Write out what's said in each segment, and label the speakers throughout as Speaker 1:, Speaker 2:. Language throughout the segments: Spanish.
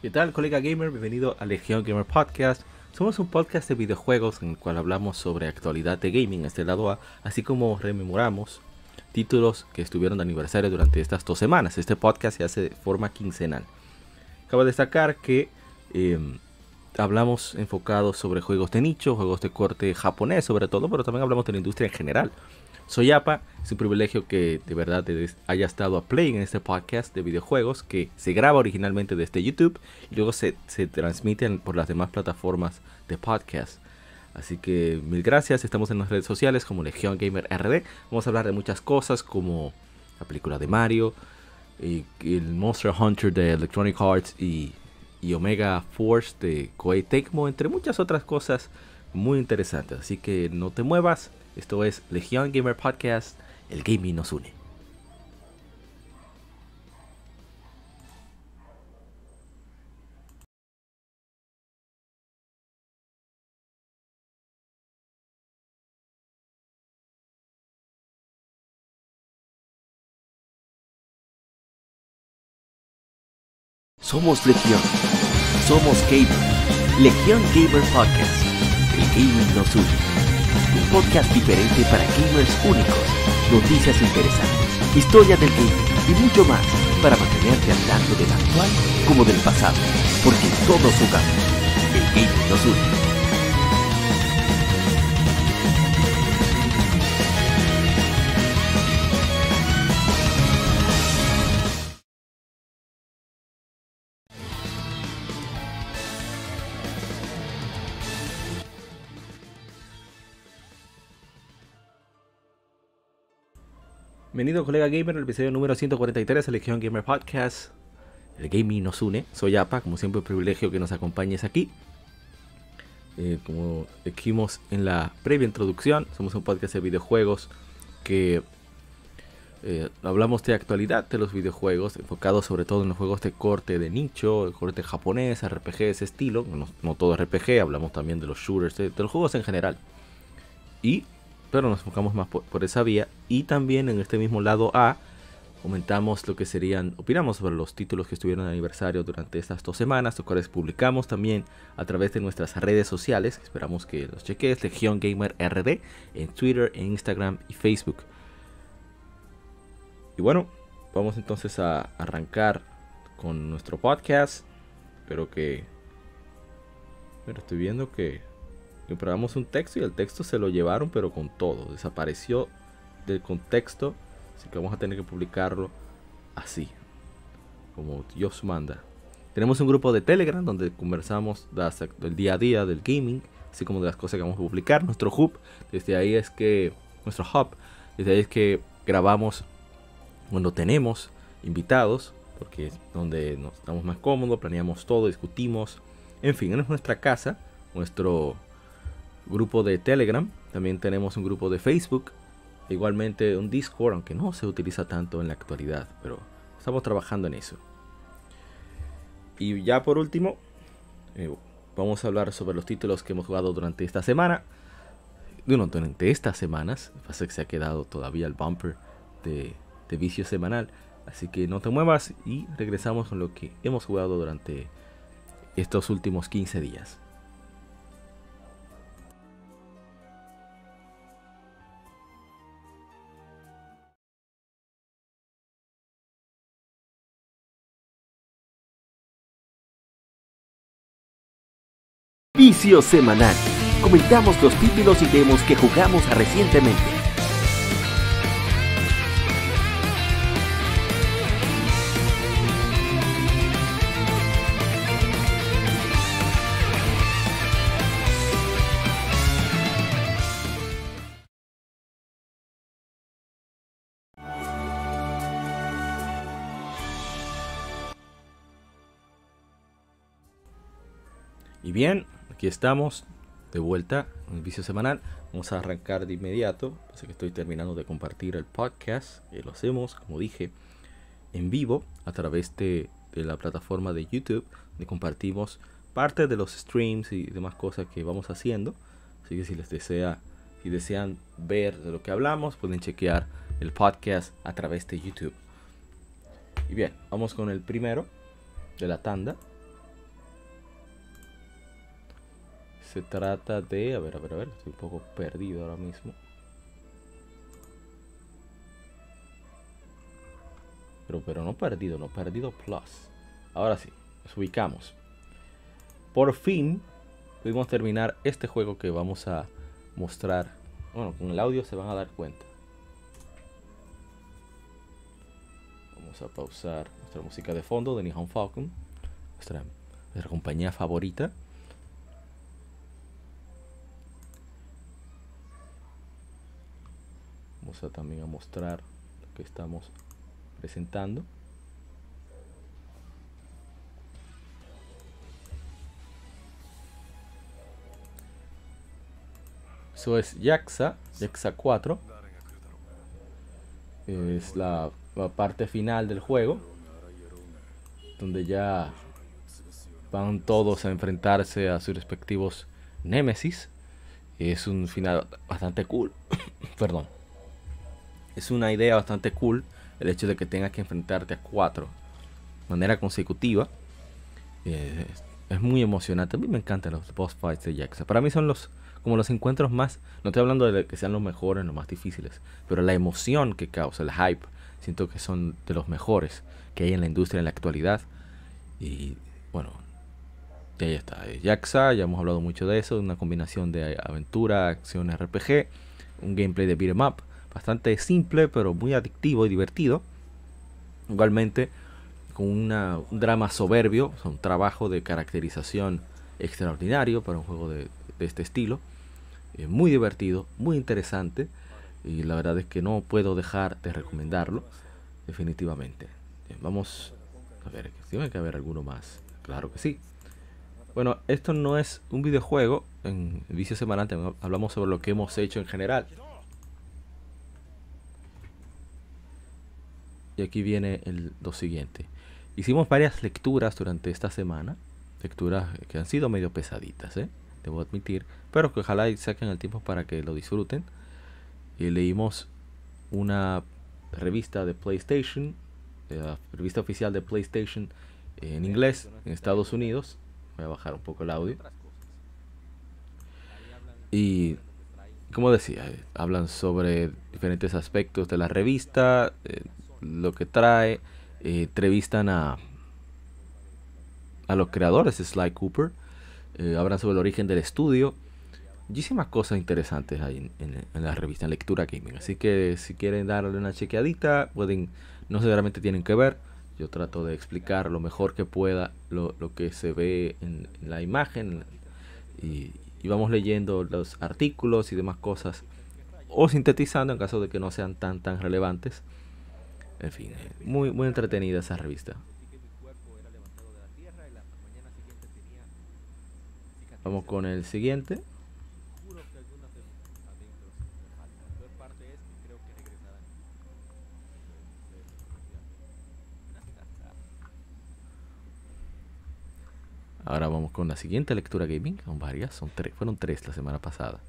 Speaker 1: ¿Qué tal, colega gamer? Bienvenido a Legion Gamer Podcast. Somos un podcast de videojuegos en el cual hablamos sobre actualidad de gaming, este lado A, así como rememoramos títulos que estuvieron de aniversario durante estas dos semanas. Este podcast se hace de forma quincenal. Acabo de destacar que em, hablamos enfocados sobre juegos de nicho, juegos de corte japonés sobre todo, pero también hablamos de la industria en general. Soy APA, es un privilegio que de verdad haya estado a play en este podcast de videojuegos que se graba originalmente desde YouTube y luego se, se transmiten por las demás plataformas de podcast. Así que mil gracias, estamos en las redes sociales como Legion Gamer RD. Vamos a hablar de muchas cosas como la película de Mario, y el Monster Hunter de Electronic Arts y, y Omega Force de Koei Tecmo, entre muchas otras cosas muy interesantes. Así que no te muevas, esto es Legion Gamer Podcast, el gaming nos une.
Speaker 2: Somos Legión. Somos Gamer. Legión Gamer Podcast. El gaming nos une un podcast diferente para gamers únicos, noticias interesantes, historia del gaming y mucho más para mantenerte al tanto del actual como del pasado, porque todos jugamos. El gaming nos une.
Speaker 1: Bienvenido colega gamer al episodio número 143 de Legion Gamer Podcast. El gaming nos une. Soy APA, como siempre un privilegio que nos acompañes aquí. Eh, como dijimos en la previa introducción, somos un podcast de videojuegos que eh, hablamos de actualidad de los videojuegos, enfocados sobre todo en los juegos de corte de nicho, de corte japonés, RPG de ese estilo. No, todo RPG, hablamos también de los shooters, de los juegos en general. Y pero nos enfocamos más por, esa vía. Y también en este mismo lado A, comentamos lo que serían, opinamos sobre los títulos que estuvieron de aniversario durante estas dos semanas, los cuales publicamos también a través de nuestras redes sociales. Esperamos que los cheques, Legion Gamer RD, en Twitter, en Instagram y Facebook. Y bueno, vamos entonces a arrancar con nuestro podcast. Espero que... Pero estoy viendo que probamos un texto y el texto se lo llevaron pero con todo. Desapareció del contexto. Así que vamos a tener que publicarlo así. Como Dios manda. Tenemos un grupo de Telegram donde conversamos del día a día del gaming. Así como de las cosas que vamos a publicar. Nuestro hub. Desde ahí es que... Nuestro hub. Desde ahí es que grabamos cuando tenemos invitados. Porque es donde nos estamos más cómodos. Planeamos todo. Discutimos. En fin, es nuestra casa. Nuestro grupo de Telegram, también tenemos un grupo de Facebook, igualmente un Discord, aunque no se utiliza tanto en la actualidad, pero estamos trabajando en eso. Y ya por último, eh, vamos a hablar sobre los títulos que hemos jugado durante esta semana. Bueno, durante estas semanas, pasa que se ha quedado todavía el bumper de, de vicio semanal. Así que no te muevas y regresamos con lo que hemos jugado durante estos últimos 15 días.
Speaker 2: Vicio Semanal. Comentamos los títulos y demos que jugamos recientemente.
Speaker 1: Y bien, aquí estamos de vuelta en el vicio semanal. Vamos a arrancar de inmediato. Así que estoy terminando de compartir el podcast. Y lo hacemos, como dije, en vivo a través de, la plataforma de YouTube. Donde compartimos parte de los streams y demás cosas que vamos haciendo. Así que si les desea, si desean ver de lo que hablamos, pueden chequear el podcast a través de YouTube. Y bien, vamos con el primero de la tanda. Se trata de... A ver, a ver, a ver. Estoy un poco perdido ahora mismo. Pero, pero no perdido, no perdido plus. Ahora sí, nos ubicamos. Por fin pudimos terminar este juego que vamos a mostrar. Bueno, con el audio se van a dar cuenta. Vamos a pausar nuestra música de fondo de Nihon Falcon, nuestra, nuestra compañía favorita. Vamos a también a mostrar lo que estamos presentando. Eso es Yaxa, Yaxa 4. Es la, la parte final del juego. Donde ya van todos a enfrentarse a sus respectivos Némesis. Es un final bastante cool. Perdón. Es una idea bastante cool el hecho de que tengas que enfrentarte a cuatro de manera consecutiva. Eh, es muy emocionante. A mí me encantan los boss fights de Jaxa. Para mí son los como los encuentros más, no estoy hablando de que sean los mejores, los más difíciles, pero la emoción que causa, el hype, siento que son de los mejores que hay en la industria en la actualidad. Y bueno, ahí está. Jaxa, ya hemos hablado mucho de eso, una combinación de aventura, acción RPG, un gameplay de beat'em up, bastante simple, pero muy adictivo y divertido. Igualmente, con un drama soberbio, un trabajo de caracterización extraordinario para un juego de, este estilo. Eh, muy divertido, muy interesante. Y la verdad es que no puedo dejar de recomendarlo. Definitivamente. Bien, vamos a ver, tiene que haber alguno más. Claro que sí. Bueno, esto no es un videojuego. En Vicio Semanal hablamos sobre lo que hemos hecho en general. Y aquí viene el, lo siguiente. Hicimos varias lecturas durante esta semana. Lecturas que han sido medio pesaditas, ¿eh? debo admitir. Pero que ojalá saquen el tiempo para que lo disfruten. Y leímos una revista de PlayStation, la revista oficial de PlayStation en inglés en Estados Unidos. Voy a bajar un poco el audio. Y como decía, eh, hablan sobre diferentes aspectos de la revista, eh, lo que trae, eh, entrevistan a, a los creadores de Sly Cooper, eh, hablan sobre el origen del estudio, muchísimas cosas interesantes hay en, la revista en Lectura Gaming. Así que si quieren darle una chequeadita, pueden, no seguramente tienen que ver. Yo trato de explicar lo mejor que pueda lo, lo que se ve en, en la imagen y, y vamos leyendo los artículos y demás cosas o sintetizando en caso de que no sean tan tan relevantes. En fin, muy muy entretenida esa revista. Vamos con el siguiente. Ahora vamos con la siguiente lectura gaming. Son varias, son tres, fueron tres la semana pasada.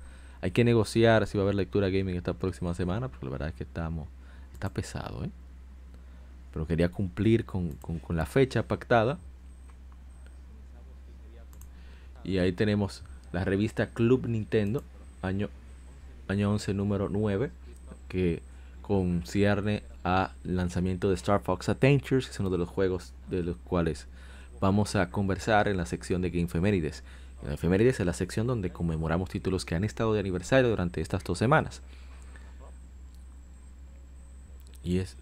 Speaker 1: Hay que negociar si va a haber lectura gaming esta próxima semana, porque la verdad es que estamos, está pesado, ¿eh? Pero quería cumplir con, con, la fecha pactada. Y ahí tenemos la revista Club Nintendo, año, año 11, número 9, que concierne a lanzamiento de Star Fox Adventures, que es uno de los juegos de los cuales vamos a conversar en la sección de Game Femérides. En Efemérides es la sección donde conmemoramos títulos que han estado de aniversario durante estas dos semanas. Y es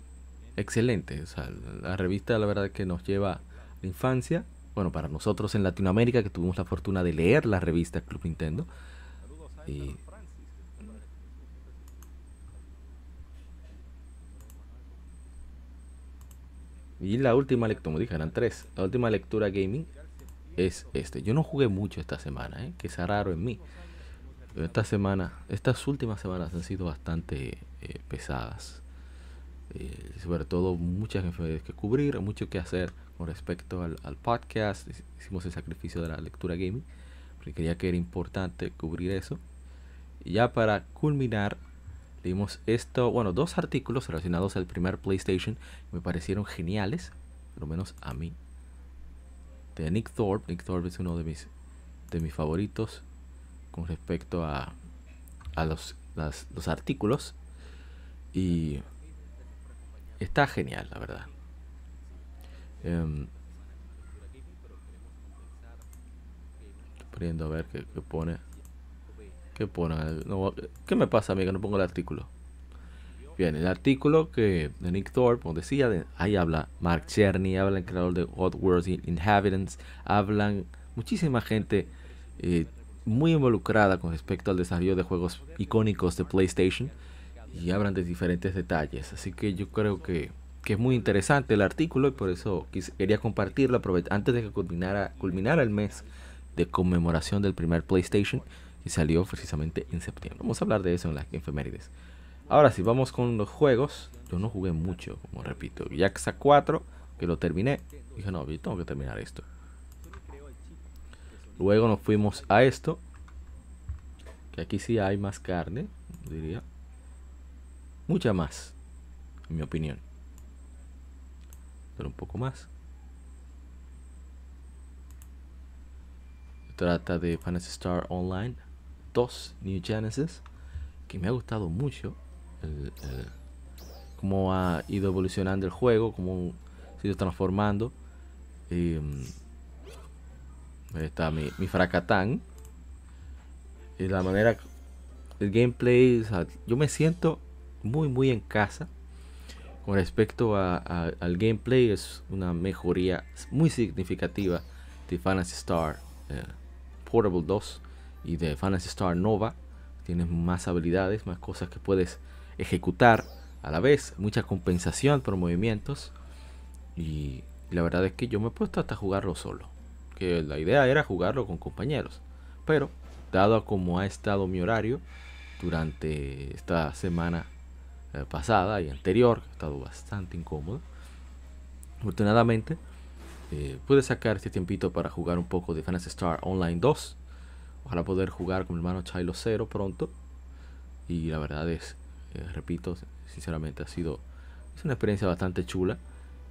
Speaker 1: excelente. O sea, la revista la verdad que nos lleva a la infancia. Bueno, para nosotros en Latinoamérica que tuvimos la fortuna de leer la revista Club Nintendo. Y Y la última lectura, como dije, eran tres. La última lectura gaming es este. Yo no jugué mucho esta semana, ¿eh? que es raro en mí. Pero esta semana, estas últimas semanas han sido bastante eh, pesadas. Eh, sobre todo muchas enfermedades que cubrir, mucho que hacer con respecto al, podcast. Hicimos el sacrificio de la lectura gaming, porque quería que era importante cubrir eso. Y ya para culminar, leímos esto, bueno, dos artículos relacionados al primer PlayStation me parecieron geniales, por lo menos a mí. De Nick Thorpe. Nick Thorpe es uno de mis, de mis favoritos con respecto a, a los, los artículos. Y está genial, la verdad. Um, a ver qué, pone. ¿Qué pone? ¿Qué me pasa a mí que no pongo el artículo? Bien, el artículo que de Nick Thorpe, como decía, ahí habla Mark Cherny, habla el creador de Oddworld Inhabitants, hablan muchísima gente eh, muy involucrada con respecto al desarrollo de juegos icónicos de PlayStation y hablan de diferentes detalles. Así que yo creo que, es muy interesante el artículo y por eso quería compartirlo antes de que culminara, culminara el mes de conmemoración del primer PlayStation y salió precisamente en septiembre. Vamos a hablar de eso en las efemérides. Ahora sí, vamos con los juegos. Yo no jugué mucho, como repito. Yakuza 4, que lo terminé. Dije, no, yo tengo que terminar esto. Luego nos fuimos a esto. Que aquí sí hay más carne, diría. Mucha más, en mi opinión. Pero un poco más. trata de Fantasy Star Online 2 New Genesis. Que me ha gustado mucho el, cómo ha ido evolucionando el juego, cómo se ha ido transformando. Em, ahí está mi, mi fracatán. Y la manera, el gameplay, yo me siento muy, muy en casa. Con respecto a, al gameplay, es una mejoría muy significativa de Fantasy Star eh, Portable 2 y de Fantasy Star Nova. Tienes más habilidades, más cosas que puedes ejecutar a la vez, mucha compensación por movimientos. Y, la verdad es que yo me he puesto hasta jugarlo solo. Que la idea era jugarlo con compañeros. Pero, dado como ha estado mi horario durante esta semana eh, pasada y anterior, ha estado bastante incómodo. Afortunadamente, eh, pude sacar este tiempito para jugar un poco de Fantasy Star Online 2. Ojalá poder jugar con mi hermano Chilo 0 pronto. Y la verdad es eh, repito, sinceramente ha sido es una experiencia bastante chula.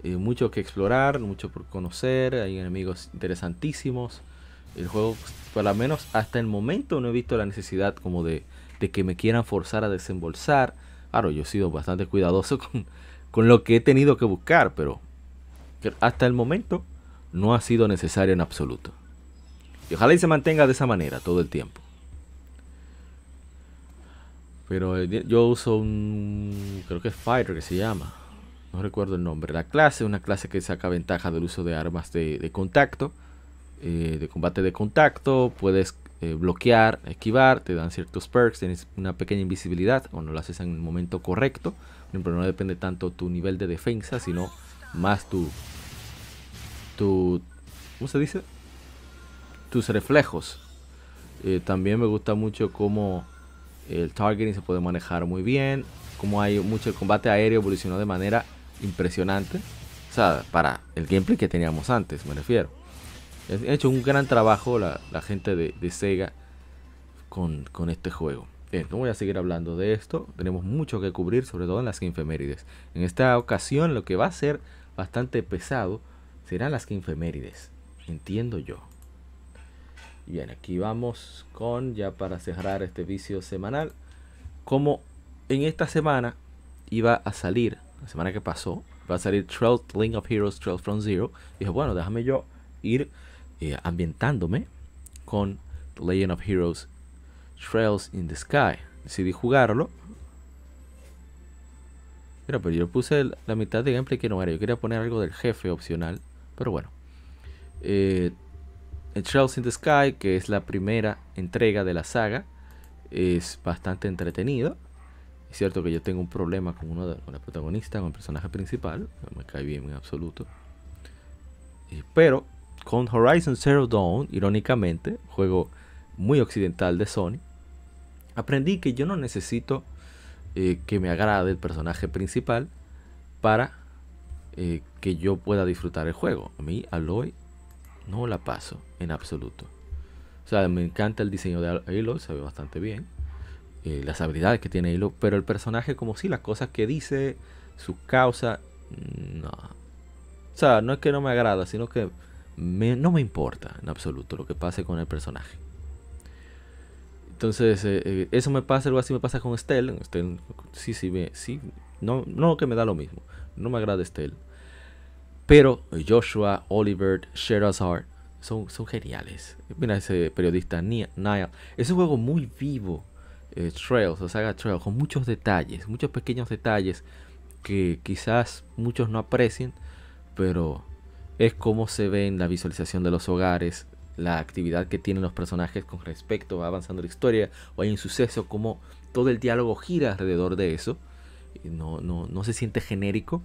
Speaker 1: Mucho que explorar, mucho por conocer, hay enemigos interesantísimos. El juego, por lo menos hasta el momento, no he visto la necesidad como de, que me quieran forzar a desembolsar. Claro, yo he sido bastante cuidadoso con, lo que he tenido que buscar, pero hasta el momento no ha sido necesario en absoluto. Y ojalá y se mantenga de esa manera todo el tiempo. Pero eh, yo uso un, creo que es Fighter que se llama. No recuerdo el nombre. La clase, una clase que saca ventaja del uso de armas de, contacto, eh, de combate de contacto. Puedes eh, bloquear, esquivar, te dan ciertos perks, tienes una pequeña invisibilidad cuando lo haces en el momento correcto. Pero no depende tanto tu nivel de defensa, sino más tu, tu, ¿cómo se dice? Tus reflejos. también me gusta mucho cómo el targeting se puede manejar muy bien. Como hay mucho el combate aéreo evolucionó de manera impresionante. O sea, para el gameplay que teníamos antes, me refiero. He hecho un gran trabajo la, gente de, Sega con, este juego. Bien, no voy a seguir hablando de esto. Tenemos mucho que cubrir, sobre todo en las infemérides. En esta ocasión, lo que va a ser bastante pesado serán las infemérides. Entiendo yo. Bien, aquí vamos con, ya para cerrar este vicio semanal, como en esta semana iba a salir, la semana que pasó, va a salir Trail Link of Heroes Trail from Zero. dije, bueno, déjame yo ir eh, ambientándome con The Legend of Heroes Trails in the Sky. Decidí jugarlo. Pero, pero yo puse la mitad de gameplay que no era. Yo quería poner algo del jefe opcional. Pero bueno. Eh, Trails in the Sky, que es la primera entrega de la saga, es bastante entretenido. Es cierto que yo tengo un problema con uno de la protagonista, con el personaje principal, no me cae bien en absoluto. pero con Horizon Zero Dawn, irónicamente, juego muy occidental de Sony, aprendí que yo no necesito eh, que me agrade el personaje principal para eh, que yo pueda disfrutar el juego. A mí, Aloy no la paso en absoluto. O sea, me encanta el diseño de Halo, se ve bastante bien. Eh, las habilidades que tiene Halo, pero el personaje como si las cosas que dice, su causa, no. O sea, no es que no me agrada, sino que no me importa en absoluto lo que pase con el personaje. Entonces, eh, eh, eso me pasa, algo así me pasa con Stell. sí, sí, me, sí, no, no que me da lo mismo. No me agrada Stell. Pero Joshua, Oliver, Sherazard son, son geniales. Mira ese periodista Niall. Es un juego muy vivo. Eh, Trails, o sea, Trails, con muchos detalles, muchos pequeños detalles que quizás muchos no aprecien, pero es como se ve en la visualización de los hogares, la actividad que tienen los personajes con respecto a avanzando la historia o hay un suceso, como todo el diálogo gira alrededor de eso. No, no, no se siente genérico.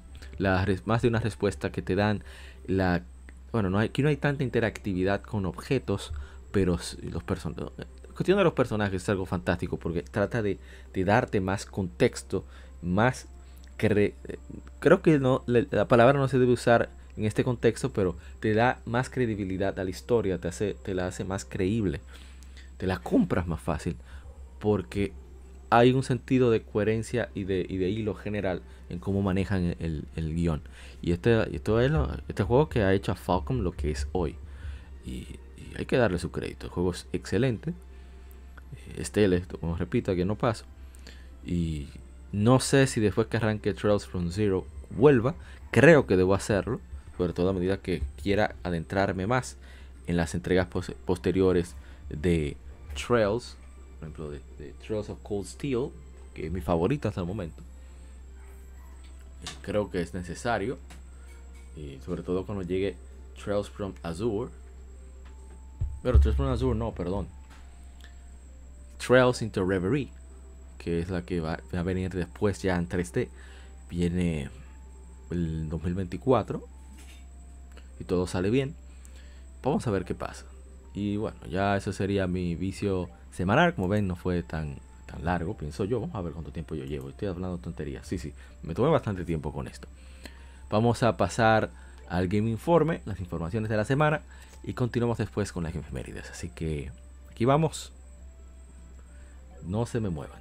Speaker 1: Más de una respuesta que te dan. La, bueno, no hay, aquí no hay tanta interactividad con objetos, pero los personajes. Cuestión de los personajes es algo fantástico porque trata de, darte más contexto, más que creo que no, la palabra no se debe usar en este contexto, pero te da más credibilidad a la historia, te, hace, te la hace más creíble, te la compras más fácil, porque hay un sentido de coherencia y de, y de hilo general en cómo manejan el, el guion. Y este, esto es este juego que ha hecho a Falcom lo que es hoy. Y, hay que darle su crédito. El juego es excelente. Estelle, como repito, aquí no paso. Y no sé si después que arranque Trails from Zero vuelva. Creo que debo hacerlo sobre todo a medida que quiera adentrarme más en las entregas posteriores de Trails, por ejemplo, de, Trails of Cold Steel, que es mi favorita hasta el momento. Eh, creo que es necesario, y sobre todo cuando llegue Trails from Azure. Pero Trails from Azure no, perdón. Trails into Reverie, que es la que va, va a venir después ya en 3D. Viene el 2024 y todo sale bien, vamos a ver qué pasa. Y bueno, ya eso sería mi vicio semanal. Como ven, no fue tan, tan largo, pienso yo. Vamos a ver cuánto tiempo yo llevo. Estoy hablando tonterías. Sí, sí, me tomé bastante tiempo con esto. Vamos a pasar al Game Informe, las informaciones de la semana. Y continuamos después con las efemérides. Así que aquí vamos. No se me muevan.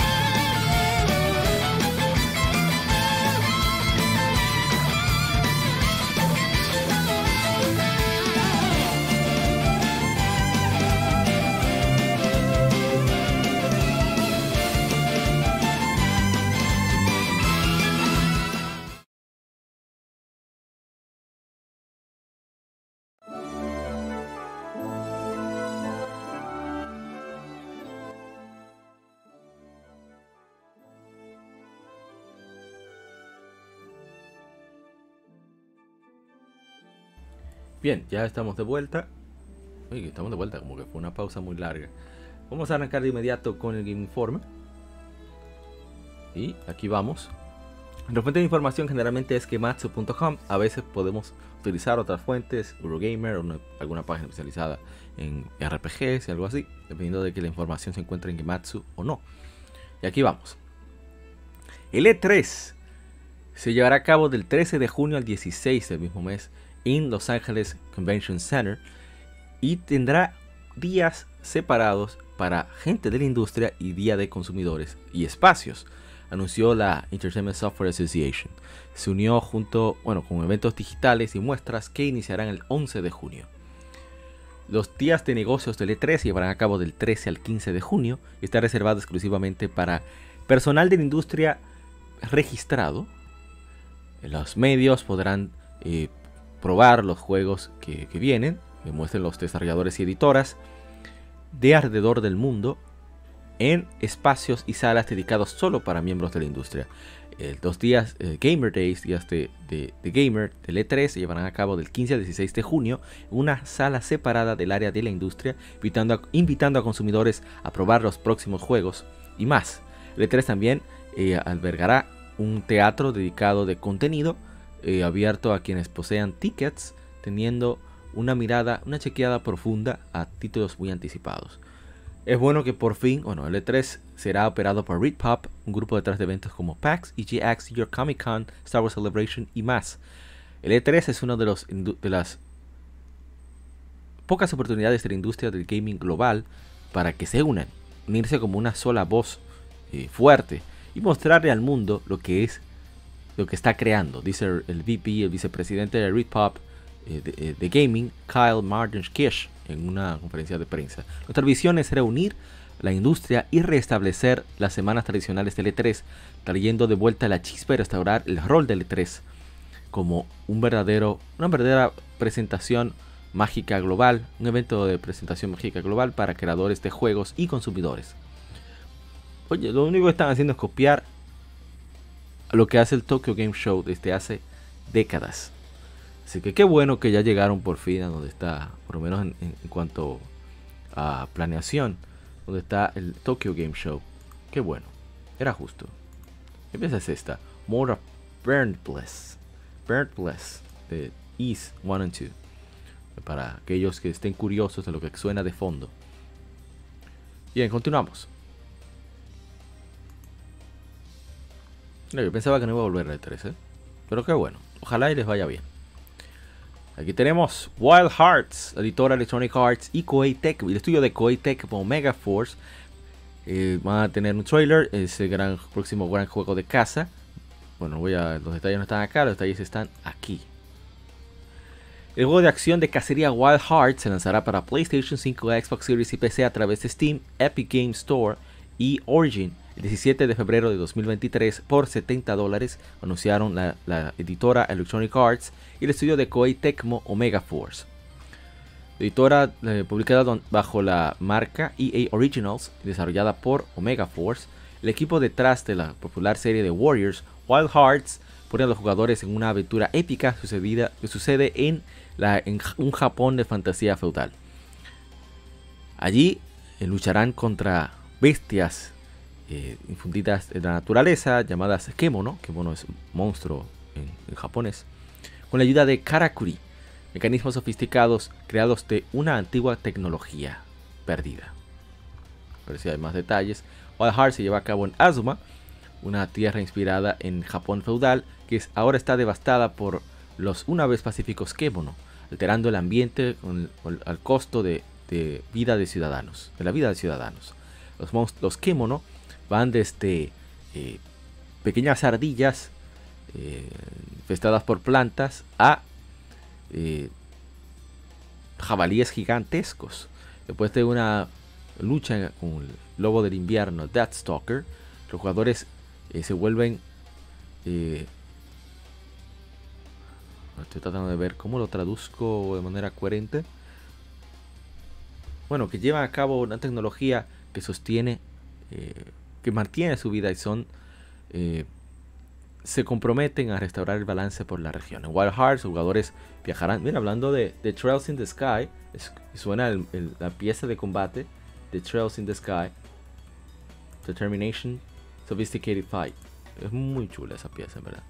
Speaker 1: Bien, ya estamos de vuelta. Uy, estamos de vuelta, como que fue una pausa muy larga. Vamos a arrancar de inmediato con el Informe. Y aquí vamos. La fuente de información generalmente es Kematsu.com. A veces podemos utilizar otras fuentes, Eurogamer o alguna página especializada en RPGs y algo así, dependiendo de que la información se encuentre en Gematsu o no. Y aquí vamos. El E3 se llevará a cabo del 13 de junio al 16 del mismo mes en Los Ángeles Convention Center y tendrá días separados para gente de la industria y día de consumidores y espacios, anunció la Entertainment Software Association. Se unió junto, bueno, con eventos digitales y muestras que iniciarán el 11 de junio. Los días de negocios del E3 se llevarán a cabo del 13 al 15 de junio y está reservado exclusivamente para personal de la industria registrado. Los medios podrán eh, probar los juegos que, vienen, que muestren los desarrolladores y editoras de alrededor del mundo en espacios y salas dedicados solo para miembros de la industria. Eh, dos días eh, Gamer Days, días de, de, Gamer del E3, se llevarán a cabo del 15 al 16 de junio en una sala separada del área de la industria, invitando a, invitando a consumidores a probar los próximos juegos y más. El E3 también eh, albergará un teatro dedicado de contenido eh, abierto a quienes posean tickets, teniendo una mirada, una chequeada profunda a títulos muy anticipados. Es bueno que por fin, bueno, el E3 será operado por Pop, un grupo detrás de eventos como PAX, EGX, Your Comic Con, Star Wars Celebration y más. El E3 es una de, los, de las pocas oportunidades de la industria del gaming global para que se unan, unirse como una sola voz eh, fuerte y mostrarle al mundo lo que es lo que está creando, dice el VP, el vicepresidente de Red Pop eh, eh, de, gaming, Kyle Martin Kish, en una conferencia de prensa. Nuestra visión es reunir la industria y restablecer las semanas tradicionales del E3, trayendo de vuelta la chispa y restaurar el rol del E3 como una verdadera presentación mágica global, un evento de presentación mágica global para creadores de juegos y consumidores. Oye, lo único que están haciendo es copiar lo que hace el Tokyo Game Show desde hace décadas. Así que qué bueno que ya llegaron por fin a donde está, por lo menos en, cuanto a planeación, donde está el Tokyo Game Show. Qué bueno, era justo. ¿Qué pieza es esta? More of Bless. Bless de East 1 and 2. Para aquellos que estén curiosos de lo que suena de fondo. Bien, continuamos. Yo pensaba que no iba a volver a E3, ¿eh? Pero qué bueno. Ojalá y les vaya bien. Aquí tenemos Wild Hearts, editora Electronic Arts y Koei Tech, el estudio de Koei Tech Mega Force. Eh, van a tener un trailer, ese gran próximo gran juego de casa. Bueno, voy a, los detalles no están acá, los detalles están aquí. El juego de acción de cacería Wild Hearts se lanzará para PlayStation 5, Xbox Series y PC a través de Steam, Epic Game Store y Origin el 17 de febrero de 2023 por 70 dólares, anunciaron la, editora Electronic Arts y el estudio de Koei Tecmo Omega Force. editora eh, publicada bajo la marca EA Originals, desarrollada por Omega Force, el equipo detrás de la popular serie de Warriors, Wild Hearts, pone a los jugadores en una aventura épica sucedida, que sucede en, un Japón de fantasía feudal. Allí eh, lucharán contra bestias eh, infundidas de la naturaleza llamadas Kemono, Kemono es monstruo en, japonés, con la ayuda de Karakuri, mecanismos sofisticados creados de una antigua tecnología perdida. Pero si hay más detalles, Wild Heart se lleva a cabo en Azuma, una tierra inspirada en Japón feudal que ahora está devastada por los una vez pacíficos Kemono, alterando el ambiente al costo de, vida de ciudadanos, de la vida de ciudadanos. Los, los Kemono van desde eh, pequeñas ardillas eh, infestadas por plantas a eh, jabalíes gigantescos. Después de una lucha con el lobo del invierno, Deathstalker, los jugadores se vuelven... estoy tratando de ver cómo lo traduzco de manera coherente. Bueno, que llevan a cabo una tecnología que sostiene que mantiene su vida y son eh, se comprometen a restaurar el balance por la región. En Wild Hearts, jugadores viajarán. Mira, hablando de, The Trails in the Sky, suena la pieza de combate: The Trails in the Sky, Determination, Sophisticated Fight. Es muy chula esa pieza, en verdad.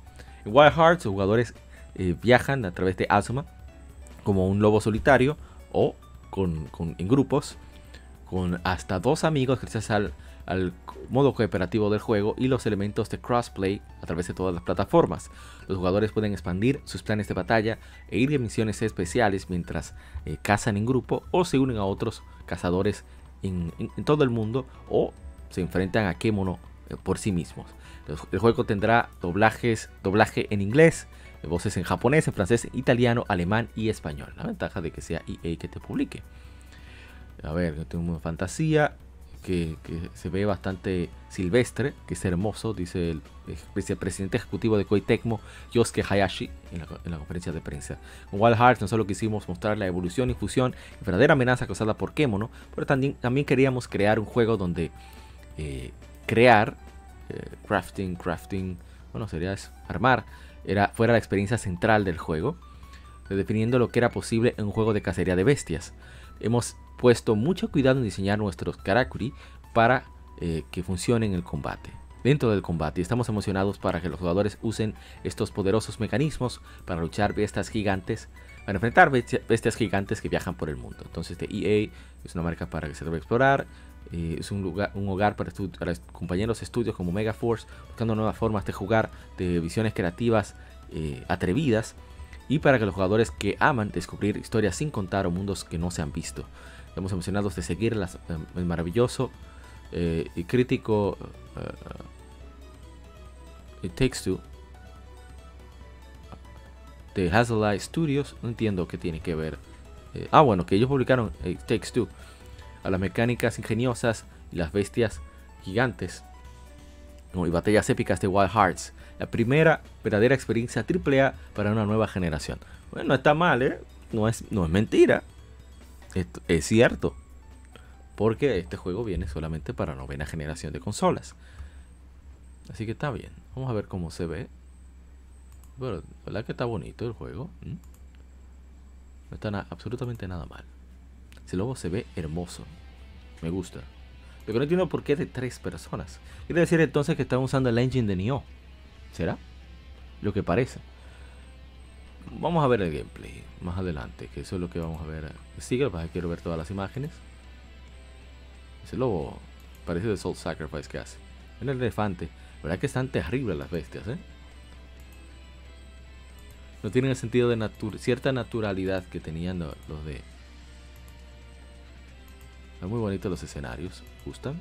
Speaker 1: En Wild Hearts, los jugadores eh, viajan a través de Azuma como un lobo solitario o con, en grupos con hasta dos amigos gracias al modo cooperativo del juego y los elementos de crossplay a través de todas las plataformas. Los jugadores pueden expandir sus planes de batalla e ir en misiones especiales mientras eh, cazan en grupo o se unen a otros cazadores en, todo el mundo o se enfrentan a Kemono eh, por sí mismos. El juego tendrá doblajes, doblaje en inglés, voces en japonés, en francés, italiano, alemán y español. La ventaja de que sea EA que te publique. A ver, tengo una fantasía que, se ve bastante silvestre, que es hermoso, dice el presidente ejecutivo de Koei Tecmo, Yosuke Hayashi, en la, conferencia de prensa. Con Wild Hearts no solo quisimos mostrar la evolución y fusión y verdadera amenaza causada por Kemono, pero también, también queríamos crear un juego donde eh, crear, eh, crafting, crafting, bueno, sería armar, era, fuera la experiencia central del juego, definiendo lo que era posible en un juego de cacería de bestias. Hemos puesto mucho cuidado en diseñar nuestros Karakuri para eh, que funcionen en el combate. Dentro del combate estamos emocionados para que los jugadores usen estos poderosos mecanismos para luchar bestias gigantes, para enfrentar bestias gigantes que viajan por el mundo. Entonces de EA es una marca para que se debe explorar, eh, es un, lugar, un hogar para, para, compañeros de estudios como Megaforce, buscando nuevas formas de jugar, de visiones creativas eh, atrevidas y para que los jugadores que aman descubrir historias sin contar o mundos que no se han visto. Estamos emocionados de seguir las, el maravilloso eh, y crítico It Takes Two de Hazelight Studios. No entiendo qué tiene que ver. Eh, ah, bueno, que ellos publicaron It Takes Two. A las mecánicas ingeniosas y las bestias gigantes y batallas épicas de Wild Hearts. La primera verdadera experiencia AAA para una nueva generación. Bueno, no está mal, ¿eh? No es, no es mentira. Es cierto. Porque este juego viene solamente para novena generación de consolas. Así que está bien. Vamos a ver cómo se ve. Pero, ¿verdad que está bonito el juego? No está absolutamente nada mal. Ese logo se ve hermoso. Me gusta. Que no entiendo por qué de tres personas. Quiere decir entonces que están usando el engine de Nioh. ¿Será? Lo que parece. Vamos a ver el gameplay más adelante, que eso es lo que vamos a ver. Sigue, para quiero ver todas las imágenes. Ese lobo parece de Soul Sacrifice que hace. En el elefante. Verdad que están terribles las bestias, ¿eh? No tienen el sentido de cierta naturalidad que tenían los de están muy bonitos los escenarios. ¿Gustan?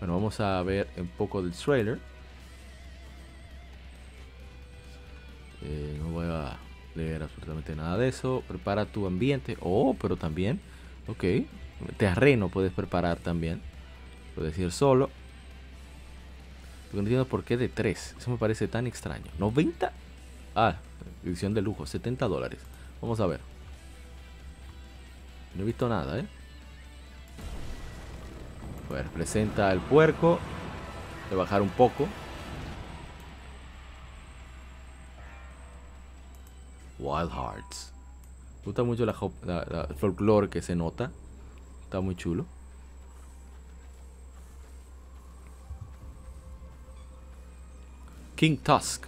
Speaker 1: Bueno, vamos a ver un poco del trailer. Eh, no voy a leer absolutamente nada de eso. Prepara tu ambiente. Oh, pero también. Ok. Terreno puedes preparar también. Puedes ir solo. no entiendo por qué de 3. Eso me parece tan extraño. 90. Ah, edición de lujo. 70 dólares. Vamos a ver. No he visto nada, ¿eh? Pues presenta el puerco. A bajar un poco. Wild Hearts. Me gusta mucho la, el folclore que se nota. Está muy chulo. King Tusk.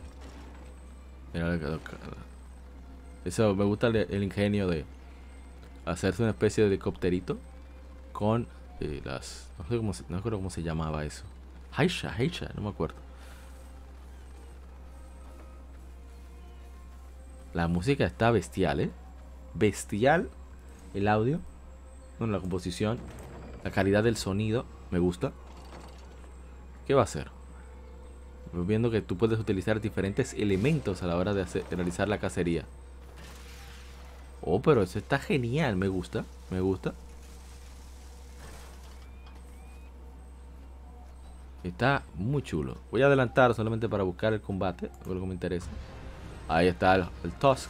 Speaker 1: Eso me gusta el ingenio de, hacerse una especie de helicópterito con eh, las. No sé cómo no cómo se llamaba eso. Haisha, Haisha, no me acuerdo. La música está bestial, ¿eh? Bestial el audio. Bueno, la composición. La calidad del sonido. Me gusta. ¿Qué va a hacer? Viendo que tú puedes utilizar diferentes elementos a la hora de realizar la cacería. Oh, pero eso está genial. Me gusta. Me gusta. Está muy chulo. Voy a adelantar solamente para buscar el combate. Lo que me interesa. Ahí está el, Tusk.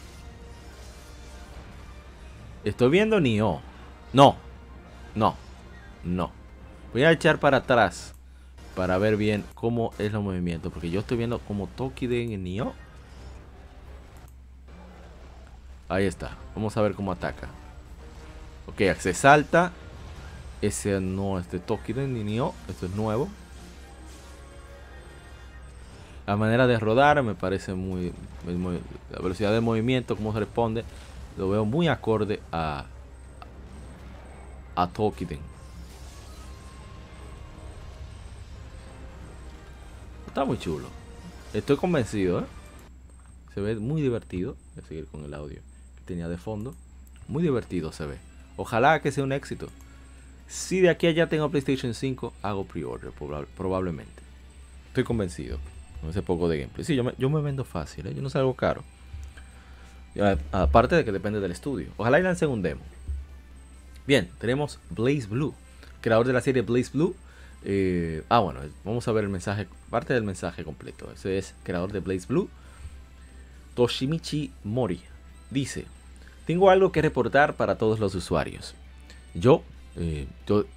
Speaker 1: Estoy viendo Nioh. No. No. No. Voy a echar para atrás. Para ver bien cómo es el movimiento. Porque yo estoy viendo como Tokiden en Nioh. Ahí está. Vamos a ver cómo ataca. Ok, se salta. Ese no es de Tokiden ni Nioh. Esto es nuevo. La manera de rodar me parece muy, La velocidad de movimiento, cómo se responde. Lo veo muy acorde a. A Tokiden. Está muy chulo. Estoy convencido, ¿eh? Se ve muy divertido. Voy a seguir con el audio tenía de fondo. Muy divertido se ve. Ojalá que sea un éxito. Si de aquí a allá tengo PlayStation 5, hago pre-order probablemente. Estoy convencido. Ese poco de gameplay. Sí, yo me, yo me vendo fácil, ¿eh? yo no salgo caro. aparte de que depende del estudio. Ojalá y lancen un demo. Bien, tenemos Blaze Blue, creador de la serie Blaze Blue. Eh, ah, bueno, vamos a ver el mensaje, parte del mensaje completo. Ese es creador de Blaze Blue, Toshimichi Mori. Dice, tengo algo que reportar para todos los usuarios. Yo, eh,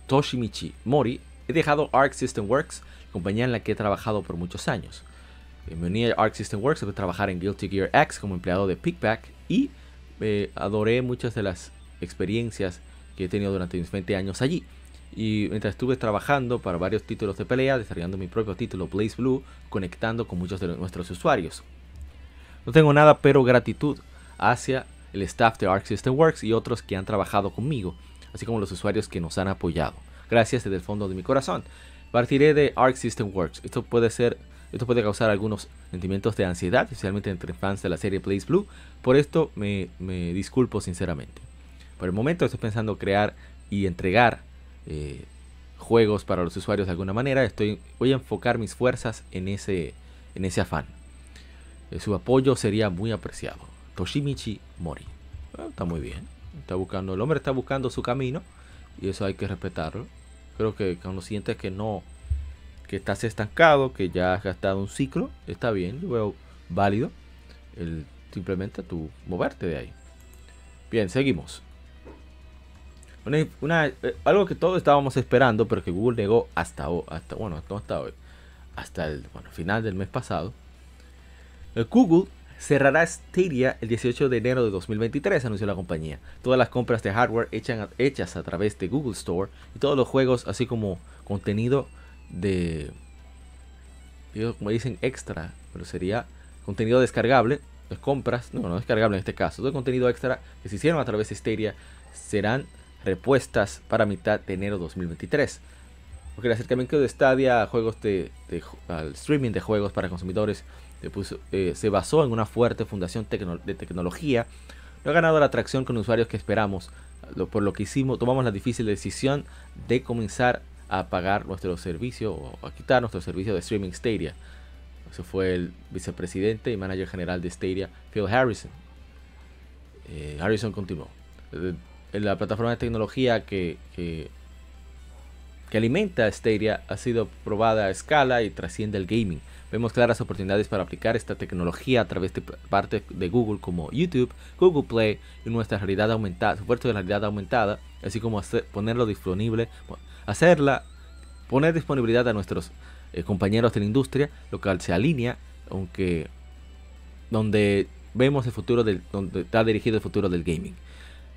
Speaker 1: Toshimichi Mori, he dejado Arc System Works, compañía en la que he trabajado por muchos años. Me a Arc System Works para trabajar en Guilty Gear X como empleado de Pickback y eh, adoré muchas de las experiencias que he tenido durante mis 20 años allí. Y mientras estuve trabajando para varios títulos de pelea, desarrollando mi propio título Blaze Blue, conectando con muchos de nuestros usuarios. No tengo nada pero gratitud hacia el staff de Arc System Works y otros que han trabajado conmigo, así como los usuarios que nos han apoyado. Gracias desde el fondo de mi corazón. Partiré de Arc System Works. Esto puede ser Esto puede causar algunos sentimientos de ansiedad, especialmente entre fans de la serie Blaze Blue. Por esto me, disculpo sinceramente. Por el momento estoy pensando crear y entregar eh, juegos para los usuarios de alguna manera. Estoy, voy a enfocar mis fuerzas en ese, en ese afán. Eh, su apoyo sería muy apreciado. Toshimichi Mori. Ah, está muy bien. Está buscando, el hombre está buscando su camino y eso hay que respetarlo. Creo que cuando sientes que no, que estás estancado, que ya has gastado un ciclo, está bien, yo veo válido el simplemente tú moverte de ahí. Bien, seguimos. Una, eh, algo que todos estábamos esperando, pero que Google negó hasta, hasta bueno, hasta hoy, hasta el final del mes pasado. Eh, Google cerrará Stadia el 18 de enero de 2023, anunció la compañía. Todas las compras de hardware hechas a través de Google Store y todos los juegos, así como contenido de, como dicen, extra, pero sería contenido descargable, de compras, no, no descargable en este caso, todo contenido extra que se hicieron a través de Stadia serán repuestas para mitad de enero 2023. Porque el acercamiento de Stadia a juegos de, al streaming de juegos para consumidores eh, se basó en una fuerte fundación de tecnología. No ha ganado la atracción con usuarios que esperamos, por lo que hicimos, tomamos la difícil decisión de comenzar a pagar nuestro servicio o a quitar nuestro servicio de streaming Stadia. Ese fue el vicepresidente y manager general de Stadia, Phil Harrison. Eh, Harrison continuó. Eh, la plataforma de tecnología que, que, alimenta Stadia ha sido probada a escala y trasciende el gaming. Vemos claras oportunidades para aplicar esta tecnología a través de parte de Google como YouTube, Google Play y nuestra realidad aumentada, soporte de realidad aumentada, así como ponerlo disponible, hacerla, poner disponibilidad a nuestros eh, compañeros de la industria, lo cual se alinea, aunque donde vemos el futuro del, donde está dirigido el futuro del gaming.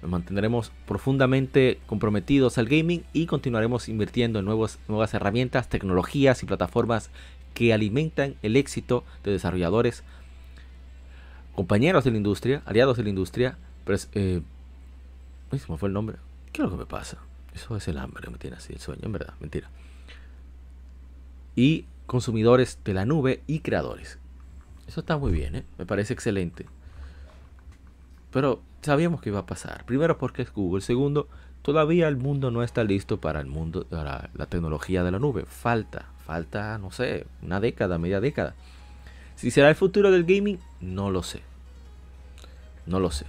Speaker 1: Nos mantendremos profundamente comprometidos al gaming y continuaremos invirtiendo en nuevas herramientas, tecnologías y plataformas que alimentan el éxito de desarrolladores, compañeros de la industria, aliados de la industria. Pero eh, fue el nombre. ¿Qué es lo que me pasa? Eso es el hambre, me tiene así el sueño, en verdad, mentira. Y consumidores de la nube y creadores. Eso está muy bien, ¿eh? me parece excelente. Pero sabíamos que iba a pasar. Primero porque es Google. Segundo, todavía el mundo no está listo para el mundo, para la tecnología de la nube. Falta, falta, no sé, una década, media década. Si será el futuro del gaming, no lo sé. No lo sé.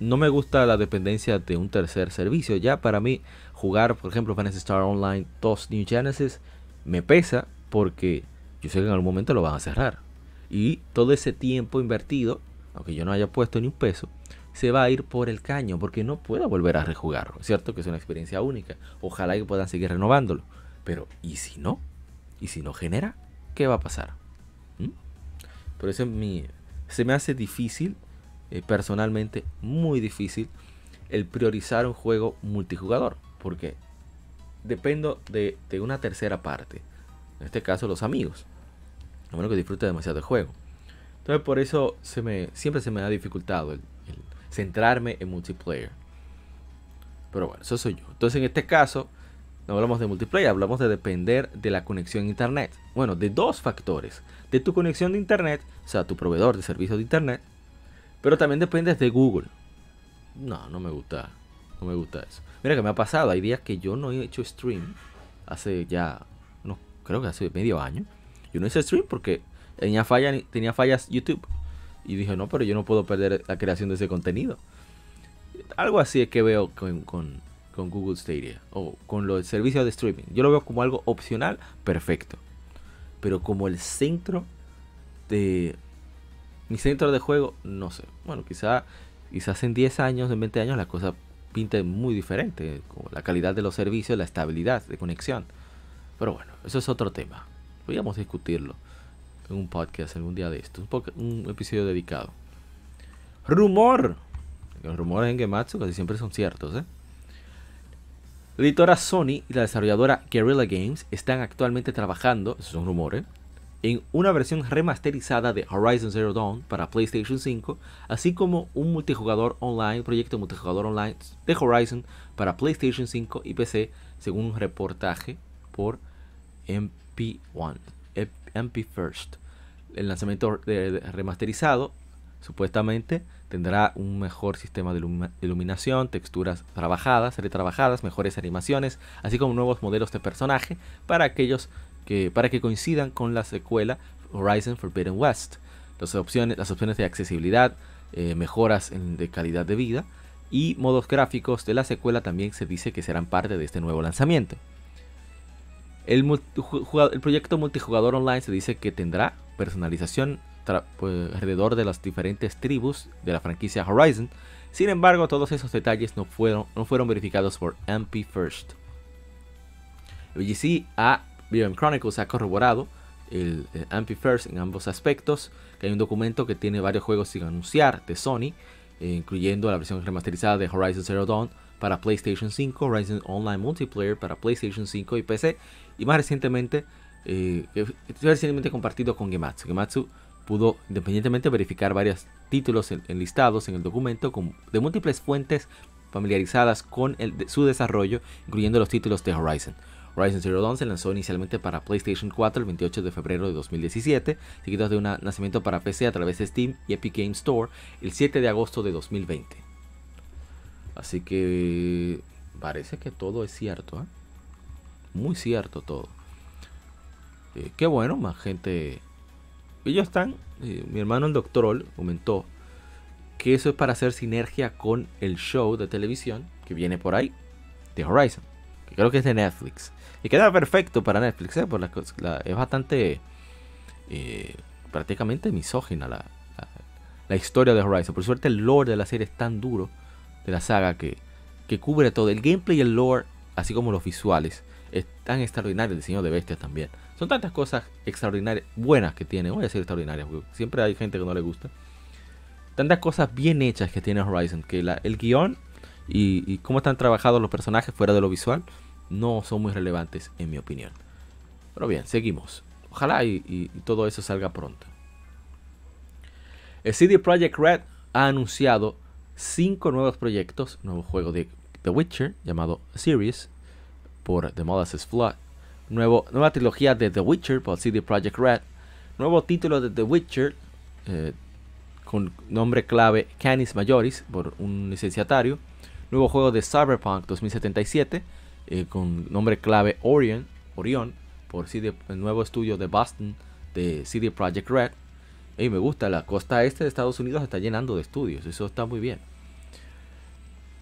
Speaker 1: No me gusta la dependencia de un tercer servicio. Ya para mí, jugar, por ejemplo, Fantasy Star Online 2 New Genesis me pesa porque yo sé que en algún momento lo van a cerrar. Y todo ese tiempo invertido, aunque yo no haya puesto ni un peso, se va a ir por el caño porque no puedo volver a rejugarlo. ¿Cierto? Que es una experiencia única. Ojalá que puedan seguir renovándolo. Pero, ¿y si no? ¿Y si no genera? ¿Qué va a pasar? ¿Mm? Por eso mi, se me hace difícil, eh, personalmente muy difícil, el priorizar un juego multijugador. Porque dependo de, una tercera parte. En este caso, los amigos. A menos que disfrute demasiado el juego. Entonces, por eso se me, siempre se me ha dificultado el, centrarme en multiplayer. Pero bueno, eso soy yo. Entonces en este caso, no hablamos de multiplayer, hablamos de depender de la conexión a internet. Bueno, de dos factores. De tu conexión de internet, o sea, tu proveedor de servicios de internet. Pero también dependes de Google. No, no me gusta. No me gusta eso. Mira que me ha pasado. Hay días que yo no he hecho stream. Hace ya, no, creo que hace medio año. Yo no hice stream porque tenía, falla, tenía fallas YouTube. Y dije, no, pero yo no puedo perder la creación de ese contenido. Algo así es que veo con, con, Google Stadia o con los servicios de streaming. Yo lo veo como algo opcional, perfecto. Pero como el centro de... Mi centro de juego, no sé. Bueno, quizá, quizás en 10 años, en 20 años, la cosa pinte muy diferente. Como la calidad de los servicios, la estabilidad de conexión. Pero bueno, eso es otro tema. Podríamos discutirlo en un podcast algún día de esto. Un, episodio dedicado. Rumor. Los rumores en Gematsu casi siempre son ciertos. ¿eh? La editora Sony y la desarrolladora Guerrilla Games están actualmente trabajando, esos son rumores, en una versión remasterizada de Horizon Zero Dawn para PlayStation 5, así como un multijugador online, proyecto multijugador online de Horizon para PlayStation 5 y PC, según un reportaje por MP1. MP First. El lanzamiento remasterizado supuestamente tendrá un mejor sistema de iluminación, texturas trabajadas, retrabajadas, mejores animaciones, así como nuevos modelos de personaje para aquellos que para que coincidan con la secuela Horizon Forbidden West. Las opciones, las opciones de accesibilidad, eh, mejoras de calidad de vida y modos gráficos de la secuela también se dice que serán parte de este nuevo lanzamiento. El, proyecto multijugador online se dice que tendrá personalización pues, alrededor de las diferentes tribus de la franquicia Horizon. Sin embargo, todos esos detalles no fueron, no fueron verificados por MP First. VGC a BM Chronicles ha corroborado el, MP First en ambos aspectos, hay un documento que tiene varios juegos sin anunciar de Sony, eh, incluyendo la versión remasterizada de Horizon Zero Dawn para PlayStation 5, Horizon Online Multiplayer para PlayStation 5 y PC, y más recientemente, eh, recientemente compartido con Gematsu. Gematsu pudo independientemente verificar varios títulos enlistados en el documento de múltiples fuentes familiarizadas con su desarrollo, incluyendo los títulos de Horizon. Horizon Zero Dawn se lanzó inicialmente para PlayStation 4 el 28 de febrero de 2017, seguido de un nacimiento para PC a través de Steam y Epic Games Store el 7 de agosto de 2020. Así que parece que todo es cierto, ¿eh? muy cierto todo. Eh, qué bueno, más gente ellos están, eh, mi hermano el doctor comentó que eso es para hacer sinergia con el show de televisión que viene por ahí, de Horizon, creo que es de Netflix. Y queda perfecto para Netflix, ¿eh? Por la, es bastante, eh, prácticamente misógina la, la, historia de Horizon. Por suerte el lore de la serie es tan duro de la saga que, que cubre todo. El gameplay y el lore, así como los visuales, es tan extraordinario. El diseño de bestias también. Son tantas cosas extraordinarias, buenas que tiene. Voy a decir extraordinarias, porque siempre hay gente que no le gusta. Tantas cosas bien hechas que tiene Horizon, que el guion y, cómo están trabajados los personajes fuera de lo visual no son muy relevantes en mi opinión. Pero bien, seguimos. Ojalá y, todo eso salga pronto. El CD Projekt Red ha anunciado cinco nuevos proyectos, nuevo juego de The Witcher llamado Series por The Molasses Flood, nueva trilogía de The Witcher por CD Projekt Red. Nuevo título de The Witcher eh, con nombre clave Canis Majoris por un licenciatario. Nuevo juego de Cyberpunk 2077 eh, con nombre clave Orion, Orion por CD, el nuevo estudio de Boston de CD Projekt Red. Y me gusta, la costa este de Estados Unidos está llenando de estudios, eso está muy bien.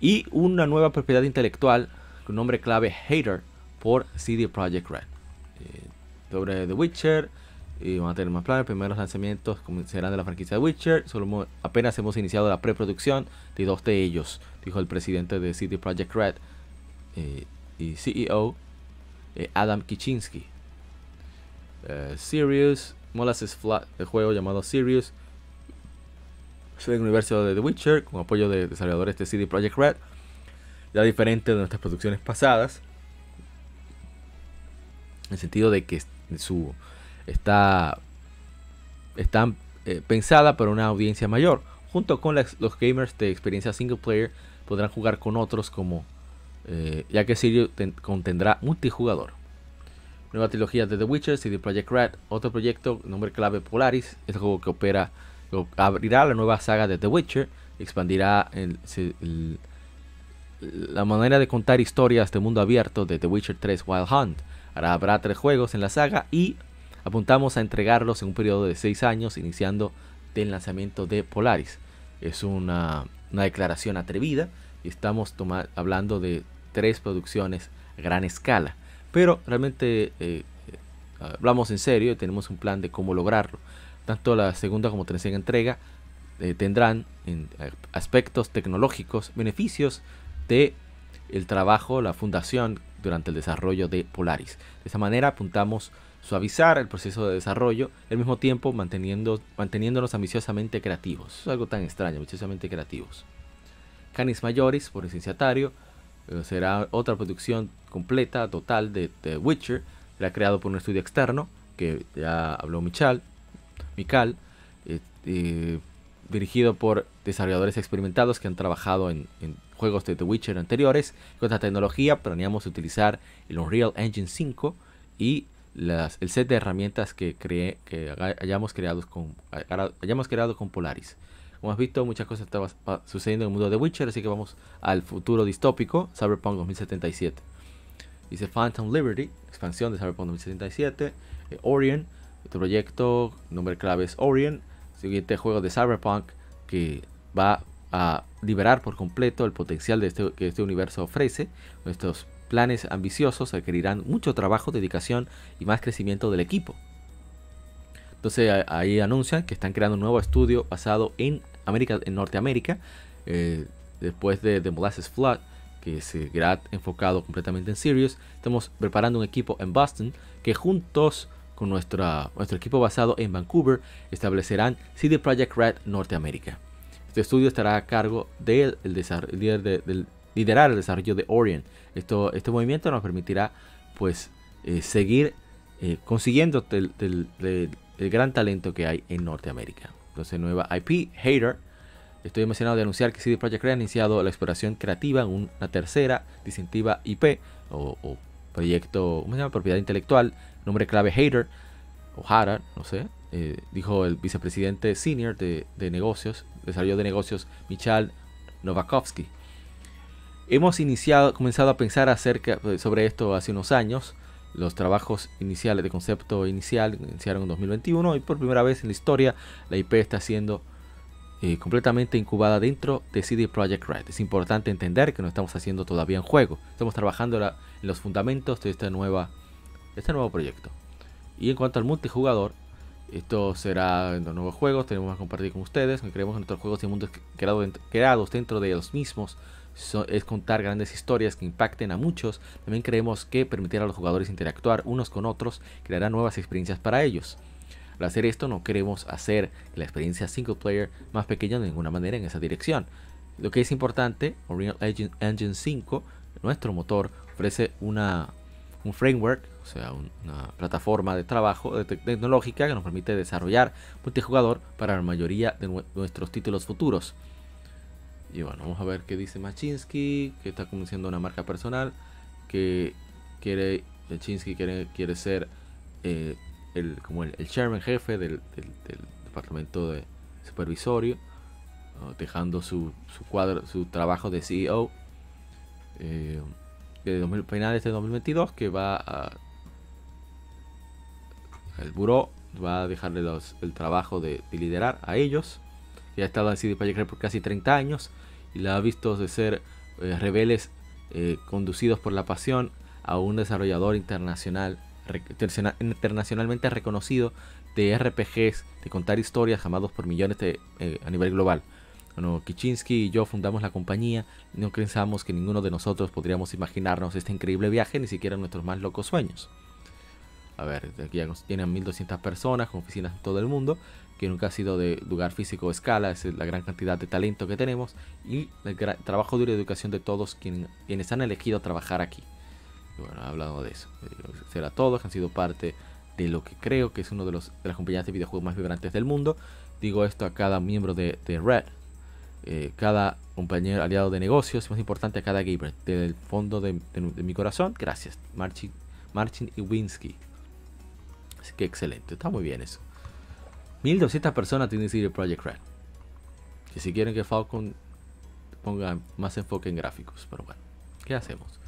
Speaker 1: Y una nueva propiedad intelectual con nombre clave Hater por CD Projekt Red. Eh, sobre The Witcher, y van a tener más planes. Primeros lanzamientos serán de la franquicia de Witcher. Solo apenas hemos iniciado la preproducción de dos de ellos, dijo el presidente de CD Projekt Red eh, y CEO eh, Adam Kichinsky. Sirius, Molasses Flat, el juego llamado Sirius, es el universo de The Witcher con apoyo de desarrolladores de CD Projekt Red. Ya diferente de nuestras producciones pasadas, en el sentido de que su está, está eh, pensada para una audiencia mayor. Junto con los gamers de experiencia single player podrán jugar con otros como eh, ya que Sirio contendrá multijugador. Nueva trilogía de The Witcher, CD Projekt Red, otro proyecto, nombre clave Polaris, es el juego que opera, abrirá la nueva saga de The Witcher, expandirá la manera de contar historias de mundo abierto de The Witcher 3 Wild Hunt Ahora habrá tres juegos en la saga y apuntamos a entregarlos en un periodo de seis años, iniciando del lanzamiento de Polaris. Es una, declaración atrevida y estamos hablando de tres producciones a gran escala. Pero realmente eh, hablamos en serio y tenemos un plan de cómo lograrlo. Tanto la segunda como tercera entrega eh, tendrán en aspectos tecnológicos beneficios de el trabajo, la fundación durante el desarrollo de Polaris. De esa manera apuntamos suavizar el proceso de desarrollo, al mismo tiempo manteniendo, manteniéndonos ambiciosamente creativos. es algo tan extraño, ambiciosamente creativos. Canis Majoris, por licenciatario, será otra producción completa, total de The Witcher. Será creado por un estudio externo, que ya habló Michal, Mikal, eh, eh, dirigido por desarrolladores experimentados que han trabajado en, juegos de The Witcher anteriores. Con esta tecnología planeamos utilizar el Unreal Engine 5 y el set de herramientas que, cree, que hayamos creado con Polaris. Como has visto, muchas cosas estaban sucediendo en el mundo de Witcher, así que vamos al futuro distópico, Cyberpunk 2077. Dice Phantom Liberty, expansión de Cyberpunk 2077, eh, Orion, este proyecto, nombre clave es Orion, siguiente juego de Cyberpunk que va a liberar por completo el potencial este, que este universo ofrece. Nuestros planes ambiciosos requerirán mucho trabajo, dedicación y más crecimiento del equipo. Entonces ahí anuncian que están creando un nuevo estudio basado en América, en Norteamérica, eh, después de The Molasses Flood, que será enfocado completamente en Sirius. Estamos preparando un equipo en Boston que juntos con nuestra, nuestro equipo basado en Vancouver establecerán CD Projekt Red Norteamérica. Este estudio estará a cargo de, liderar el desarrollo de Orion. Esto, este movimiento nos permitirá pues eh, seguir eh, consiguiendo el, gran talento que hay en Norteamérica. Entonces nueva IP, Hater. Estoy emocionado de anunciar que CD Projekt Red ha iniciado la exploración creativa en una tercera distintiva IP o, proyecto, ¿cómo se llama? Propiedad intelectual, nombre clave Hater o Hara, no sé, eh, dijo el vicepresidente senior de, negocios desarrollo de negocios Michal Novakovsky. Hemos iniciado, comenzado a pensar acerca eh, sobre esto hace unos años. Los trabajos iniciales de concepto inicial iniciaron en 2021 y por primera vez en la historia la IP está siendo eh, completamente incubada dentro de CD Projekt Red. Es importante entender que no estamos haciendo todavía un juego, estamos trabajando en los fundamentos de este nuevo proyecto. Y en cuanto al multijugador, esto será en los nuevos juegos, tenemos que compartir con ustedes. Creemos que nuestros juegos y mundos creados dentro de los mismos es contar grandes historias que impacten a muchos. También creemos que permitir a los jugadores interactuar unos con otros creará nuevas experiencias para ellos. Al hacer esto no queremos hacer la experiencia single player más pequeña de ninguna manera en esa dirección. Lo que es importante, Unreal Engine 5, nuestro motor, ofrece una, un framework o sea, una plataforma de trabajo tecnológica que nos permite desarrollar multijugador para la mayoría de nuestros títulos futuros. Y bueno, vamos a ver qué dice Machinsky, que está conociendo una marca personal, que quiere, Machinsky quiere, quiere ser eh, el, como el, chairman jefe del, departamento de supervisorio, dejando su, su, cuadro, su trabajo de CEO. Eh, de finales de 2022 que va a el buró va a dejarle el trabajo de, liderar a ellos. Que ha estado en CD Projekt por casi 30 años y la ha visto de ser eh, eh, conducidos por la pasión a un desarrollador internacional internacionalmente reconocido de RPGs, de contar historias amados por millones de, eh, a nivel global. Bueno, Kichinsky y yo fundamos la compañía no pensamos que ninguno de nosotros podríamos imaginarnos este increíble viaje, ni siquiera nuestros más locos sueños a ver, aquí ya tienen 1200 personas con oficinas en todo el mundo, que nunca ha sido de lugar físico o escala, es la gran cantidad de talento que tenemos y el trabajo duro y educación de todos quienes, han elegido trabajar aquí. bueno, he hablado de eso. Será todos que han sido parte de lo que creo que es uno de, los, de las compañías de videojuegos más vibrantes del mundo. Digo esto a cada miembro de, Red, eh, cada compañero aliado de negocios, más importante a cada gamer. Del fondo de, mi corazón, gracias. Marcin, Marcin Iwinski. Así que excelente, está muy bien eso. 1200 personas tienen CD Project Red. Que si quieren que Falcon ponga más enfoque en gráficos, pero bueno, ¿qué hacemos?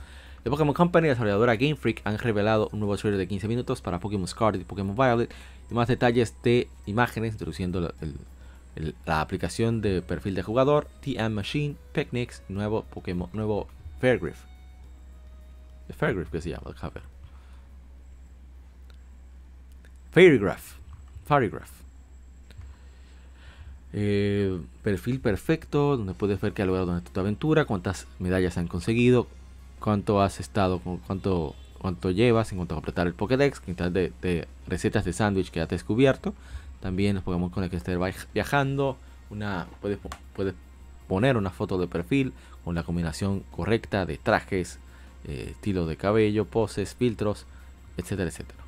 Speaker 1: The Pokémon Company y la desarrolladora Game Freak han revelado un nuevo trailer de 15 minutos para Pokémon Scarlet y Pokémon Violet y más detalles de imágenes introduciendo la, aplicación de perfil de jugador, TM Machine, Picnics, nuevo Pokémon, nuevo Fairgriff. El Fairgriff que se llama, déjame ver. Fairygraph. Fairygraph. Eh, perfil perfecto, donde puedes ver que ha logrado tu aventura, cuántas medallas han conseguido, cuánto has estado, cuánto, cuánto llevas en cuanto a completar el Pokédex, cantidad de, de recetas de sándwich que has descubierto. También nos Pokémon con el que estés viajando, una, puedes, puedes poner una foto de perfil con la combinación correcta de trajes, eh, estilo de cabello, poses, filtros, etcétera, etcétera.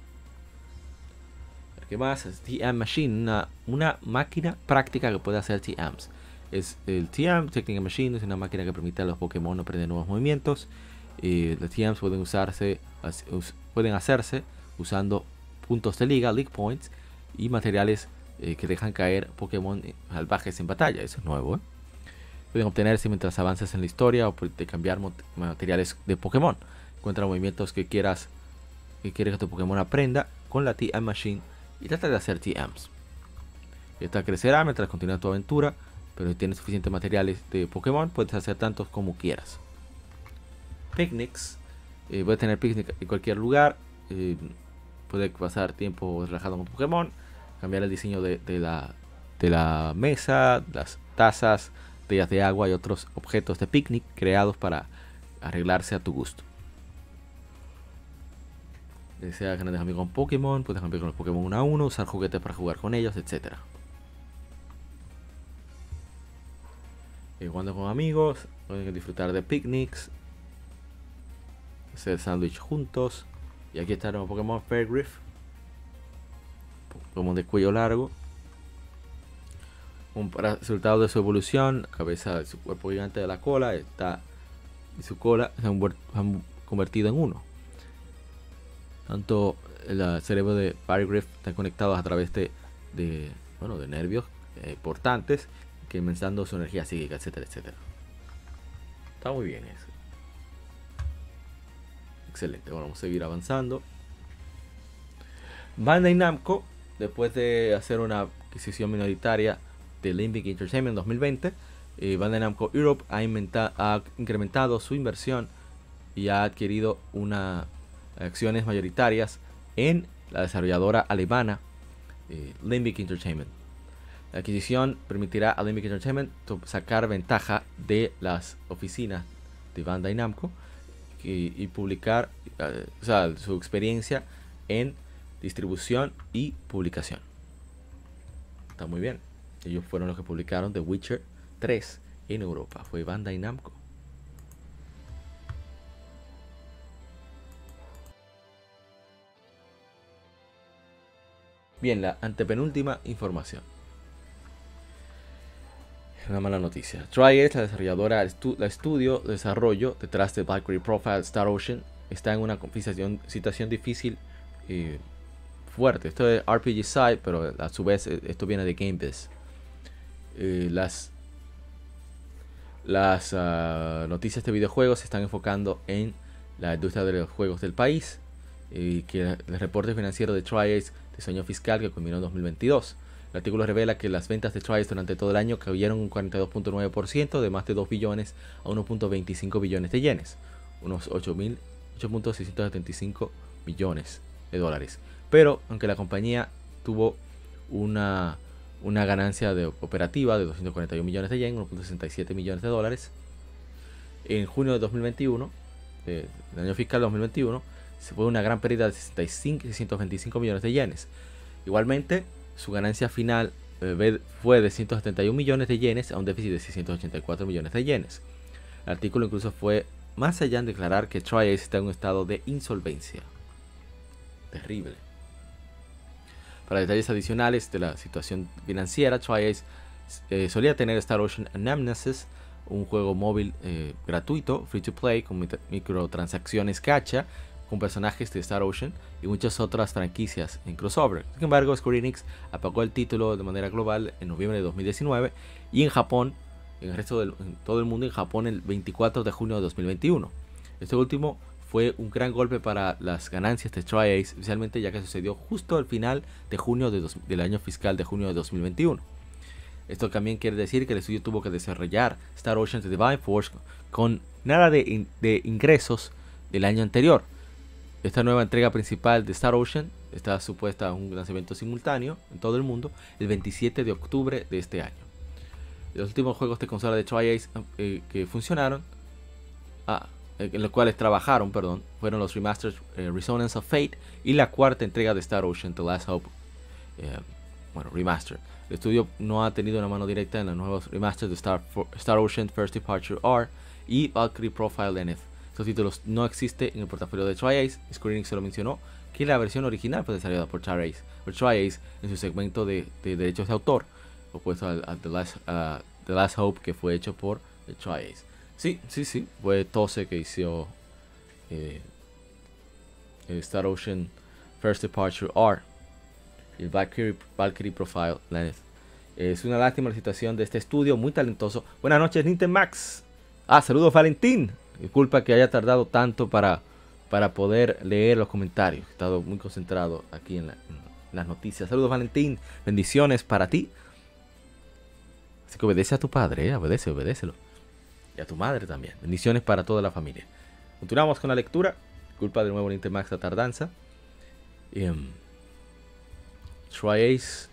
Speaker 1: ¿Qué más? Es TM Machine, una, máquina práctica que puede hacer TMs. Es el TM, Technical Machine, es una máquina que permite a los Pokémon aprender nuevos movimientos. Y los TMs pueden usarse, pueden hacerse usando puntos de liga, League Points, y materiales eh, que dejan caer Pokémon salvajes en batalla. Eso es nuevo. ¿eh? Pueden obtenerse mientras avances en la historia o cambiar materiales de Pokémon. Encuentra movimientos que quieras que quieres que tu Pokémon aprenda con la TM Machine y trata de hacer TMs. Esta crecerá mientras continúa tu aventura, pero si tienes suficientes materiales de Pokémon puedes hacer tantos como quieras. Picnics. Eh, puedes tener picnic en cualquier lugar. Eh, puedes pasar tiempo relajado con Pokémon. Cambiar el diseño de, la, de la mesa, las tazas, botellas de agua y otros objetos de picnic creados para arreglarse a tu gusto. Desea grandes amigos con Pokémon, puedes cambiar con los Pokémon uno a uno, usar juguetes para jugar con ellos, etc. Eh, jugando con amigos, pueden disfrutar de picnics, hacer sándwich juntos. Y aquí está el Pokémon Fairgriff, Pokémon de cuello largo. Un resultado de su evolución, cabeza de su cuerpo gigante de la cola, está y su cola se han convertido en uno. Tanto el cerebro de Firegriff está conectado a través de, bueno, de nervios eh, portantes que mensando su energía psíquica, etcétera, etcétera. Está muy bien eso. Excelente, vamos a seguir avanzando. Bandai Namco, después de hacer una adquisición minoritaria de Limbic Entertainment en 2020, eh, Bandai Namco Europe ha, ha incrementado su inversión y ha adquirido una acciones mayoritarias en la desarrolladora alemana eh, Limbic Entertainment. La adquisición permitirá a Limbic Entertainment sacar ventaja de las oficinas de Bandai Namco y, publicar eh, su experiencia en distribución y publicación. Está muy bien. Ellos fueron los que publicaron The Witcher 3 en Europa. Fue Bandai Namco. Bien, la antepenúltima información. Una mala noticia. TriAce, la desarrolladora, la estudio desarrollo detrás de Valkyrie Profile Star Ocean, está en una situación, difícil y fuerte. Esto es RPG Side, pero a su vez eh, esto viene de Game eh, las las ah, noticias de videojuegos se están enfocando en la industria de los juegos del país. Y que el reporte financiero de TriAce de su año fiscal que culminó en 2022. El artículo revela que las ventas de Trials durante todo el año cayeron un 42.9% de más de 2 billones a 1.25 billones de yenes, unos 8.675 millones de dólares. Pero aunque la compañía tuvo una, una ganancia de operativa de 241 millones de yen, 1.67 millones de dólares, en junio de 2021, del año fiscal 2021, se fue una gran pérdida de 65, 625 millones de yenes. Igualmente, su ganancia final eh, fue de 171 millones de yenes a un déficit de 684 millones de yenes. El artículo incluso fue más allá en declarar que TriAce está en un estado de insolvencia. Terrible. Para detalles adicionales de la situación financiera, TriAce eh, solía tener Star Ocean Nemesis, un juego móvil eh, gratuito, free to play, con microtransacciones cacha, con personajes de Star Ocean y muchas otras franquicias en crossover. Sin embargo, Square Enix apagó el título de manera global en noviembre de 2019 y en Japón, en el resto de todo el mundo, en Japón el 24 de junio de 2021. Este último fue un gran golpe para las ganancias de TriAce, especialmente ya que sucedió justo al final de junio del año fiscal de junio de 2021. Esto también quiere decir que el estudio tuvo que desarrollar Star Ocean de Divine Force con nada de ingresos del año anterior, esta nueva entrega principal de Star Ocean está supuesta a un lanzamiento simultáneo en todo el mundo el 27 de octubre de este año. Los últimos juegos de consola de TriAce eh, que funcionaron, ah, eh, en los cuales trabajaron, perdón, fueron los remasters eh, Resonance of Fate y la cuarta entrega de Star Ocean, The Last Hope, bueno, remaster. El estudio no ha tenido una mano directa en los nuevos remasters de Star, Ocean First Departure R y Valkyrie Profile NF estos títulos no existen en el portafolio de TriAce. Square Enix se lo mencionó que la versión original fue desarrollada por TriAce, por TriAce en su segmento de, derechos de autor, opuesto al, The, Last, Hope que fue hecho por TriAce. Sí, sí, sí, fue Tose que hizo eh, Star Ocean First Departure R. El Valkyrie, Valkyrie Profile. Es una lástima la situación de este estudio, muy talentoso. Buenas noches, Nintendo Max. Ah, saludos, Valentín. Disculpa que haya tardado tanto para, para poder leer los comentarios. He estado muy concentrado aquí en, las noticias. Saludos, Valentín. Bendiciones para ti. Así que obedece a tu padre, ¿eh? obedece, obedécelo. Y a tu madre también. Bendiciones para toda la familia. Continuamos con la lectura. Culpa de nuevo Nintemax la tardanza. Um, Tri-Ace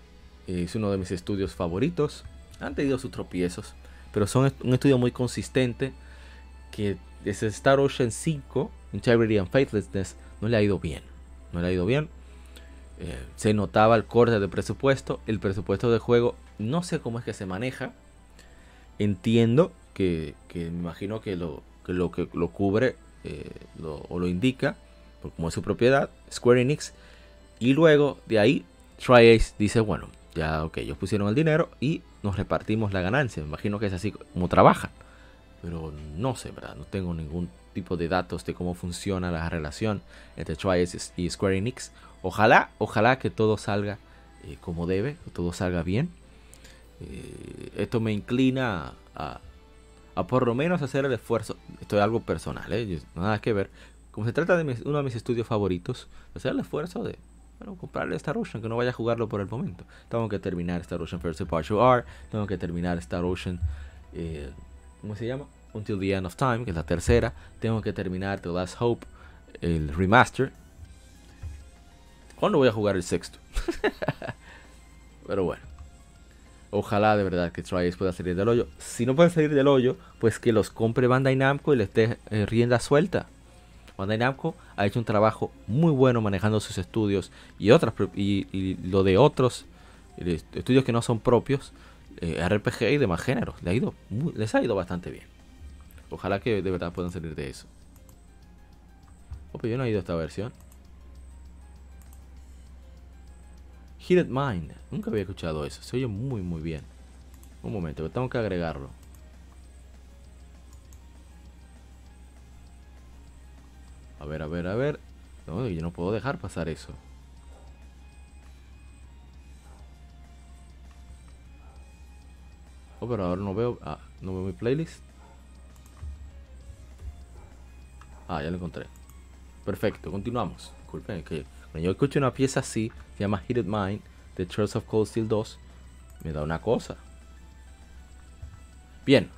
Speaker 1: es uno de mis estudios favoritos. Han tenido sus tropiezos, pero son un estudio muy consistente que desde Star Ocean 5, Integrity and Faithlessness, no le ha ido bien. No le ha ido bien. Eh, se notaba el corte de presupuesto. El presupuesto de juego no sé cómo es que se maneja. Entiendo que, me imagino que lo que lo, que lo cubre eh, o lo indica, como es su propiedad, Square Enix. Y luego de ahí, TriAce dice, bueno, ya ok, ellos pusieron el dinero y nos repartimos la ganancia. Me imagino que es así como trabajan. Pero no sé, ¿verdad? No tengo ningún tipo de datos de cómo funciona la relación entre TriAce y Square Enix. Ojalá, ojalá que todo salga eh, como debe, que todo salga bien. Eh, esto me inclina a, por lo menos hacer el esfuerzo. Esto es algo personal, ¿eh? nada que ver. Como se trata de uno de mis estudios favoritos, hacer el esfuerzo de bueno, comprarle Star Ocean, que no vaya a jugarlo por el momento. Tengo que terminar Star Ocean First Departure R, tengo que terminar Star Ocean, ¿cómo se llama? Until the End of Time, que es la tercera. Tengo que terminar The Last Hope, el remaster. ¿Cuándo voy a jugar el sexto? Pero bueno. Ojalá de verdad que Tri pueda salir del hoyo. Si no puede salir del hoyo, pues que los compre Bandai Namco y les dé eh, rienda suelta. Bandai Namco ha hecho un trabajo muy bueno manejando sus estudios y otras y, lo de otros eh, estudios que no son propios, eh, RPG y demás géneros. Les ha, ido, les ha ido bastante bien. Ojalá que de verdad puedan salir de eso. Oh, yo no he ido a esta versión. Heated Mind. Nunca había escuchado eso. Se oye muy, muy bien. Un momento, tengo que agregarlo. A ver, a ver, a ver. No, yo no puedo dejar pasar eso. Oh, pero ahora no veo. Ah, no veo mi playlist. Ah, ya lo encontré. Perfecto, continuamos. Disculpen que cuando yo escucho una pieza así, se llama Heated Mind, de Church of Cold Steel 2, me da una cosa. Bien.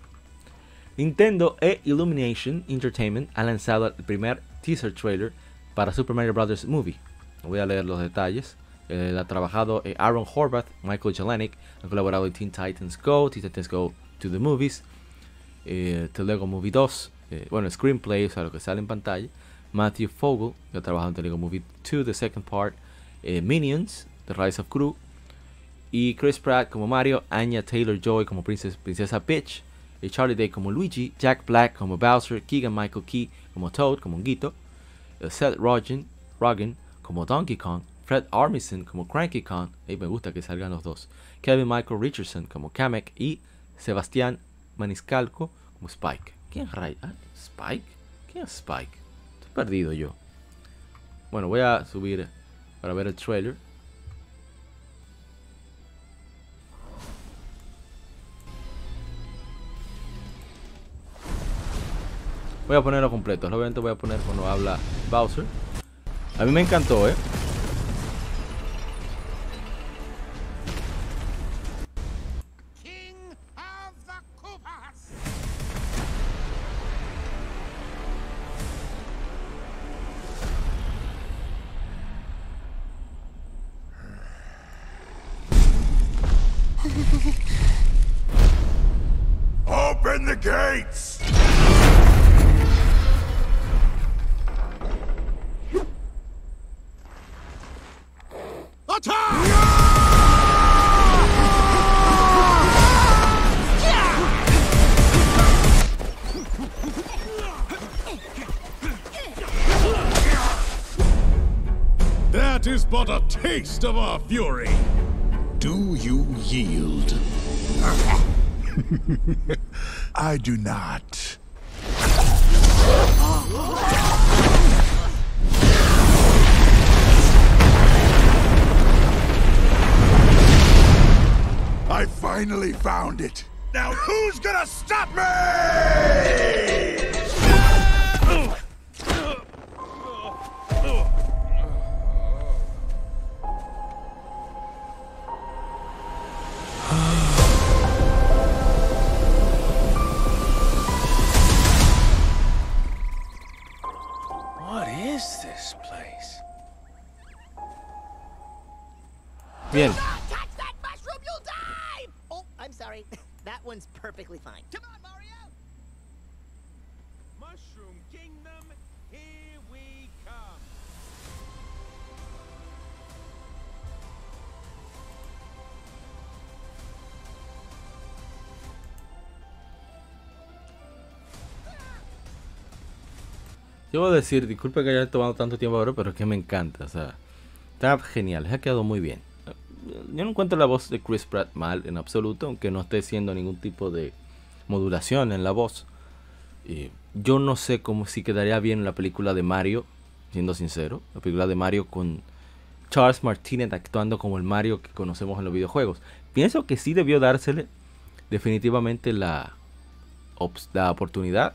Speaker 1: Nintendo e Illumination Entertainment ha lanzado el primer teaser trailer para Super Mario Bros. Movie. Voy a leer los detalles. Ha trabajado eh, Aaron Horvath, Michael Jelenic, han colaborado en Teen Titans Go, Teen Titans Go to the Movies, eh, The Movie 2, eh, bueno, screenplay, o sea, lo que sale en pantalla, Matthew Fogel, que ha trabajado en Lego Movie 2, The Second Part, eh, Minions, The Rise of Crew, y Chris Pratt como Mario, Anya Taylor Joy como Princess, Princesa Peach, Charlie Day como Luigi, Jack Black como Bowser, Keegan Michael Key como Toad, como Guito, Seth Rogen, Rogen como Donkey Kong, Fred Armisen como Cranky Kong, y me gusta que salgan los dos, Kevin Michael Richardson como Kamek y Sebastián Maniscalco como Spike. ¿Quién es? Ah, ¿Spike? ¿Quién es Spike? perdido yo. Bueno, voy a subir para ver el trailer. Voy a ponerlo completo. Obviamente voy a poner cuando habla Bowser. A mí me encantó, ¿eh?
Speaker 3: Taste of our fury! Do you yield? I do not. I finally found it. Now who's gonna stop me?
Speaker 1: Yo voy a decir, disculpe que haya tomado tanto tiempo ahora, pero es que me encanta. O sea, está genial, ha quedado muy bien. Yo no encuentro la voz de Chris Pratt mal en absoluto, aunque no esté haciendo ningún tipo de modulación en la voz. Y yo no sé cómo si quedaría bien la película de Mario, siendo sincero. La película de Mario con Charles Martinet actuando como el Mario que conocemos en los videojuegos. Pienso que sí debió dársele definitivamente la, la oportunidad.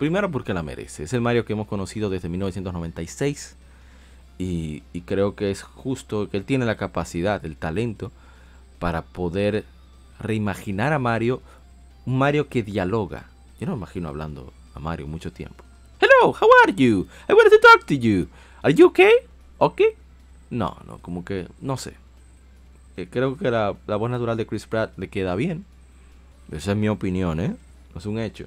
Speaker 1: Primero porque la merece. Es el Mario que hemos conocido desde 1996. Y, y creo que es justo que él tiene la capacidad, el talento para poder reimaginar a Mario. Un Mario que dialoga. Yo no me imagino hablando a Mario mucho tiempo. Hello, how are you? I wanted to talk to you. Are you okay? Okay? No, no, como que no sé. Eh, Creo que la, la voz natural de Chris Pratt le queda bien. Esa es mi opinión, ¿eh? No es un hecho.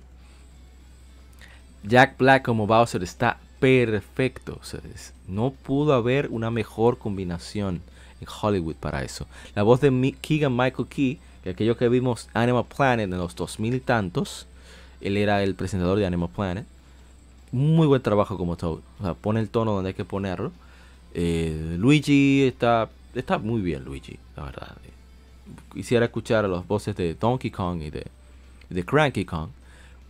Speaker 1: Jack Black como Bowser está perfecto. No pudo haber una mejor combinación en Hollywood para eso. La voz de Keegan Michael Key, que aquello que vimos Animal Planet en los 2000 y tantos, él era el presentador de Animal Planet. Muy buen trabajo como Toad. O sea, pone el tono donde hay que ponerlo. Eh, Luigi está, está muy bien, Luigi, la verdad. Quisiera escuchar las voces de Donkey Kong y de, de Cranky Kong.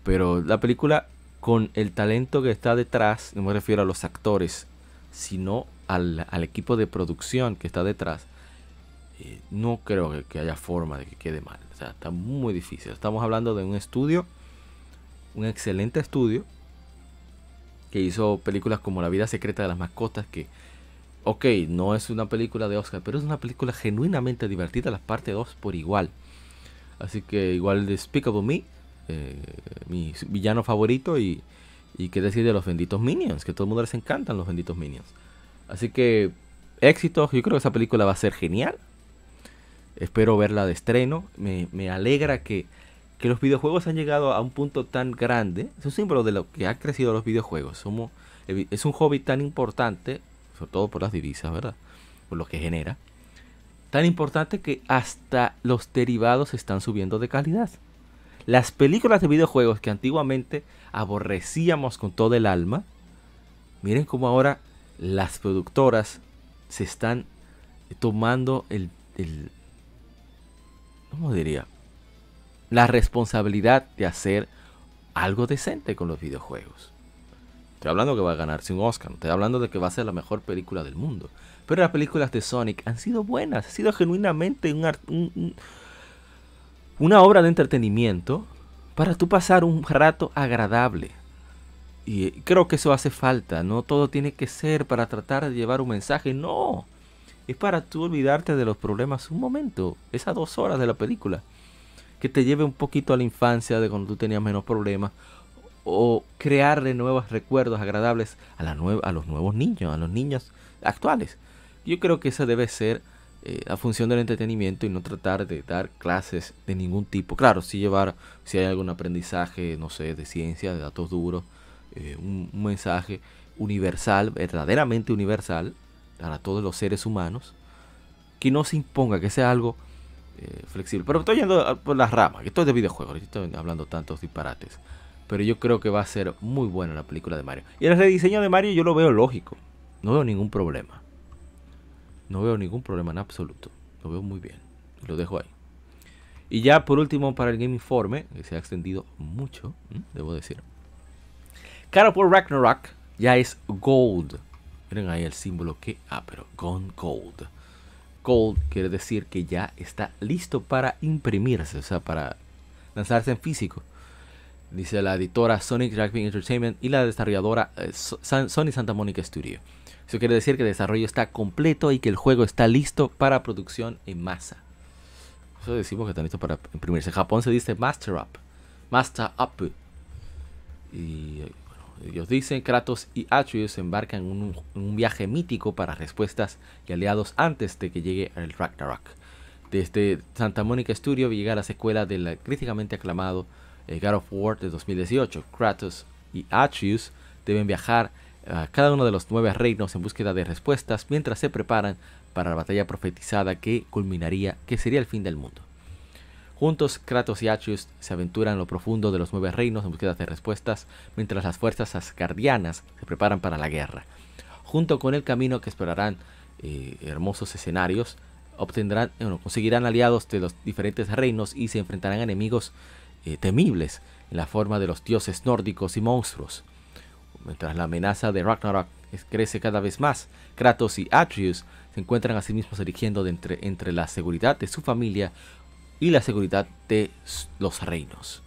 Speaker 1: Pero la película, con el talento que está detrás, no me refiero a los actores, sino al, al equipo de producción que está detrás, eh, no creo que, haya forma de que quede mal. O sea, está muy difícil. Estamos hablando de un estudio, un excelente estudio, que hizo películas como La vida secreta de las mascotas, que, ok, no es una película de Oscar, pero es una película genuinamente divertida, las parte 2 por igual. Así que igual Despicable Me, eh, mi villano favorito y, y qué decir de los benditos Minions, que a todo el mundo les encantan los benditos Minions. Así que éxitos, yo creo que esa película va a ser genial. Espero verla de estreno. Me, me alegra que, que los videojuegos han llegado a un punto tan grande. Es un símbolo de lo que han crecido los videojuegos. Somos, es un hobby tan importante, sobre todo por las divisas, ¿verdad? Por lo que genera. Tan importante que hasta los derivados están subiendo de calidad. Las películas de videojuegos que antiguamente aborrecíamos con todo el alma, miren cómo ahora las productoras se están tomando el, el ¿cómo diría? La responsabilidad de hacer algo decente con los videojuegos. Estoy hablando que va a ganarse un Oscar, estoy hablando de que va a ser la mejor película del mundo. Pero las películas de Sonic han sido buenas, ha sido genuinamente un- una obra de entretenimiento para tú pasar un rato agradable. Y creo que eso hace falta, no todo tiene que ser para tratar de llevar un mensaje, no. Es para tú olvidarte de los problemas un momento, esas dos horas de la película. Que te lleve un poquito a la infancia de cuando tú tenías menos problemas. O crearle nuevos recuerdos agradables a, la a los nuevos niños, a los niños actuales. Yo creo que esa debe ser eh, la función del entretenimiento y no tratar de dar clases de ningún tipo. Claro, si llevar, si hay algún aprendizaje, no sé, de ciencia, de datos duros, eh, un, mensaje universal, verdaderamente universal, para todos los seres humanos, que no se imponga, que sea algo eh, flexible. Pero estoy yendo por las ramas, que esto es de videojuegos, estoy hablando tantos disparates. Pero yo creo que va a ser muy buena la película de Mario. Y el rediseño de Mario yo lo veo lógico. No veo ningún problema. No veo ningún problema en absoluto. Lo veo muy bien. Lo dejo ahí. Y ya por último para el Game Informe, que se ha extendido mucho, debo decir. Cara por Ragnarok ya es Gold. Miren ahí el símbolo que... Ah, pero Gone Gold. Gold quiere decir que ya está listo para imprimirse, o sea, para lanzarse en físico. Dice la editora Sonic Rugby Entertainment y la desarrolladora eh, Sony Santa Monica Studio. Eso quiere decir que el desarrollo está completo y que el juego está listo para producción en masa. Eso decimos que está listo para imprimirse. En Japón se dice Master Up. Master Up. Y ellos dicen, Kratos y Atreus embarcan en un, viaje mítico para respuestas y aliados antes de que llegue el Ragnarok. Desde Santa Monica Studio llega la secuela del críticamente aclamado eh, God of War de 2018. Kratos y Atreus deben viajar a cada uno de los nueve reinos en búsqueda de respuestas mientras se preparan para la batalla profetizada que culminaría, que sería el fin del mundo. Juntos, Kratos y Atreus se aventuran en lo profundo de los nueve reinos en búsqueda de respuestas, mientras las fuerzas asgardianas se preparan para la guerra. Junto con el camino que explorarán eh, hermosos escenarios, obtendrán, conseguirán aliados de los diferentes reinos y se enfrentarán a enemigos eh, temibles en la forma de los dioses nórdicos y monstruos. Mientras la amenaza de Ragnarok crece cada vez más, Kratos y Atreus se encuentran a sí mismos eligiendo entre, entre la seguridad de su familia y la seguridad de los reinos.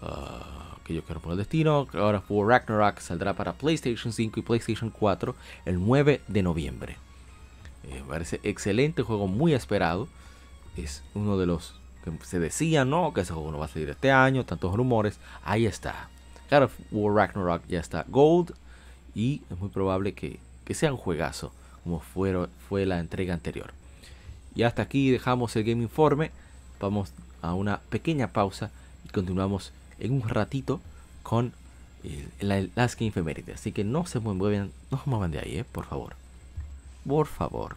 Speaker 1: Uh, que yo quiero por el destino. Ahora for Ragnarok saldrá para PlayStation 5 y PlayStation 4 el 9 de noviembre. Eh, me parece excelente juego, muy esperado. Es uno de los que se decía, ¿no? Que ese juego no va a salir este año, tantos rumores. Ahí está. God of War Ragnarok ya está Gold. Y es muy probable que, que sea un juegazo, como fue, fue la entrega anterior. Y hasta aquí dejamos el Game Informe. Vamos a una pequeña pausa y continuamos en un ratito con las Game. Así que no se muevan, no se muevan de ahí, ¿eh? por favor. Por favor.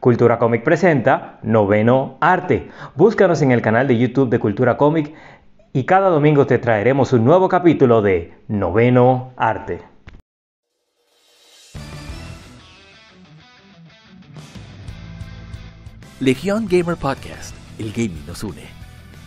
Speaker 4: Cultura Comic presenta Noveno Arte. Búscanos en el canal de YouTube de Cultura Comic y cada domingo te traeremos un nuevo capítulo de Noveno Arte.
Speaker 2: Legión Gamer Podcast, el gaming nos une.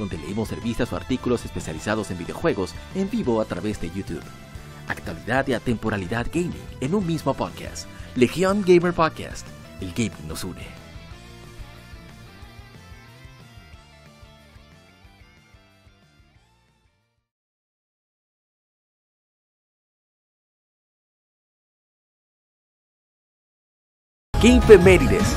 Speaker 2: donde leemos revistas o artículos especializados en videojuegos en vivo a través de YouTube. Actualidad y atemporalidad gaming en un mismo podcast. Legion Gamer Podcast. El gaming nos une. Game Mérides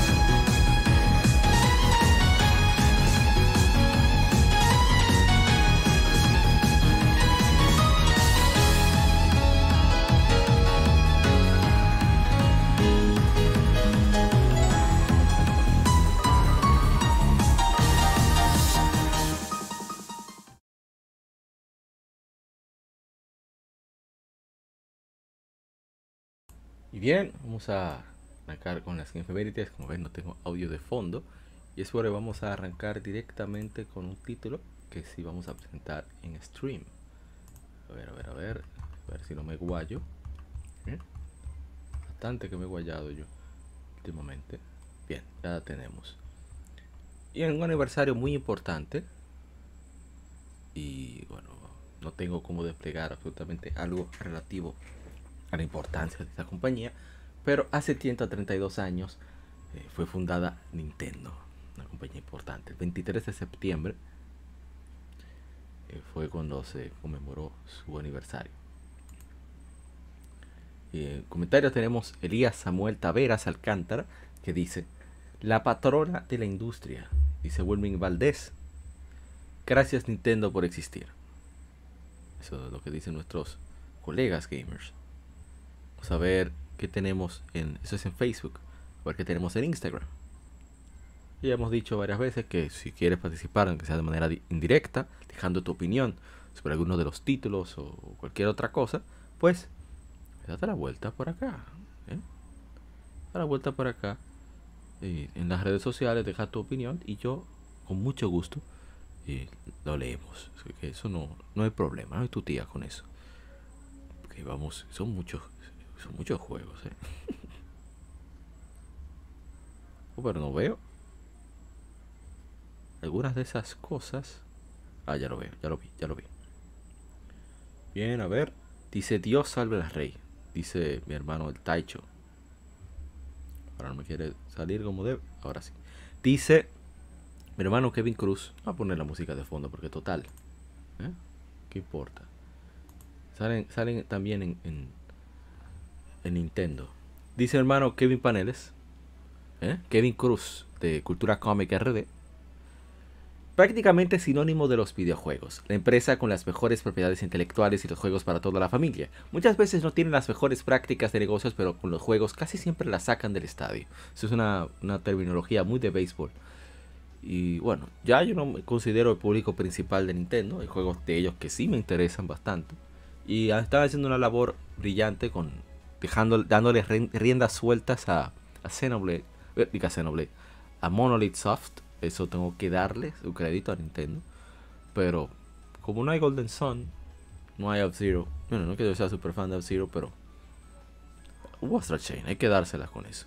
Speaker 1: Bien, vamos a arrancar con las efemérides. Como ven, no tengo audio de fondo. Y es porque vamos a arrancar directamente con un título que sí vamos a presentar en stream. A ver, a ver, a ver. A ver si no me guayo. ¿Eh? Bastante que me he guayado yo últimamente. Bien, ya la tenemos. Y en un aniversario muy importante. Y bueno, no tengo cómo desplegar absolutamente algo relativo la importancia de esta compañía, pero hace 132 años eh, fue fundada Nintendo, una compañía importante. El 23 de septiembre eh, fue cuando se conmemoró su aniversario. En comentarios tenemos Elías Samuel Taveras Alcántara, que dice, la patrona de la industria, dice Wilming Valdés. Gracias Nintendo por existir. Eso es lo que dicen nuestros colegas gamers. A ver qué tenemos en. Eso es en Facebook. A ver qué tenemos en Instagram. Ya hemos dicho varias veces que si quieres participar, aunque sea de manera indirecta, dejando tu opinión sobre alguno de los títulos o cualquier otra cosa, pues date la vuelta por acá. ¿eh? Da la vuelta por acá. Y en las redes sociales, deja tu opinión y yo, con mucho gusto, eh, lo leemos. Que eso no, no hay problema, no hay tu tía con eso. Porque vamos, son muchos son muchos juegos, eh. pero no veo. Algunas de esas cosas. Ah, ya lo veo, ya lo vi, ya lo vi. Bien, a ver. Dice Dios salve al rey. Dice mi hermano el Taicho. Ahora no me quiere salir como debe. Ahora sí. Dice mi hermano Kevin Cruz. Voy a poner la música de fondo porque total. ¿eh? ¿Qué importa? Salen, salen también en en Nintendo. Dice hermano Kevin Paneles, ¿eh? Kevin Cruz de Cultura Comic RD. Prácticamente sinónimo de los videojuegos, la empresa con las mejores propiedades intelectuales y los juegos para toda la familia. Muchas veces no tienen las mejores prácticas de negocios, pero con los juegos casi siempre las sacan del estadio. Eso es una, una terminología muy de béisbol. Y bueno, ya yo no me considero el público principal de Nintendo. Hay juegos de ellos que sí me interesan bastante. Y están haciendo una labor brillante con dejando, dándole riendas sueltas a, a Xenoblade, eh, a Xenoblade, a Monolith Soft. Eso tengo que darle su crédito a Nintendo. Pero como no hay Golden Sun, no hay F-Zero. Bueno, no que yo sea super fan de F-Zero, pero hubo Astral Chain, hay que dárselas con eso.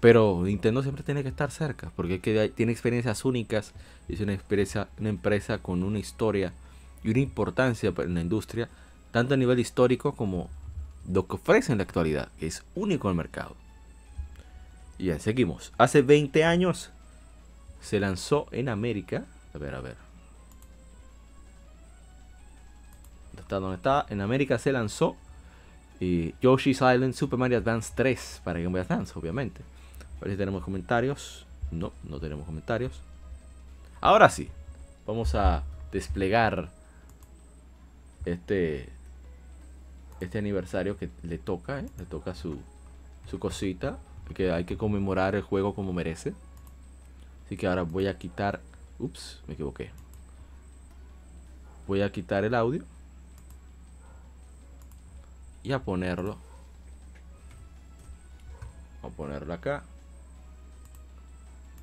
Speaker 1: Pero Nintendo siempre tiene que estar cerca, porque que tiene experiencias únicas, es una, experiencia, una empresa con una historia y una importancia en la industria, tanto a nivel histórico como lo que ofrece en la actualidad, que es único en el mercado. Y ya seguimos. Hace 20 años se lanzó en América. A ver, a ver. ¿Dónde está? ¿Dónde está? En América se lanzó y Yoshi's Island Super Mario Advance 3 para Game Boy Advance, obviamente. A ver si tenemos comentarios. No, no tenemos comentarios. Ahora sí, vamos a desplegar este este aniversario que le toca, ¿eh? le toca su, su cosita, que hay que conmemorar el juego como merece. Así que ahora voy a quitar, ups, me equivoqué. Voy a quitar el audio y a ponerlo. Vamos a ponerlo acá.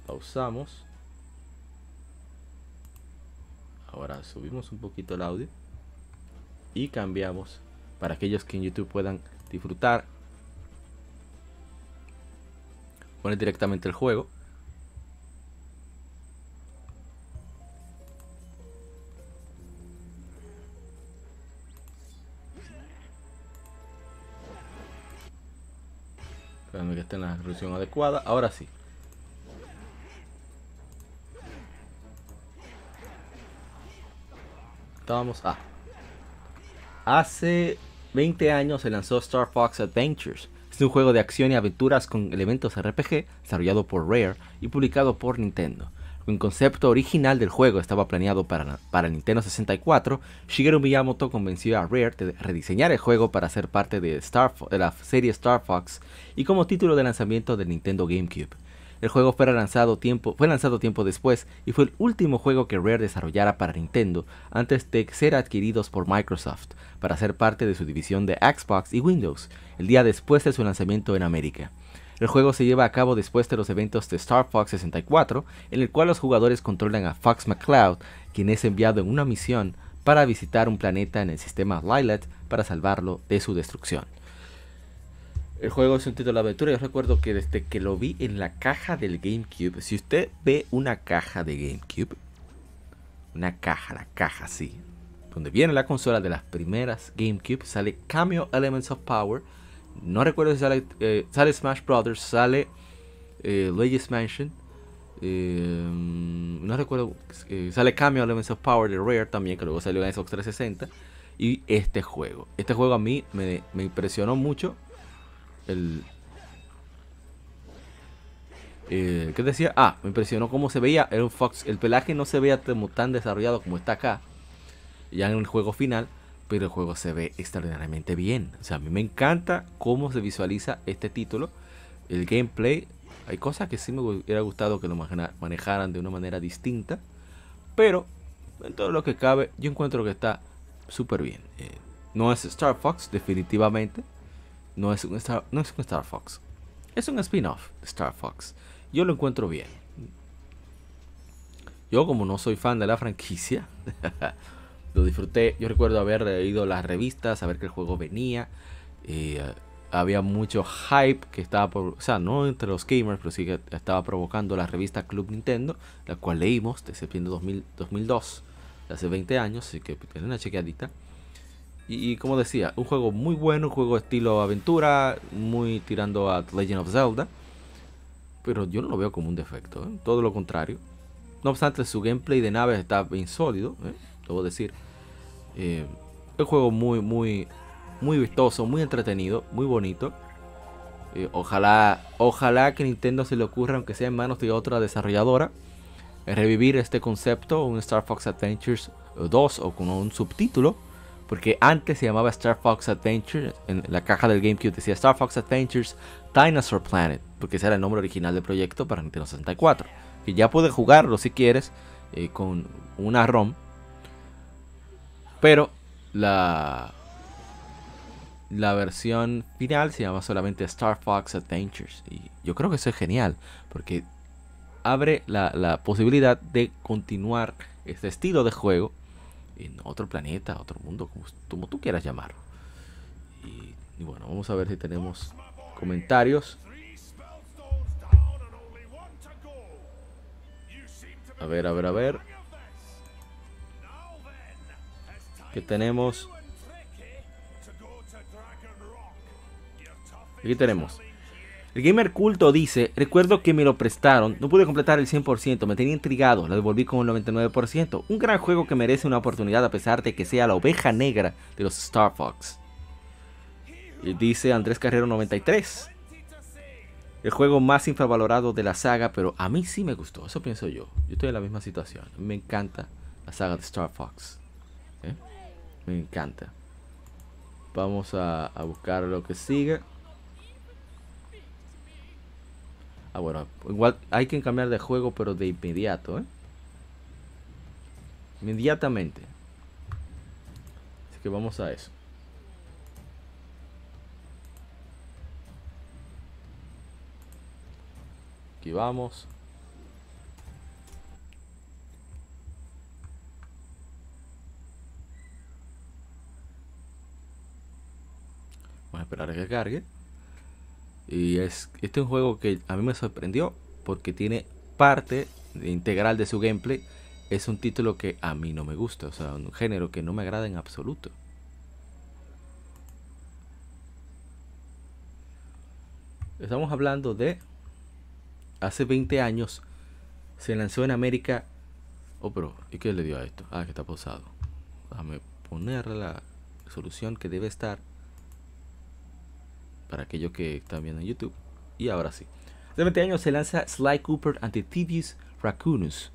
Speaker 1: Pausamos. Ahora subimos un poquito el audio y cambiamos para aquellos que en YouTube puedan disfrutar. Poner directamente el juego. Espérame que esté en la resolución adecuada. Ahora sí. Estábamos. Ah, Hace 20 años se lanzó Star Fox Adventures. Es un juego de acción y aventuras con elementos RPG desarrollado por Rare y publicado por Nintendo. El concepto original del juego estaba planeado para, para Nintendo 64. Shigeru Miyamoto convenció a Rare de rediseñar el juego para ser parte de, de la serie Star Fox y como título de lanzamiento del Nintendo GameCube. El juego fue lanzado, tiempo, fue lanzado tiempo después y fue el último juego que Rare desarrollara para Nintendo antes de ser adquiridos por Microsoft para ser parte de su división de Xbox y Windows, el día después de su lanzamiento en América. El juego se lleva a cabo después de los eventos de Star Fox 64, en el cual los jugadores controlan a Fox McCloud, quien es enviado en una misión para visitar un planeta en el sistema Lilet para salvarlo de su destrucción. El juego es un título de aventura. Yo recuerdo que desde que lo vi en la caja del GameCube, si usted ve una caja de GameCube, una caja, la caja así, donde viene la consola de las primeras GameCube, sale Cameo Elements of Power no recuerdo si sale, eh, sale Smash Brothers, sale eh, Luigi's Mansion. Eh, no recuerdo. Eh, sale Cameo Elements of Power de Rare también, que luego salió en Xbox 360. Y este juego. Este juego a mí me impresionó mucho. El. Eh, ¿Qué decía? Ah, me impresionó cómo se veía. Era un Fox. El pelaje no se veía tan desarrollado como está acá. Ya en el juego final pero el juego se ve extraordinariamente bien. O sea, a mí me encanta cómo se visualiza este título. El gameplay, hay cosas que sí me hubiera gustado que lo manejaran de una manera distinta, pero en todo lo que cabe, yo encuentro que está súper bien. Eh, no es Star Fox, definitivamente. No es, un Star, no es un Star Fox. Es un spin-off de Star Fox. Yo lo encuentro bien. Yo como no soy fan de la franquicia, lo disfruté. Yo recuerdo haber leído las revistas, saber que el juego venía. Eh, había mucho hype que estaba, por, o sea, no entre los gamers, pero sí que estaba provocando la revista Club Nintendo, la cual leímos de septiembre de 2002, hace 20 años, así que tiene una chequeadita. Y, como decía, un juego muy bueno, un juego estilo aventura, muy tirando a Legend of Zelda. Pero yo no lo veo como un defecto, ¿eh? todo lo contrario. No obstante, su gameplay de naves está bien sólido, ¿eh? debo decir. Eh, un juego muy, muy, muy vistoso, muy entretenido, muy bonito. Eh, ojalá, ojalá que Nintendo se le ocurra, aunque sea en manos de otra desarrolladora, revivir este concepto, un Star Fox Adventures 2 o con un subtítulo. Porque antes se llamaba Star Fox Adventures, en la caja del GameCube decía Star Fox Adventures Dinosaur Planet, porque ese era el nombre original del proyecto para Nintendo 64. Que ya puedes jugarlo si quieres eh, con una ROM pero la, la versión final se llama solamente Star Fox Adventures. Y yo creo que eso es genial. Porque abre la, posibilidad de continuar este estilo de juego en otro planeta, otro mundo, como, tú quieras llamarlo. Y, y, bueno, vamos a ver si tenemos comentarios. A ver, a ver, a ver. que tenemos. Aquí tenemos. El gamer culto dice, recuerdo que me lo prestaron, no pude completar el 100%, me tenía intrigado, lo devolví con el 99%. Un gran juego que merece una oportunidad a pesar de que sea la oveja negra de los Star Fox. Dice Andrés Carrero 93. El juego más infravalorado de la saga, pero a mí sí me gustó, eso pienso yo. Yo estoy en la misma situación, me encanta la saga de Star Fox. ¿Eh? Me encanta. Vamos a, buscar lo que sigue. Ah, bueno, igual hay que cambiar de juego, pero de inmediato, ¿eh? Inmediatamente. Así que vamos a eso. Aquí vamos. Vamos a esperar a que cargue. Y es, este es un juego que a mí me sorprendió porque tiene parte integral de su gameplay. Es un título que a mí no me gusta, o sea, un género que no me agrada en absoluto. Estamos hablando de hace 20 años se lanzó en América. Oh, pero ¿y qué le dio a esto? Ah, que está pausado. Déjame ponerla resolución que debe estar para aquellos que están viendo en YouTube. Y ahora sí. Hace 20 años se lanza Sly Cooper Antitivius Raccoonus.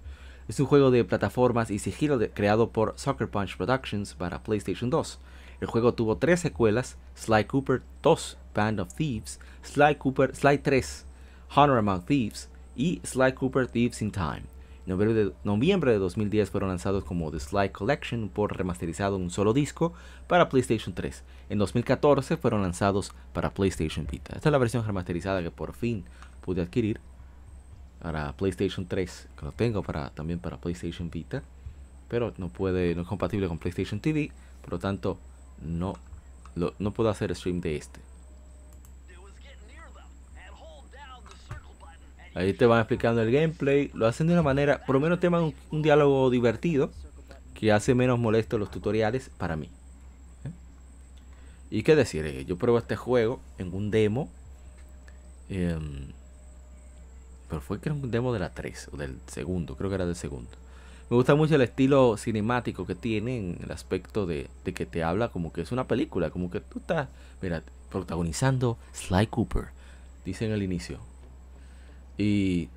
Speaker 1: Es un juego de plataformas y sigilo creado por Sucker Punch Productions para PlayStation 2. El juego tuvo tres secuelas: Sly Cooper 2, Band of Thieves, Sly Cooper Sly 3, Honor Among Thieves y Sly Cooper Thieves in Time. Noviembre de, noviembre de 2010 fueron lanzados como The Sly Collection por remasterizado en un solo disco para PlayStation 3. En 2014 fueron lanzados para PlayStation Vita. Esta es la versión remasterizada que por fin pude adquirir para PlayStation 3, que lo tengo para, también para PlayStation Vita, pero no puede, no es compatible con PlayStation TV, por lo tanto no, no puedo hacer stream de este. Ahí te van explicando el gameplay, lo hacen de una manera, por lo menos te dan un, diálogo divertido que hace menos molesto los tutoriales para mí. ¿eh? Y qué decir, eh, yo pruebo este juego en un demo, em, pero fue que era un demo de la 3 o del segundo, creo que era del segundo. Me gusta mucho el estilo cinemático que tiene en el aspecto de, de que te habla como que es una película, como que tú estás, mira, protagonizando Sly Cooper, dice en el inicio. Y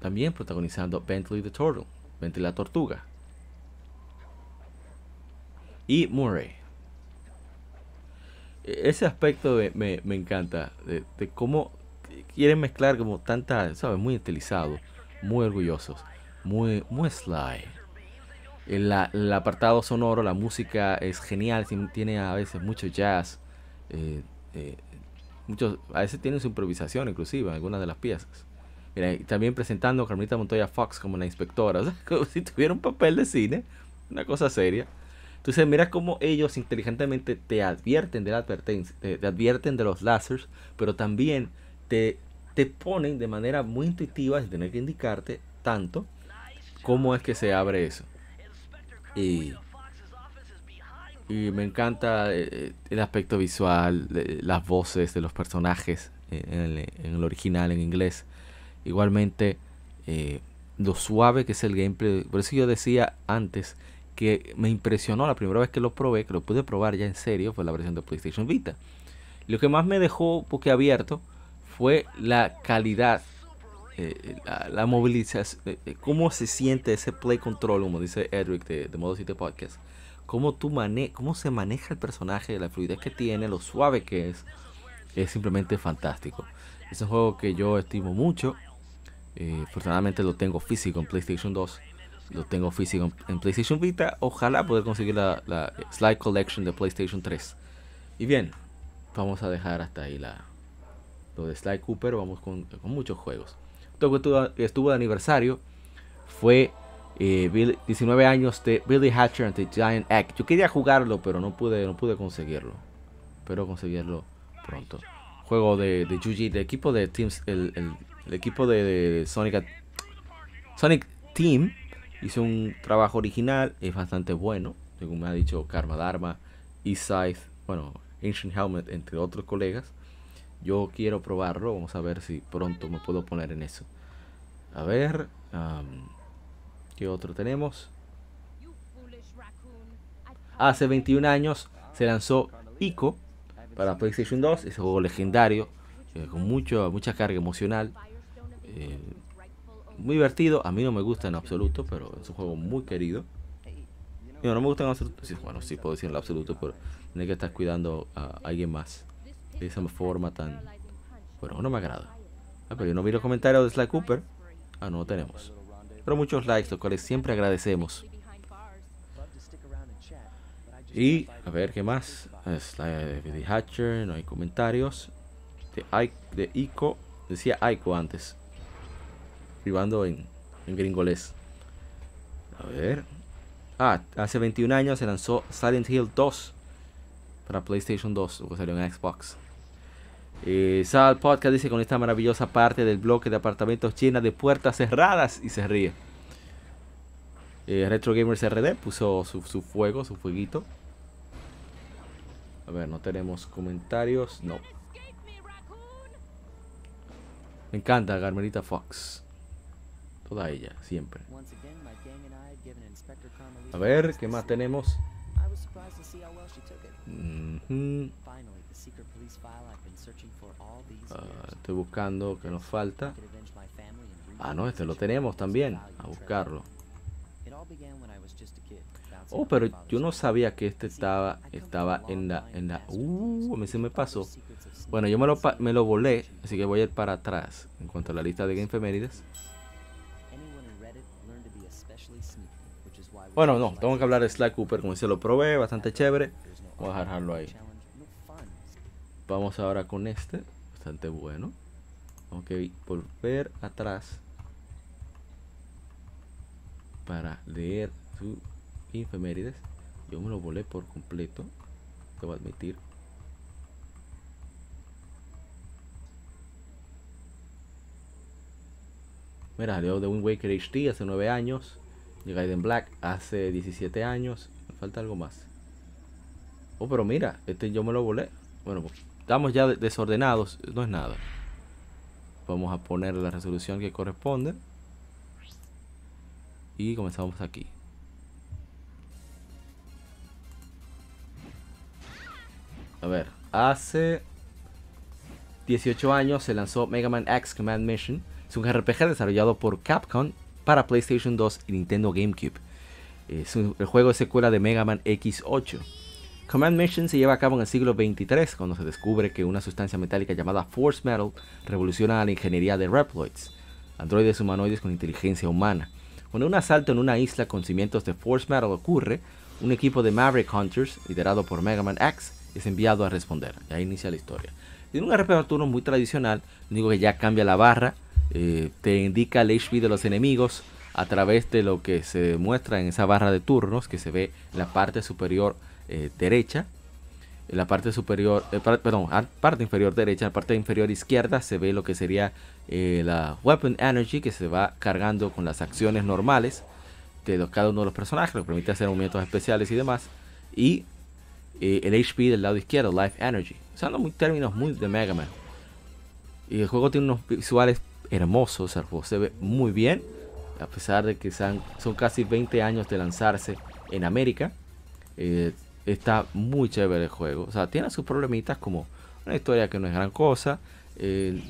Speaker 1: también protagonizando Bentley the Turtle, Bentley la Tortuga. Y Murray. E- Ese aspecto me, me- encanta, de, de cómo quieren mezclar como tanta, ¿sabes? Muy estilizado, muy orgullosos, muy, muy sly. El, el apartado sonoro, la música es genial, tien- tiene a veces mucho jazz, eh, eh, muchos, a veces tiene su improvisación inclusive en algunas de las piezas. Mira, también presentando a Carmelita Montoya Fox como la inspectora, como si tuviera un papel de cine, una cosa seria. Entonces mira cómo ellos inteligentemente te advierten de la advertencia, te, te advierten de los lásers, pero también te, te ponen de manera muy intuitiva, sin tener que indicarte tanto, cómo es que se abre eso. Y, y me encanta eh, el aspecto visual, de- las voces de los personajes eh, en el, en el original en inglés. Igualmente, eh, lo suave que es el gameplay. Por eso yo decía antes que me impresionó la primera vez que lo probé, que lo pude probar ya en serio, fue la versión de PlayStation Vita. Lo que más me dejó abierto fue la calidad, eh, la, la movilización, eh, eh, cómo se siente ese play control, como dice Edric de, de Modo 7 Podcast. Cómo, se maneja el personaje, la fluidez que tiene, lo suave que es, es simplemente fantástico. Es un juego que yo estimo mucho. Eh, afortunadamente lo tengo físico en PlayStation 2. Lo tengo físico en, PlayStation Vita. Ojalá poder conseguir la, la Slide Collection de PlayStation 3. Y bien, vamos a dejar hasta ahí la, lo de Sly Cooper. Vamos con, muchos juegos. Estuvo, que estuvo de aniversario fue eh, Bill- 19 años de Billy Hatcher ante Giant Egg. Yo quería jugarlo, pero no pude, no pude conseguirlo. Espero conseguirlo pronto. Juego de, de Yuji, del equipo de Teams, el, el- el equipo de, Sonic, Sonic Team hizo un trabajo original, es bastante bueno, según me ha dicho Karma Dharma, Eastside, bueno, Ancient Helmet, entre otros colegas. Yo quiero probarlo, vamos a ver si pronto me puedo poner en eso. A ver, ¿qué otro tenemos? Hace 21 años se lanzó Ico para PlayStation 2, ese juego legendario, eh, con mucho, mucha carga emocional. eh, muy divertido, a mí no me gusta en absoluto, pero es un juego muy querido. Digo, no me gusta en absoluto, sí, bueno, sí puedo decir en absoluto, pero tiene que estar cuidando a alguien más de esa forma tan... Bueno, no me agrada. Ah, pero yo no vi los comentarios de Sly Cooper. Ah, no tenemos. Pero muchos likes, los cuales siempre agradecemos. Y a ver qué más. Es la Billy Hatcher, no hay comentarios. De, I- de Ico, decía Ico antes. Privando en, en gringolés. A ver. Ah, hace 21 años se lanzó Silent Hill 2 para PlayStation 2, o salió en Xbox. Eh, Sal Podcast dice con esta maravillosa parte del bloque de apartamentos llena de puertas cerradas y se ríe. Eh, Retro Gamers RD puso su, su fuego, su fueguito. A ver, no tenemos comentarios. No. Me encanta Carmelita Fox. Toda ella, siempre. A ver, ¿qué más tenemos? Ujú.
Speaker 2: Finally,
Speaker 1: estoy buscando que nos falta. Ah, no, este lo tenemos también. A buscarlo. Oh, pero yo no sabía que este estaba estaba en la en la. Uh, mí se me pasó. Bueno, yo me lo me lo volé, así que voy a ir para atrás en cuanto a la lista de Game Femérides.
Speaker 2: Anyone who read it learned to be especially sneaky, which is why we
Speaker 1: Bueno, no, tengo que hablar de Sly Cooper, como se lo probé, bastante chévere. Voy a dejarlo ahí. Vamos ahora con este, bastante bueno. Tengo que volver atrás para leer su Infemérides. Yo me lo volé por completo, debo admitir. Mira, The Wind Waker HD hace 9 años. Gaiden Black hace 17 años. Me falta algo más. Oh, pero mira, este yo me lo volé. Bueno, pues, estamos ya de- desordenados. No es nada. Vamos a poner la resolución que corresponde. Y comenzamos aquí. A ver, hace 18 años se lanzó Mega Man X Command Mission. Es un RPG desarrollado por Capcom para PlayStation 2 y Nintendo GameCube. Es un- el juego es secuela de Mega Man X8. Command Mission se lleva a cabo en el siglo XXIII, cuando se descubre que una sustancia metálica llamada Force Metal revoluciona la ingeniería de Reploids, androides humanoides con inteligencia humana. Cuando un asalto en una isla con cimientos de Force Metal ocurre, un equipo de Maverick Hunters, liderado por Mega Man X, es enviado a responder. Y ahí inicia la historia. Tiene un turnos muy tradicional, digo que ya cambia la barra, eh, te indica el HP de los enemigos a través de lo que se muestra en esa barra de turnos que se ve en la parte superior eh, derecha. En la parte superior, eh, perdón, a- parte inferior derecha, en la parte inferior izquierda se ve lo que sería eh, la Weapon Energy que se va cargando con las acciones normales de cada uno de los personajes, lo permite hacer movimientos especiales y demás. Y eh, el HP del lado izquierdo, Life Energy. Usando muy términos muy de Mega Man. Y el juego tiene unos visuales hermosos, el juego se ve muy bien, a pesar de que sean- son casi 20 años de lanzarse en América. Está muy chévere el juego. O sea, tiene sus problemitas como una historia que no es gran cosa. eh,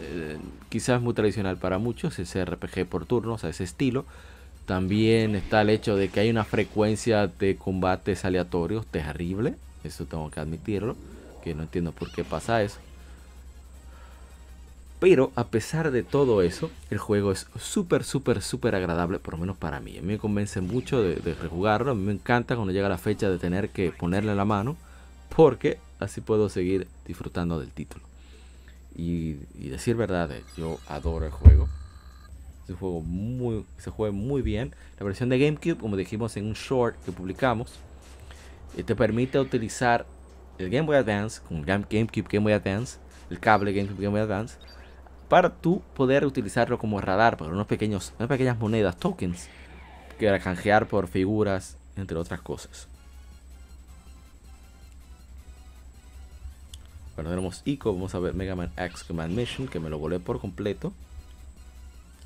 Speaker 1: eh, quizás muy tradicional para muchos, ese RPG por turnos, a ese estilo. También está el hecho de que hay una frecuencia de combates aleatorios terrible. Eso tengo que admitirlo. Que no entiendo por qué pasa eso. Pero a pesar de todo eso, el juego es súper, súper, súper agradable, por lo menos para mí. A mí me convence mucho de, rejugarlo. A mí me encanta cuando llega la fecha de tener que ponerle la mano, porque así puedo seguir disfrutando del título. Y, y decir verdad, eh, yo adoro el juego. Es un juego muy, se juega muy bien. La versión de GameCube, como dijimos en un short que publicamos, eh, te permite utilizar el Game Boy Advance con Game- GameCube Game Boy Advance, el cable GameCube Game Boy Advance, para tú poder utilizarlo como radar para unos pequeños, unas pequeñas monedas, tokens, que era canjear por figuras, entre otras cosas. Bueno, tenemos ICO, vamos a ver Mega Man X Command Mission, que me lo volé por completo.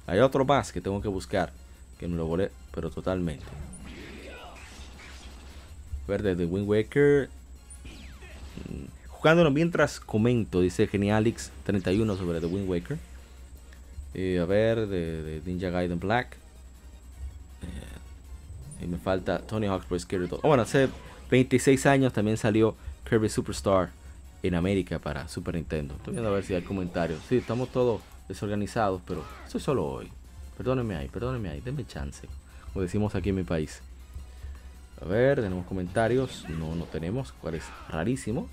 Speaker 1: Hay otro más que tengo que buscar, que me lo volé, pero totalmente. Verde de Wind Waker. Mm, Jugándolo mientras comento, dice Genialix31 sobre The Wind Waker. Eh, a ver, de, Ninja Gaiden Black. Eh, y me falta Tony Hawk's Pro Skater 2. Oh, bueno, hace 26 años también salió Kirby Superstar en América para Super Nintendo. Estoy viendo a ver si hay comentarios. Sí, estamos todos desorganizados, pero eso es solo hoy. Perdónenme ahí, perdónenme ahí, denme chance. Como decimos aquí en mi país. A ver, tenemos comentarios. No, no tenemos. Cuál es rarísimo.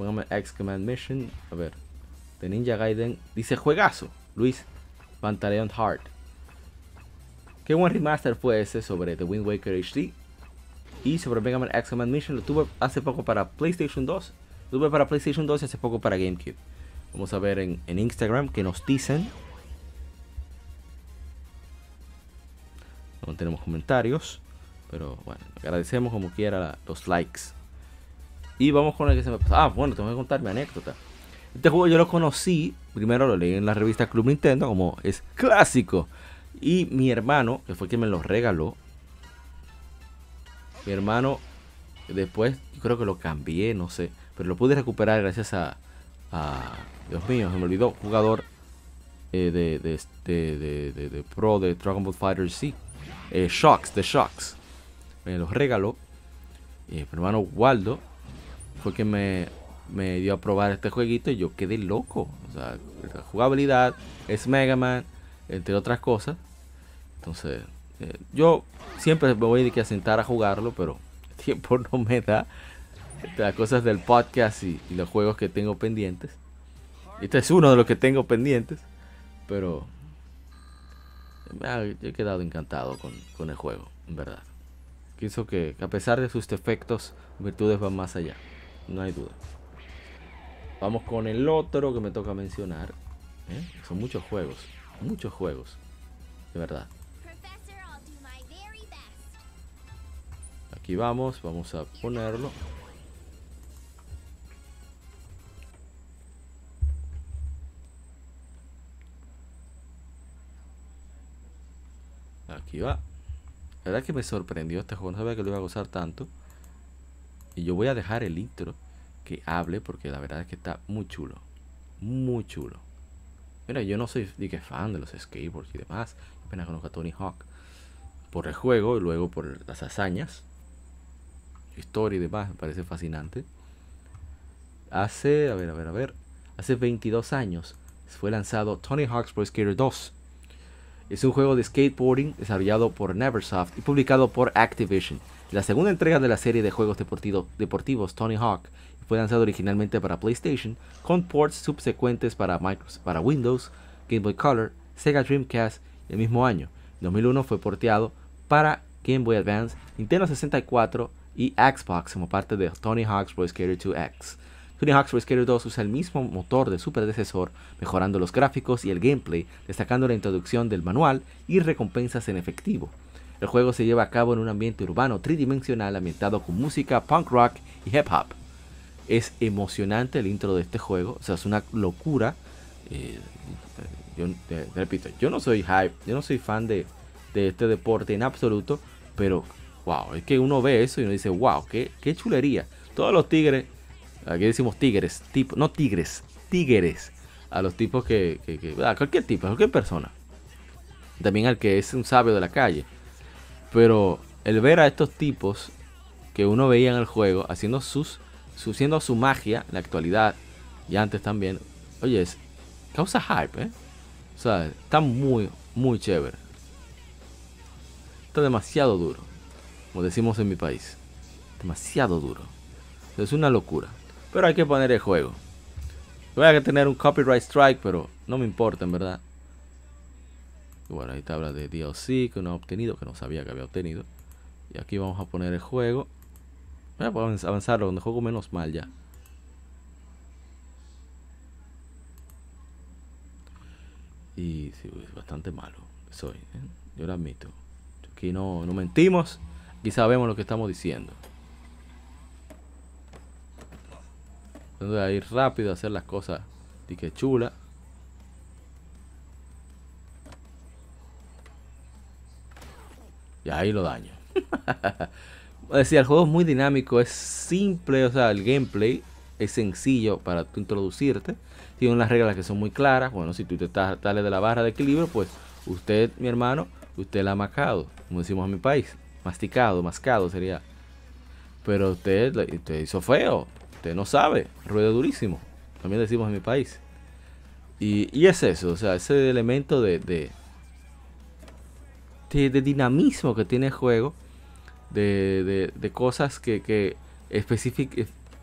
Speaker 1: Póngame X Command Mission. A ver. De Ninja Gaiden. Dice juegazo. Luis Pantaleon Hart. Qué buen remaster fue ese sobre The Wind Waker HD. Y sobre Mega Man X Command Mission lo tuve hace poco para PlayStation 2. Lo tuve para PlayStation 2 y hace poco para GameCube. Vamos a ver en, en Instagram que nos dicen. No tenemos comentarios. Pero bueno, agradecemos como quiera los likes. Y vamos con el que se me pasó. Ah, bueno, tengo que contar mi anécdota. Este juego yo lo conocí, primero lo leí en la revista Club Nintendo, como es clásico. Y mi hermano, que fue quien me lo regaló, mi hermano después yo creo que lo cambié, no sé, pero lo pude recuperar gracias a, a Dios mío, se me olvidó, jugador eh, de, de, de, de, Pro de Dragon Ball Fighter Z, eh, Shocks, de Shocks, me los regaló. Y mi hermano Waldo fue que me, me dio a probar este jueguito y yo quedé loco. O sea, la jugabilidad es Mega Man, entre otras cosas. Entonces, eh, yo siempre me voy a sentar a jugarlo, pero el tiempo no me da. Las cosas del podcast y, los juegos que tengo pendientes. Este es uno de los que tengo pendientes, pero he quedado encantado con, con el juego, en verdad. Pienso que a pesar de sus defectos, virtudes van más allá, no hay duda. Vamos con el otro que me toca mencionar. ¿eh? Son muchos juegos, muchos juegos, de verdad. Aquí vamos, vamos a ponerlo. Aquí va. La verdad que me sorprendió este juego, no sabía que lo iba a gozar tanto. Yo voy a dejar el intro que hable porque la verdad es que está muy chulo. Muy chulo. Mira, yo no soy ni fan de los skateboards y demás. Apenas conozco a Tony Hawk por el juego y luego por las hazañas, historia y demás, me parece fascinante. Hace, a ver, a ver, a ver, hace 22 años fue lanzado Tony Hawk's Pro Skater 2. Es un juego de skateboarding desarrollado por Neversoft y publicado por Activision. La segunda entrega de la serie de juegos deportivo- deportivos Tony Hawk fue lanzado originalmente para PlayStation con ports subsecuentes para, para Windows, Game Boy Color, Sega Dreamcast el mismo año. En 2001 fue porteado para Game Boy Advance, Nintendo 64 y Xbox como parte de Tony Hawk's Pro Skater 2X. Tony Hawk's Pro Skater 2 usa el mismo motor de su predecesor, mejorando los gráficos y el gameplay, destacando la introducción del manual y recompensas en efectivo. El juego se lleva a cabo en un ambiente urbano tridimensional ambientado con música punk rock y hip hop. Es emocionante el intro de este juego, o sea, es una locura. Eh, yo te repito, yo no soy hype, yo no soy fan de, este deporte en absoluto, pero wow, es que uno ve eso y uno dice, wow, qué, chulería. Todos los tigres, aquí decimos tigres, tipo, no tigres, tigres, a los tipos que, que- a cualquier tipo, a cualquier persona. También al que es un sabio de la calle. Pero el ver a estos tipos que uno veía en el juego haciendo sus, su, haciendo su magia en la actualidad y antes también, oye, es, causa hype, ¿eh? O sea, está muy, muy chévere. Está demasiado duro, como decimos en mi país. Demasiado duro. Es una locura. Pero hay que poner el juego. Voy a tener un copyright strike, pero no me importa, en verdad. Y bueno, ahí te habla de DLC que uno ha obtenido, que no sabía que había obtenido. Y aquí vamos a poner el juego. A poder avanzarlo, donde juego menos mal ya. Y sí, es bastante malo. Soy, ¿eh? yo lo admito. Aquí no, no mentimos. Aquí sabemos lo que estamos diciendo. Tratando de ir rápido, hacer las cosas de que chula. Y ahí lo daño. Decía, el juego es muy dinámico, es simple, o sea, el gameplay es sencillo para tú introducirte. Tiene unas reglas que son muy claras. Bueno, si tú te estás sales de la barra de equilibrio, pues usted, mi hermano, usted la ha macado, como decimos en mi país. Masticado, mascado sería. Pero usted, usted hizo feo, usted no sabe, rueda durísimo. También decimos en mi país. Y, y es eso, o sea, ese elemento de, de, dinamismo que tiene el juego, de, de, cosas que, que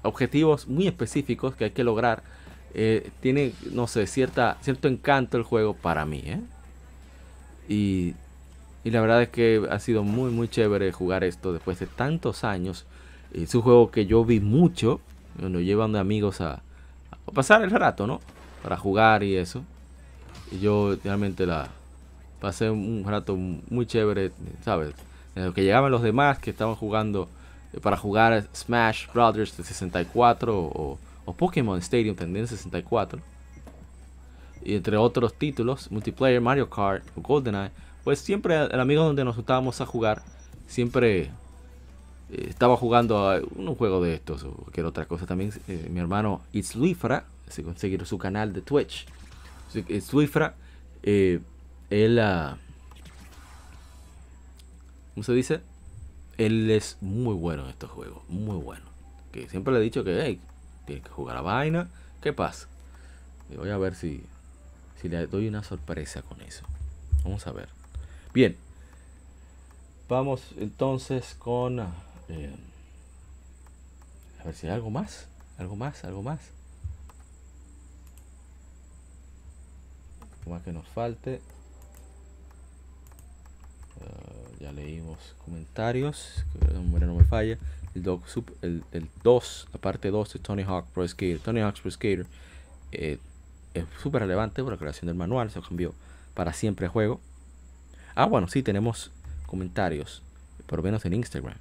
Speaker 1: objetivos muy específicos que hay que lograr. eh, tiene, no sé, cierta, cierto encanto el juego para mí. ¿eh? Y, y la verdad es que ha sido muy, muy chévere jugar esto después de tantos años. Es un juego que yo vi mucho, nos llevan de amigos a, a pasar el rato, ¿no? Para jugar y eso. Y yo realmente la pasé un rato muy chévere, ¿sabes? En lo que llegaban los demás que estaban jugando eh, para jugar Smash Brothers de 64 o, Pokémon Stadium también de 64. Y entre otros títulos, multiplayer, Mario Kart o GoldenEye, pues siempre el amigo donde nos juntábamos a jugar, siempre eh, estaba jugando a un juego de estos o cualquier otra cosa también. eh, mi hermano It's Luifra, se conseguir su canal de Twitch. It's Luifra, eh, él, ah, ¿cómo se dice? Él es muy bueno en estos juegos, muy bueno. Que siempre le he dicho que, hey, tienes que jugar a vaina. ¿Qué pasa? Y voy a ver si, si le doy una sorpresa con eso. Vamos a ver. Bien. Vamos entonces con... ah, eh, a ver si hay algo más. Algo más, algo más. Más que nos falte. Ah, ya leímos comentarios. Que la memoria no me falla. El 2, el, el 2, la parte 2 de Tony Hawk Pro Skater. Tony Hawk's Pro Skater eh, es súper relevante por la creación del manual. Se cambió para siempre el juego. Ah, bueno, sí, tenemos comentarios. Por lo menos en Instagram.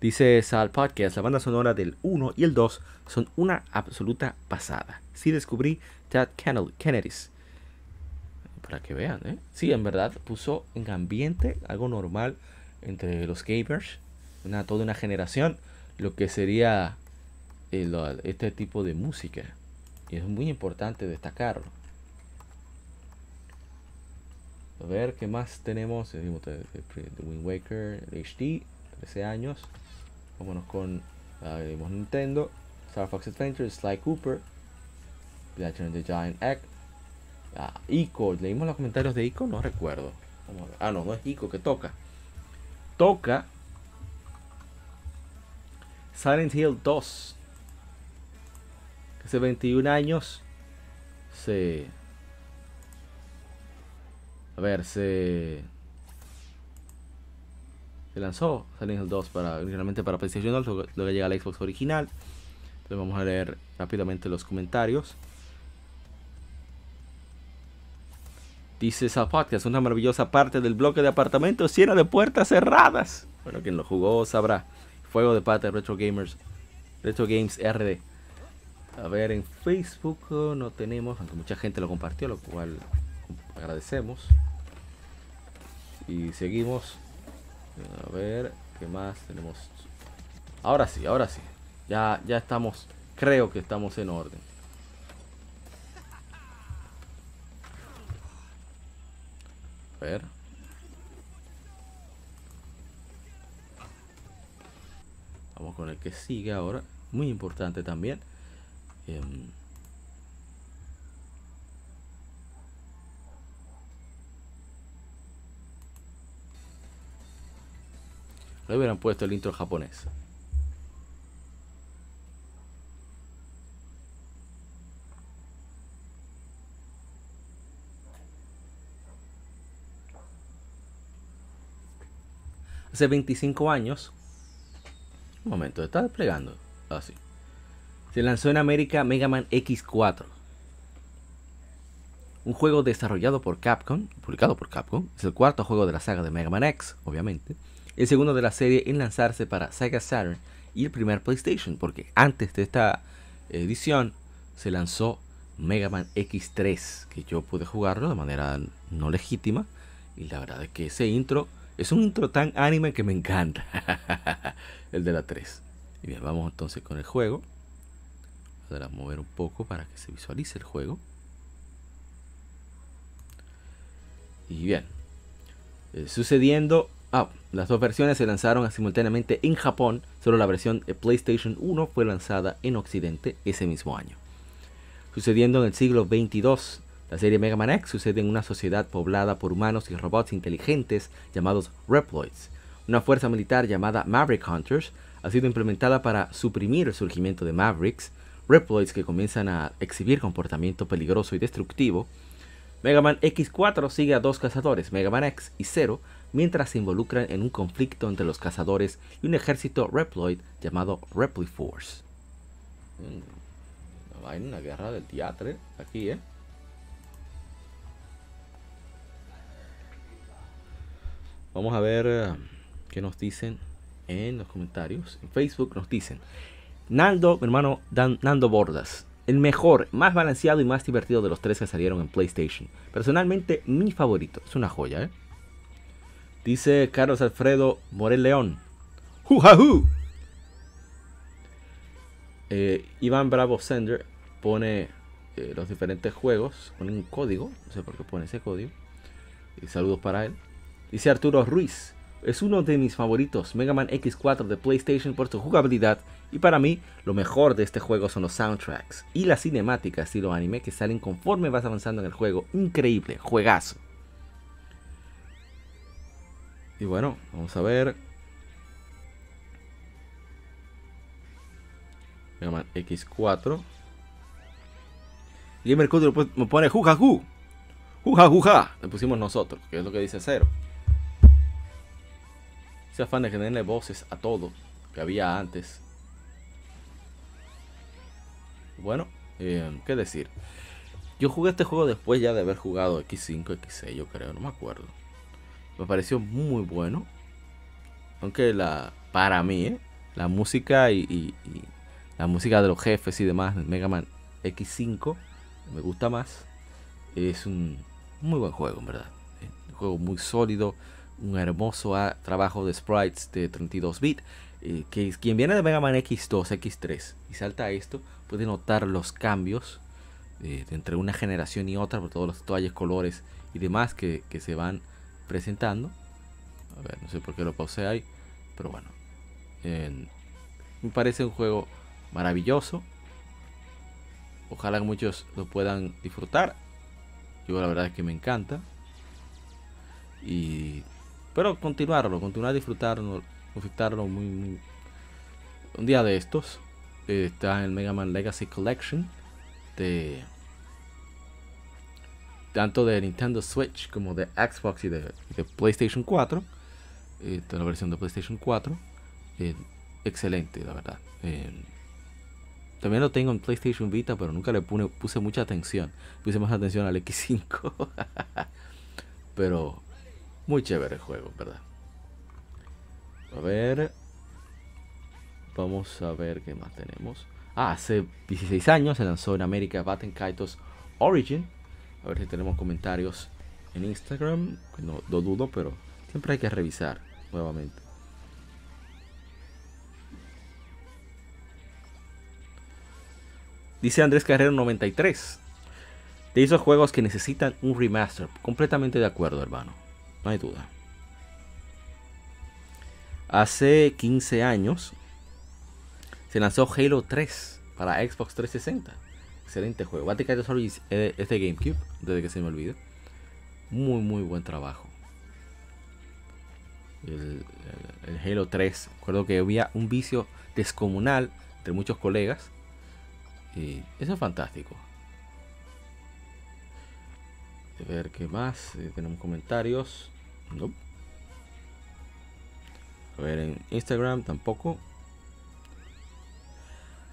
Speaker 1: Dice Sal Podcast, la banda sonora del 1 y el 2 son una absoluta pasada. Sí descubrí Kennel- Kennedys. Para que vean, ¿eh? Sí, en verdad puso en ambiente algo normal entre los gamers, una, toda una generación, lo que sería eh, lo- este tipo de música. Y es muy importante destacarlo. A ver, ¿qué más tenemos? De, Wind Waker, el HD, 13 años. Vámonos con vimos Nintendo, Star Fox Adventure, Sly Cooper, of the Giant Egg, ah, Ico. ¿Leímos los comentarios de Ico? No recuerdo. Ah, no, no es Ico que toca. Toca Silent Hill 2. que Hace 21 años se a ver, se. Se lanzó Silent Hill 2 para, originalmente para PlayStation 2, luego, luego llega la Xbox original. Entonces vamos a leer rápidamente los comentarios. Dice Sal Podcast, una maravillosa parte del bloque de apartamentos llena de puertas cerradas. Bueno, quien lo jugó sabrá. Fuego de de Retro Gamers. Retro Games RD. A ver, en Facebook no tenemos, aunque mucha gente lo compartió, lo cual agradecemos. Y seguimos. A ver, ¿qué más tenemos? Ahora sí, ahora sí. Ya, ya estamos, creo que estamos en orden. Ver. Vamos con el que sigue ahora. Muy importante también. Em, Le hubieran puesto el intro japonés. Hace 25 años. Un momento, está desplegando. Así. Se lanzó en América Mega Man X4. Un juego desarrollado por Capcom, publicado por Capcom. Es el cuarto juego de la saga de Mega Man X, obviamente el segundo de la serie en lanzarse para Sega Saturn y el primer PlayStation, porque antes de esta edición se lanzó Mega Man X3, que yo pude jugarlo de manera no legítima, y la verdad es que ese intro es un intro tan anime que me encanta, el de la 3. Y bien, vamos entonces con el juego. Voy a mover un poco para que se visualice el juego. Y bien, eh, sucediendo Ah, las dos versiones se lanzaron simultáneamente en Japón, solo la versión de PlayStation 1 fue lanzada en Occidente ese mismo año. Sucediendo en el siglo 22, la serie Mega Man X sucede en una sociedad poblada por humanos y robots inteligentes llamados Reploids. Una fuerza militar llamada Maverick Hunters ha sido implementada para suprimir el surgimiento de Mavericks, Reploids que comienzan a exhibir comportamiento peligroso y destructivo. Mega Man X4 sigue a dos cazadores, Mega Man X y Zero, mientras se involucran en un conflicto entre los cazadores y un ejército Reploid llamado Repliforce. Una vaina, una guerra del teatro aquí, ¿eh? Vamos a ver eh, qué nos dicen en los comentarios. En Facebook nos dicen, Naldo, mi hermano Nando Bordas, el mejor, más balanceado y más divertido de los tres que salieron en PlayStation. Personalmente, mi favorito. Es una joya, ¿eh? Dice Carlos Alfredo Morel León. ¡Jujajú! Eh, Iván Bravo Sender pone eh, los diferentes juegos, pone un código, no sé por qué pone ese código. Y saludos para él. Dice Arturo Ruiz, es uno de mis favoritos, Mega Man X4 de PlayStation por su jugabilidad y para mí lo mejor de este juego son los soundtracks y las cinemáticas estilo anime que salen conforme vas avanzando en el juego. Increíble, juegazo. Y bueno, vamos a ver. Mega Man X4. Gamer Code me pone jujajú. Juja juja. Le pusimos nosotros, que es lo que dice cero. Ese afán de tenerle voces a todo que había antes. Bueno, eh, ¿qué decir? Yo jugué este juego después ya de haber jugado X5, X6, yo creo, no me acuerdo. Me pareció muy bueno. Aunque la, para mí, ¿eh? la música y, y- la música de los jefes y demás de Mega Man X5 me gusta más. Es un muy buen juego, en verdad. Un juego muy sólido, un hermoso ah, trabajo de sprites de 32 bits. eh, que quien viene de Mega Man X2, X3 y salta a esto, puede notar los cambios eh, entre una generación y otra por todos los detalles, colores y demás que, se van presentando. A ver, no sé por qué lo pausé ahí, pero bueno. En- me parece un juego maravilloso. Ojalá muchos lo puedan disfrutar. Yo la verdad es que me encanta. Y pero continuarlo, continuar disfrutarlo, disfrutarlo muy, un día de estos eh, está en Mega Man Legacy Collection de tanto de Nintendo Switch como de Xbox y de, y de PlayStation 4 eh, de la versión de PlayStation 4 eh, excelente la verdad. Eh, también lo tengo en PlayStation Vita pero nunca le pune- puse mucha atención. Puse más atención al X5 pero muy chévere el juego verdad a ver vamos a ver qué más tenemos ah, hace 16 años se lanzó en América Batten Kaitos Origin a ver si tenemos comentarios en Instagram. No lo dudo, pero siempre hay que revisar nuevamente. Dice Andrés Carrero 93. De esos juegos que necesitan un remaster. Completamente de acuerdo, hermano. No hay duda. Hace 15 años se lanzó Halo 3 para Xbox 360. Excelente juego. Kaitos Origins es de GameCube, desde que se me olvide. Muy, muy buen trabajo. El, el- el Halo 3. Recuerdo que había un vicio descomunal entre muchos colegas. Y eso es fantástico. A ver qué más. Eh, tenemos comentarios. No. A ver en Instagram tampoco.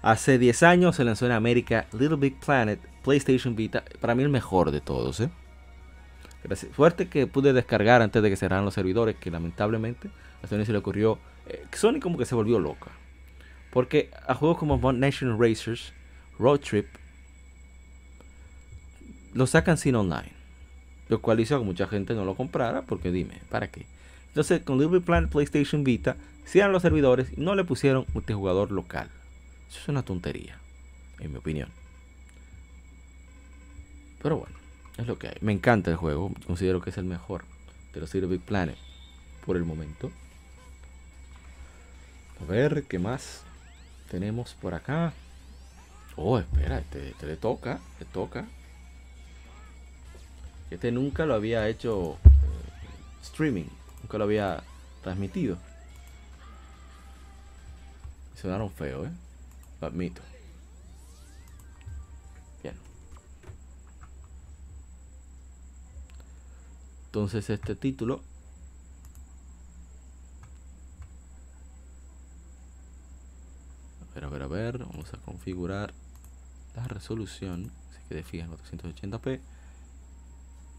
Speaker 1: Hace 10 años se lanzó en América Little Big Planet PlayStation Vita. Para mí el mejor de todos. ¿eh? Fuerte que pude descargar antes de que cerraran los servidores. Que lamentablemente a Sony se le ocurrió. eh, Sony como que se volvió loca. Porque a juegos como Mod Nation Racers, Road Trip, lo sacan sin online. Lo cual hizo que mucha gente no lo comprara. Porque dime, ¿para qué? Entonces con Little Big Planet PlayStation Vita cierran los servidores y no le pusieron multijugador local. Eso es una tontería, en mi opinión. Pero bueno, es lo que hay. Me encanta el juego. Considero que es el mejor de los Little Big Planet por el momento. A ver, ¿qué más tenemos por acá? Oh, espera, este, este le toca, le toca. Este nunca lo había hecho eh, streaming, nunca lo había transmitido. Sonaron feo, ¿eh? Lo admito. Bien. Entonces este título A ver, a ver, a ver. Vamos a configurar la resolución. Así que fija en 480p.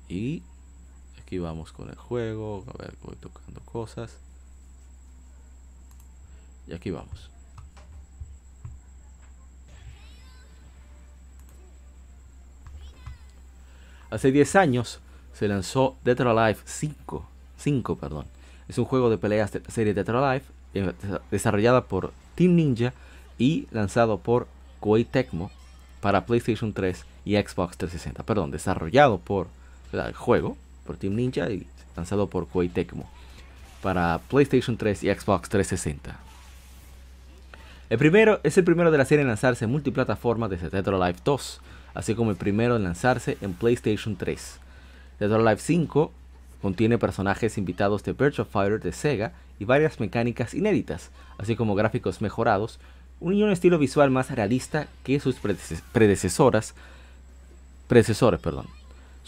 Speaker 1: Y aquí vamos con el juego. A ver, voy tocando cosas. Y aquí vamos. Hace 10 años se lanzó Dead or Alive 5. 5, perdón. Es un juego de peleas de serie Dead or Alive eh, desarrollada por Team Ninja y lanzado por Koei Tecmo para PlayStation 3 y Xbox 360. Perdón, desarrollado por el juego por Team Ninja y lanzado por Koei Tecmo para PlayStation 3 y Xbox 360. El primero es el primero de la serie en lanzarse en multiplataforma desde Dead or Alive 2, así como el primero en lanzarse en PlayStation 3. Dead or Alive 5 contiene personajes invitados de Virtua Fighter de Sega y varias mecánicas inéditas, así como gráficos mejorados, y un estilo visual más realista que sus predecesoras, predecesores. Perdón.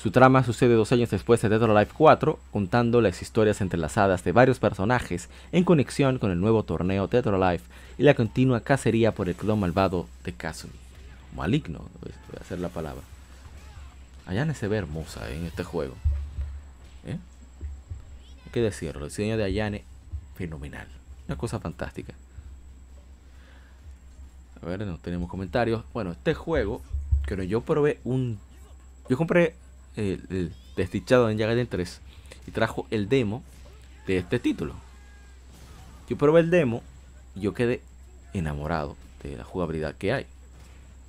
Speaker 1: Su trama sucede dos años después de Dead or Alive 4, contando las historias entrelazadas de varios personajes en conexión con el nuevo torneo Dead or y la continua cacería por el clon malvado de Kazumi. Maligno, voy a hacer la palabra. Ayane se ve hermosa en este juego. ¿Eh? Hay que decirlo, el diseño de Ayane, fenomenal. Una cosa fantástica. A ver, no tenemos comentarios. Bueno, este juego, que yo probé un... Yo compré el, el Desdichado en Gaiden 3 y trajo el demo de este título. Yo probé el demo y yo quedé enamorado de la jugabilidad que hay.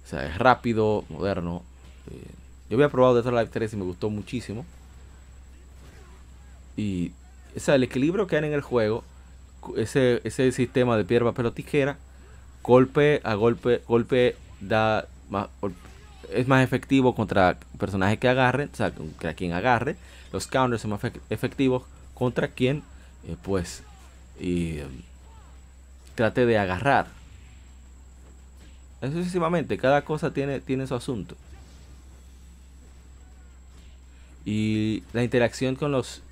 Speaker 1: O sea, es rápido, moderno. Eh, yo había probado Dead or Alive 3 y me gustó muchísimo. Y o sea, el equilibrio que hay en el juego, ese, ese sistema de piedra, papel tijera, golpe a golpe, golpe da más, es más efectivo contra personajes que agarren, o sea, contra quien agarre. Los counters son más efectivos contra quien, eh, pues, y, um, trate de agarrar. Sucesivamente, cada cosa tiene, tiene su asunto. Y la interacción con los,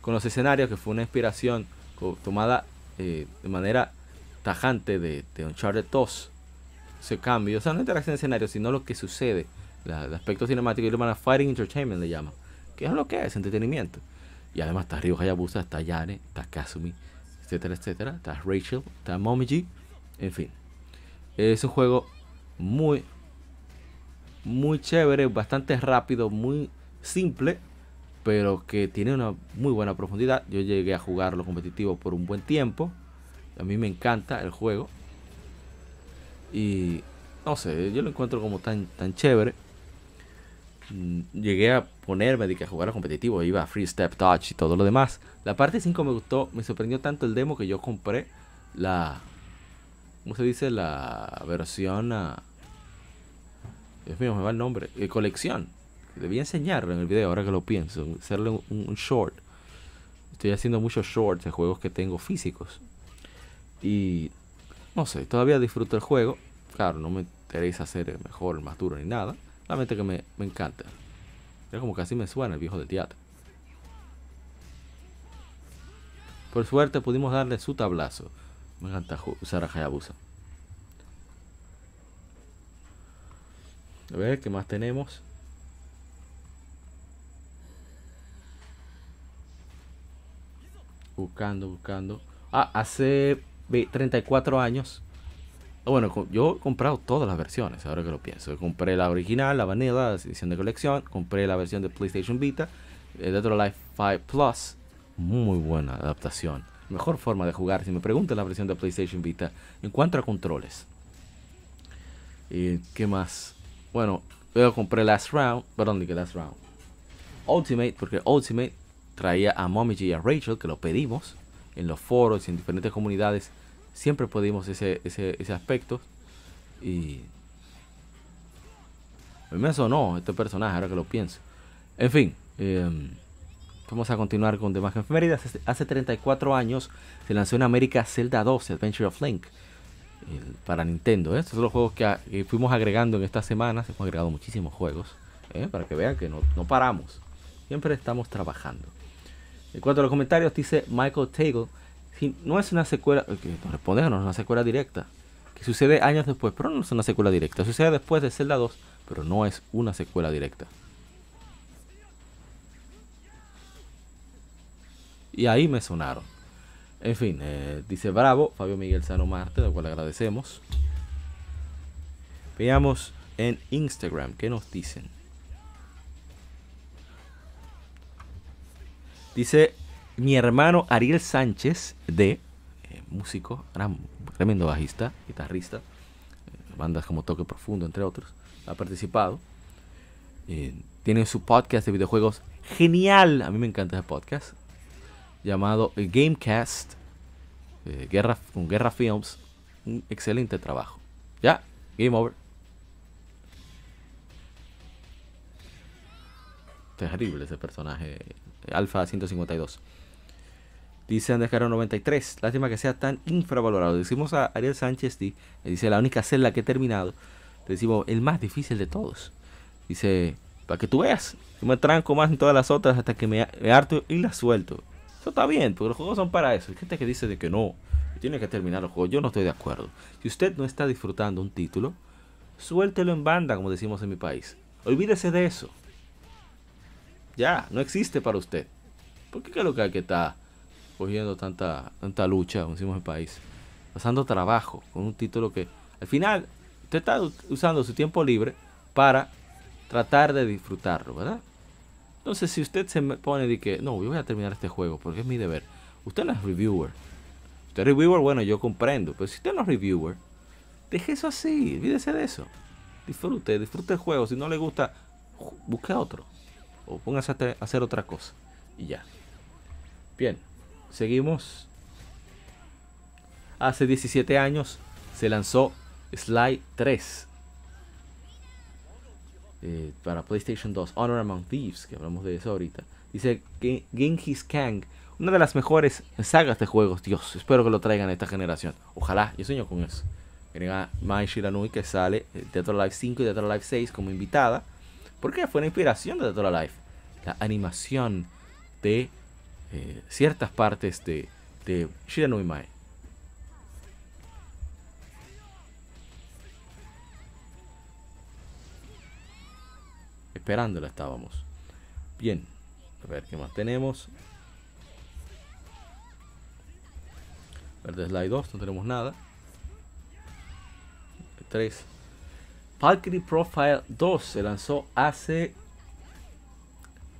Speaker 1: con los escenarios, que fue una inspiración tomada eh, de manera tajante de, de Uncharted 2 ese cambio. O sea, no interacción de escenario, sino lo que sucede. La, el aspecto cinemático y lo llaman Fighting Entertainment, le llaman. Que es lo que es, entretenimiento. Y además está Ryo Hayabusa, está Yane, está Kazumi, etcétera, etcétera. Está Rachel, está Momiji, en fin. Es un juego muy, muy chévere, bastante rápido, muy simple, pero que tiene una muy buena profundidad. Yo llegué a jugarlo competitivo por un buen tiempo. A mí me encanta el juego. Y no sé, yo lo encuentro como tan, tan chévere. Mm, llegué a ponerme de que a jugar a competitivo, iba a Free Step Touch y todo lo demás. La parte 5 me gustó, me sorprendió tanto el demo que yo compré la. ¿Cómo se dice? La versión. Uh, Dios mío, me va el nombre. Eh, colección. Debía enseñarlo en el video ahora que lo pienso. Hacerle un short. Estoy haciendo muchos shorts de juegos que tengo físicos. Y no sé, todavía disfruto el juego. Claro, no me interesa hacer el mejor, el más duro ni nada. Solamente que me, me encanta. Es como que así me suena el viejo del teatro. Por suerte pudimos darle su tablazo. Me encanta usar a Hayabusa. A ver, ¿qué más tenemos? Buscando, buscando. Ah, hace 34 años. Bueno, yo he comprado todas las versiones, ahora que lo pienso. Compré la original, la vanilla, la edición de colección. Compré la versión de PlayStation Vita. Eh, Dead Alive 5 Plus. Muy buena adaptación. Mejor forma de jugar. Si me preguntan la versión de PlayStation Vita, en controles. ¿Y qué más? Bueno, luego compré Last Round. Perdón, dije Last Round. Ultimate, porque Ultimate traía a Momiji y a Rachel, que lo pedimos en los foros y en diferentes comunidades siempre pudimos ese, ese, ese aspecto. Y a mí me sonó este personaje, ahora que lo pienso. En fin, em, vamos a continuar con demás efemérides. Hace 34 años se lanzó en América Zelda 2, Adventure of Link, para Nintendo. ¿eh? Estos son los juegos que, fuimos agregando en estas semanas. Hemos agregado muchísimos juegos, ¿eh? para que vean que no, no paramos. Siempre estamos trabajando. En cuanto a los comentarios, dice Michael Tagle no es una secuela, que nos responde no es una secuela directa, que sucede años después, pero no es una secuela directa, sucede después de Zelda 2, pero no es una secuela directa. Y ahí me sonaron. En fin, eh, dice Bravo, Fabio Miguel Sano Marte, lo cual agradecemos. Veamos en Instagram qué nos dicen. Dice mi hermano Ariel Sánchez de eh, músico, gran, tremendo bajista, guitarrista, eh, bandas como Toque Profundo, entre otros, ha participado. Eh, tiene su podcast de videojuegos genial, a mí me encanta ese podcast, llamado Gamecast, Guerra, con Guerra Films, un excelente trabajo. Ya, game over. Terrible ese personaje, Alpha 152. Dice Andescaro 93. Lástima que sea tan infravalorado. Decimos a Ariel Sánchez, di- dice la única celda que he terminado. Te decimos el más difícil de todos. Dice, para que tú veas. Yo me tranco más en todas las otras hasta que me, harto y las suelto. Eso está bien, porque los juegos son para eso. Hay gente que dice de que no, tiene que terminar el juego. Yo no estoy de acuerdo. Si usted no está disfrutando un título, suéltelo en banda, como decimos en mi país. Olvídese de eso. Ya, no existe para usted. ¿Por qué creo que hay que estar cogiendo tanta, tanta lucha, como decimos en el país? Pasando trabajo con un título que al final usted está usando su tiempo libre para tratar de disfrutarlo, ¿verdad? Entonces, si usted se pone de que, no, yo voy a terminar este juego porque es mi deber. Usted no es reviewer. Usted es reviewer, bueno, yo comprendo. Pero si usted no es reviewer, deje eso así, olvídese de eso. Disfrute, disfrute el juego. Si no le gusta, busque otro. O póngase a hacer otra cosa. Y ya. Bien, seguimos. Hace 17 años se lanzó Sly 3 eh, para PlayStation 2, Honor Among Thieves, que hablamos de eso ahorita. Dice Gen- Genghis Kang, una de las mejores sagas de juegos. Dios, espero que lo traigan a esta generación. Ojalá, yo sueño con eso. Miren a Mai Shiranui que sale de Dead or Alive 5 y Dead or Alive 6 como invitada. Porque fue la inspiración de Dead or Alive. La animación de eh, ciertas partes de, de Shiranui Mai. Esperándola estábamos. Bien, a ver qué más tenemos. Verde Slide 2, no tenemos nada. 3. Valkyrie Profile 2 se lanzó hace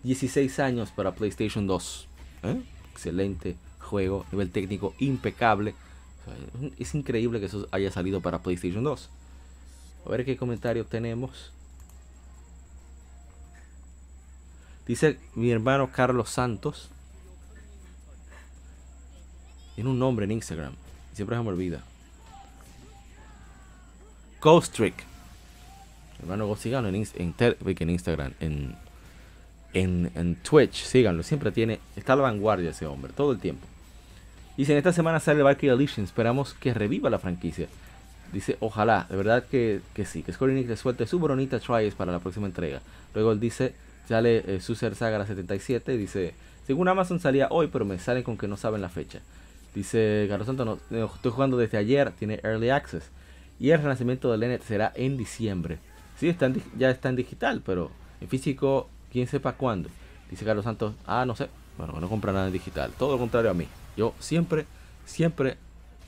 Speaker 1: 16 años para PlayStation 2. ¿Eh? Excelente juego, nivel técnico impecable. Es- increíble que eso haya salido para PlayStation 2. A ver qué comentario tenemos. Dice mi hermano Carlos Santos. Tiene un nombre en Instagram. Siempre se me olvida. Ghost Trick. Hermano Ghost, en, en, en Instagram. En, en, en Twitch. Síganlo. Siempre tiene. Está a la vanguardia ese hombre. Todo el tiempo. Dice, en esta semana sale Valkyrie Edition. Esperamos que reviva la franquicia. Dice, ojalá, de verdad que, que sí, que Square Enix le suelte su bonita Tries para la próxima entrega. Luego él dice, sale eh, Suicide Saga la 77, dice, según Amazon salía hoy, pero me salen con que no saben la fecha. Dice Carlos Santos, no, estoy jugando desde ayer, tiene Early Access. Y el renacimiento de Lenet será en diciembre. Sí, está en ya está en digital, pero en físico, quién sepa cuándo. Dice Carlos Santos, ah, no sé, bueno, no compra nada en digital. Todo lo contrario a mí. Yo siempre, siempre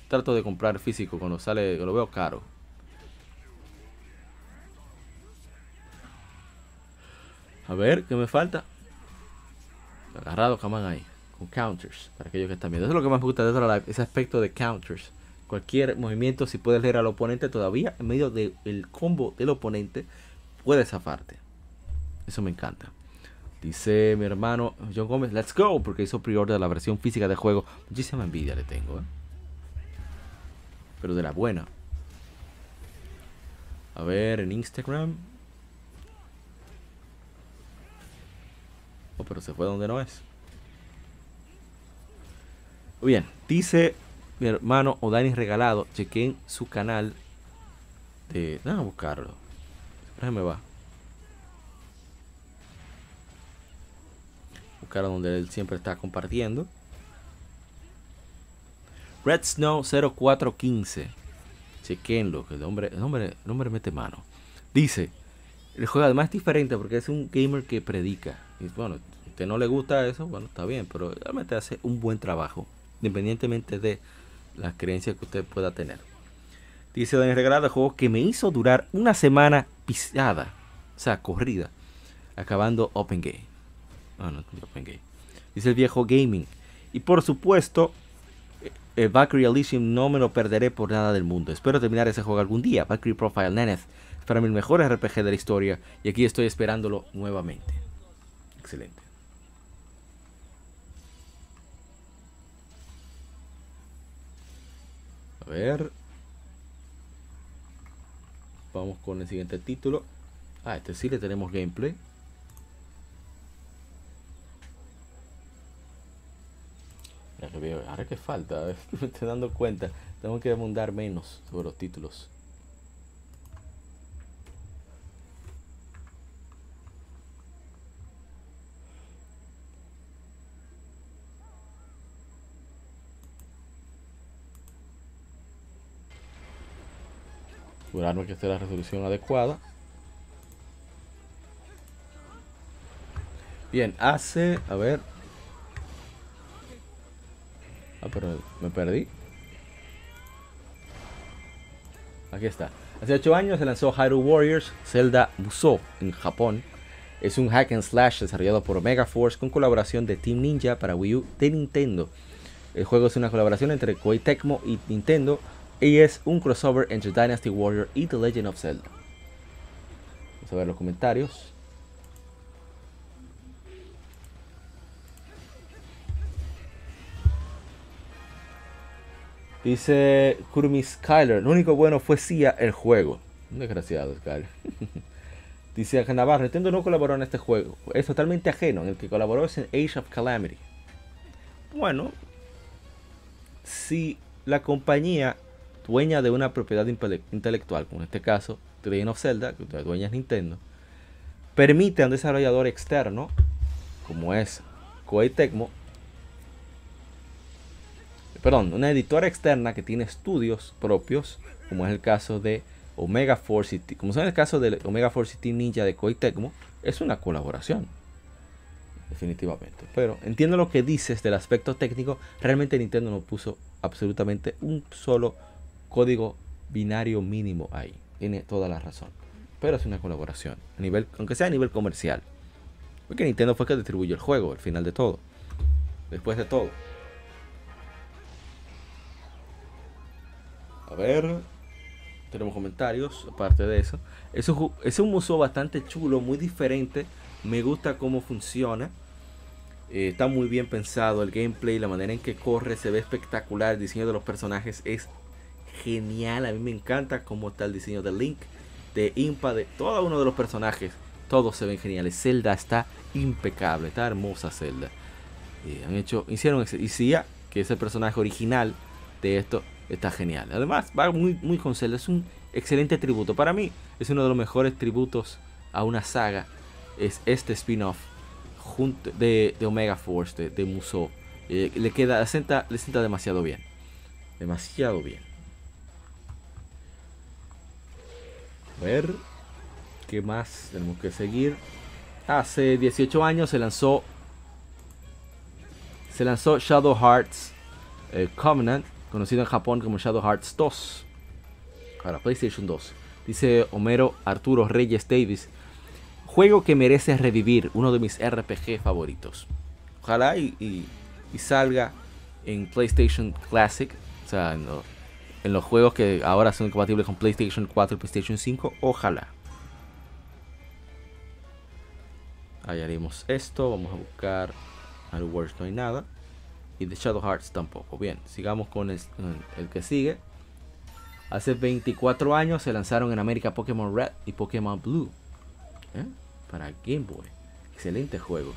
Speaker 1: trato de comprar físico cuando sale, que lo veo caro. A ver, ¿qué me falta? Agarrado Kaman ahí, con counters, para aquellos que están viendo. Eso es lo que más me gusta de Alive, ese aspecto de counters. Cualquier movimiento, si puedes leer al oponente todavía, en medio del combo del oponente, puedes zafarte. Eso me encanta. Dice mi hermano John Gómez, let's go, porque hizo pre-order de la versión física del juego. Muchísima envidia le tengo, ¿eh? Pero de la buena. A ver, en Instagram. Oh, pero se fue donde no es. Bien, dice mi hermano Odani Regalado. Chequen su canal de. Déjame buscarlo. Siempre me va. Buscar donde él siempre está compartiendo. Red Snow 0415. Chequenlo, que el hombre, el hombre, el hombre mete mano. Dice, el juego además es diferente porque es un gamer que predica. Y bueno, si a usted no le gusta eso, bueno, está bien, pero realmente hace un buen trabajo, independientemente de las creencias que usted pueda tener. Dice Daniel Regalado, juego que me hizo durar una semana pisada, o sea, corrida, acabando Open Game. Ah, no. Dice el viejo gaming. Y por supuesto, eh, Valkyrie Elysium no me lo perderé por nada del mundo. Espero terminar ese juego algún día. Valkyrie Profile Neneth para mí el mejor RPG de la historia y aquí estoy esperándolo nuevamente. Excelente. A ver. Vamos con el siguiente título. Ah, este sí le tenemos gameplay. Ahora que falta, me estoy dando cuenta. Tengo que abundar menos sobre los títulos. Asegurarme que esté la resolución adecuada. Bien, hace. A ver. Ah, pero me perdí. Aquí está. Hace 8 años se lanzó Hyrule Warriors Zelda Musou en Japón. Es un hack and slash desarrollado por Omega Force con colaboración de Team Ninja para Wii U de Nintendo. El juego es una colaboración entre Koei Tecmo y Nintendo y es un crossover entre Dynasty Warrior y The Legend of Zelda. Vamos a ver los comentarios. Dice Kurumi Skyler, lo único bueno fue Sia el juego. Un desgraciado, Skyler. Dice Navarro, Nintendo no colaboró en este juego. Es totalmente ajeno. En el que colaboró es en Age of Calamity. Bueno, si la compañía dueña de una propiedad intelectual, como en este caso The of Zelda, que dueña es Nintendo, permite a un desarrollador externo, como es Koei Tecmo, perdón, una editora externa que tiene estudios propios, como es el caso de Omega Force, y T- como es el caso de Omega Force y Team Ninja de Koei es una colaboración. Definitivamente. Pero entiendo lo que dices del aspecto técnico. Realmente Nintendo no puso absolutamente un solo código binario mínimo ahí. Tiene toda la razón. Pero es una colaboración. A nivel, aunque sea a nivel comercial. Porque Nintendo fue que distribuyó el juego al final de todo. Después de todo. A ver. Tenemos comentarios. Aparte de eso. Es un, ju- es un museo bastante chulo. Muy diferente. Me gusta cómo funciona. Eh, está muy bien pensado. El gameplay, la manera en que corre, se ve espectacular. El diseño de los personajes es genial. A mí me encanta cómo está el diseño de Link, de Impa, de todo uno de los personajes. Todos se ven geniales. Zelda está impecable. Está hermosa Zelda. Eh, han hecho, hicieron. Y que es el personaje original de esto, está genial. Además, va muy, muy con Zelda. Es un excelente tributo. Para mí, es uno de los mejores tributos a una saga. Es este spin-off de, de Omega Force, de, de Musou. Eh, le queda, le sienta, le sienta demasiado bien. Demasiado bien. A ver. ¿Qué más tenemos que seguir? Hace 18 años se lanzó. Se lanzó Shadow Hearts eh, Covenant, conocido en Japón como Shadow Hearts 2. Para PlayStation 2. Dice Homero Arturo Reyes Davis. Juego que merece revivir, uno de mis RPG favoritos. Ojalá y, salga en PlayStation Classic, o sea, en, lo- en los juegos que ahora son compatibles con PlayStation 4 y PlayStation 5. Ojalá. Ahí haremos esto. Vamos a buscar. Al Wars no hay nada. Y de Shadow Hearts tampoco. Bien, sigamos con el, que sigue. Hace 24 años se lanzaron en América Pokémon Red y Pokémon Blue. ¿eh? Para Game Boy. Excelentes juegos.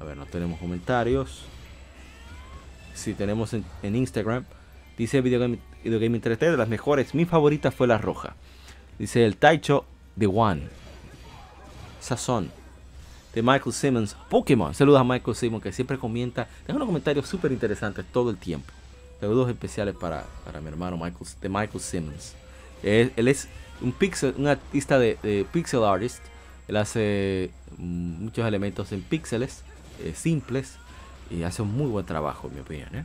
Speaker 1: A ver, no tenemos comentarios. Si tenemos en, Instagram. Dice Video Game, Video Gaming 3D de las mejores. Mi favorita fue la roja. Dice el Taicho The One. Sazón. De Michael Simmons. Pokémon. Saludos a Michael Simmons que siempre comenta. Deja unos comentarios súper interesantes todo el tiempo. Saludos especiales para, para mi hermano Michael, de Michael Simmons. Él, es un, pixel, un artista de, de pixel artist. Él hace mm, muchos elementos en píxeles eh, simples y hace un muy buen trabajo, en mi opinión. ¿eh?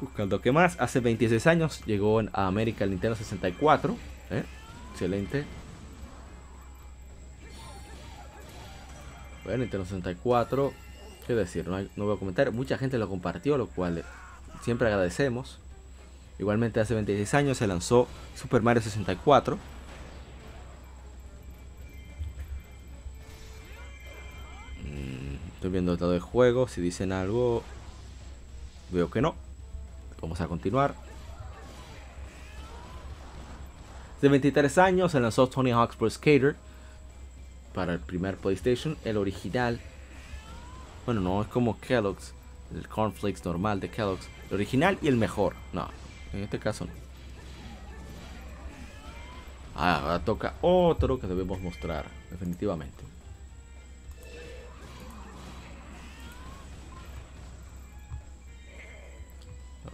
Speaker 1: Buscando qué más. Hace 26 años llegó a América el Nintendo 64. ¿eh? Excelente. Pero Nintendo 64, qué decir, no, no voy a comentar. Mucha gente lo compartió, lo cual eh, siempre agradecemos. Igualmente hace 26 años se lanzó Super Mario 64. Mm, Estoy viendo el estado de juego, si dicen algo, veo que no. Vamos a continuar. De 23 años se lanzó Tony Hawk's Pro Skater para el primer PlayStation, el original. Bueno, no es como Kellogg's, el cornflakes normal de Kellogg's, el original y el mejor. No, en este caso no. Ah, ahora toca otro que debemos mostrar, definitivamente.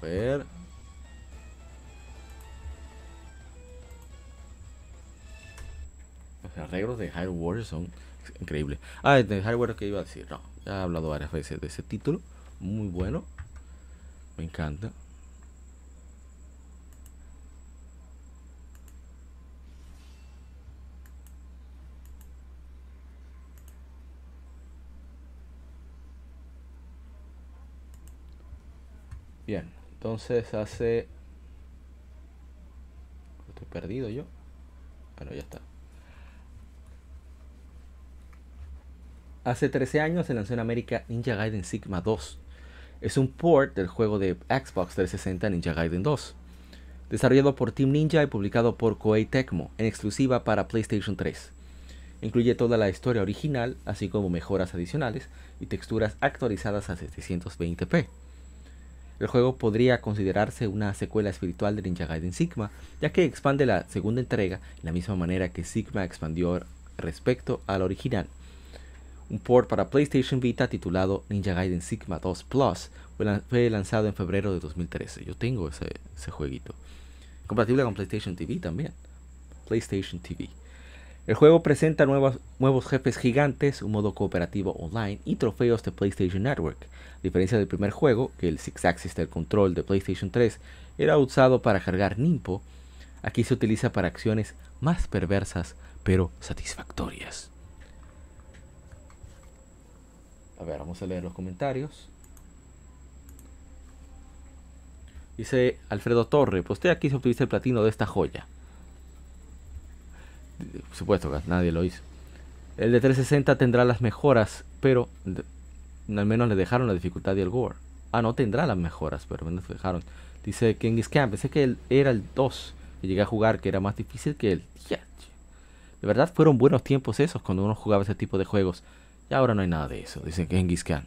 Speaker 1: A ver. Los arreglos de Warriors son increíbles. Ah, de Warriors que iba a decir. No, ya he hablado varias veces de ese título. Muy bueno. Me encanta. Bien, entonces hace... Estoy perdido yo. Bueno, ya está. Hace 13 años se lanzó en América Ninja Gaiden Sigma 2. Es un port del juego de Xbox 360 Ninja Gaiden 2. Desarrollado por Team Ninja y publicado por Koei Tecmo en exclusiva para PlayStation 3. Incluye toda la historia original, así como mejoras adicionales y texturas actualizadas a 720p. El juego podría considerarse una secuela espiritual de Ninja Gaiden Sigma, ya que expande la segunda entrega de la misma manera que Sigma expandió respecto al original. Un port para PlayStation Vita titulado Ninja Gaiden Sigma 2 Plus fue lan- fue lanzado en febrero de 2013. Yo tengo ese, ese jueguito. Compatible con PlayStation TV también. PlayStation TV. El juego presenta nuevos, nuevos jefes gigantes, un modo cooperativo online y trofeos de PlayStation Network. A diferencia del primer juego, que el Six Axis del control de PlayStation 3 era usado para cargar Nimpo, aquí se utiliza para acciones más perversas pero satisfactorias. A ver, vamos a leer los comentarios. Dice Alfredo Torre, usted aquí se obtuviste el platino de esta joya. Supuesto que nadie lo hizo. El de 360 tendrá las mejoras, pero al menos le dejaron la dificultad y el gore. Ah, no tendrá las mejoras, pero al menos dejaron. Dice Genghis Khan, pensé que era el 2 que llegué a jugar, que era más difícil que el. Ya, De verdad fueron buenos tiempos esos cuando uno jugaba ese tipo de juegos. Y ahora no hay nada de eso, dice Genghis Khan.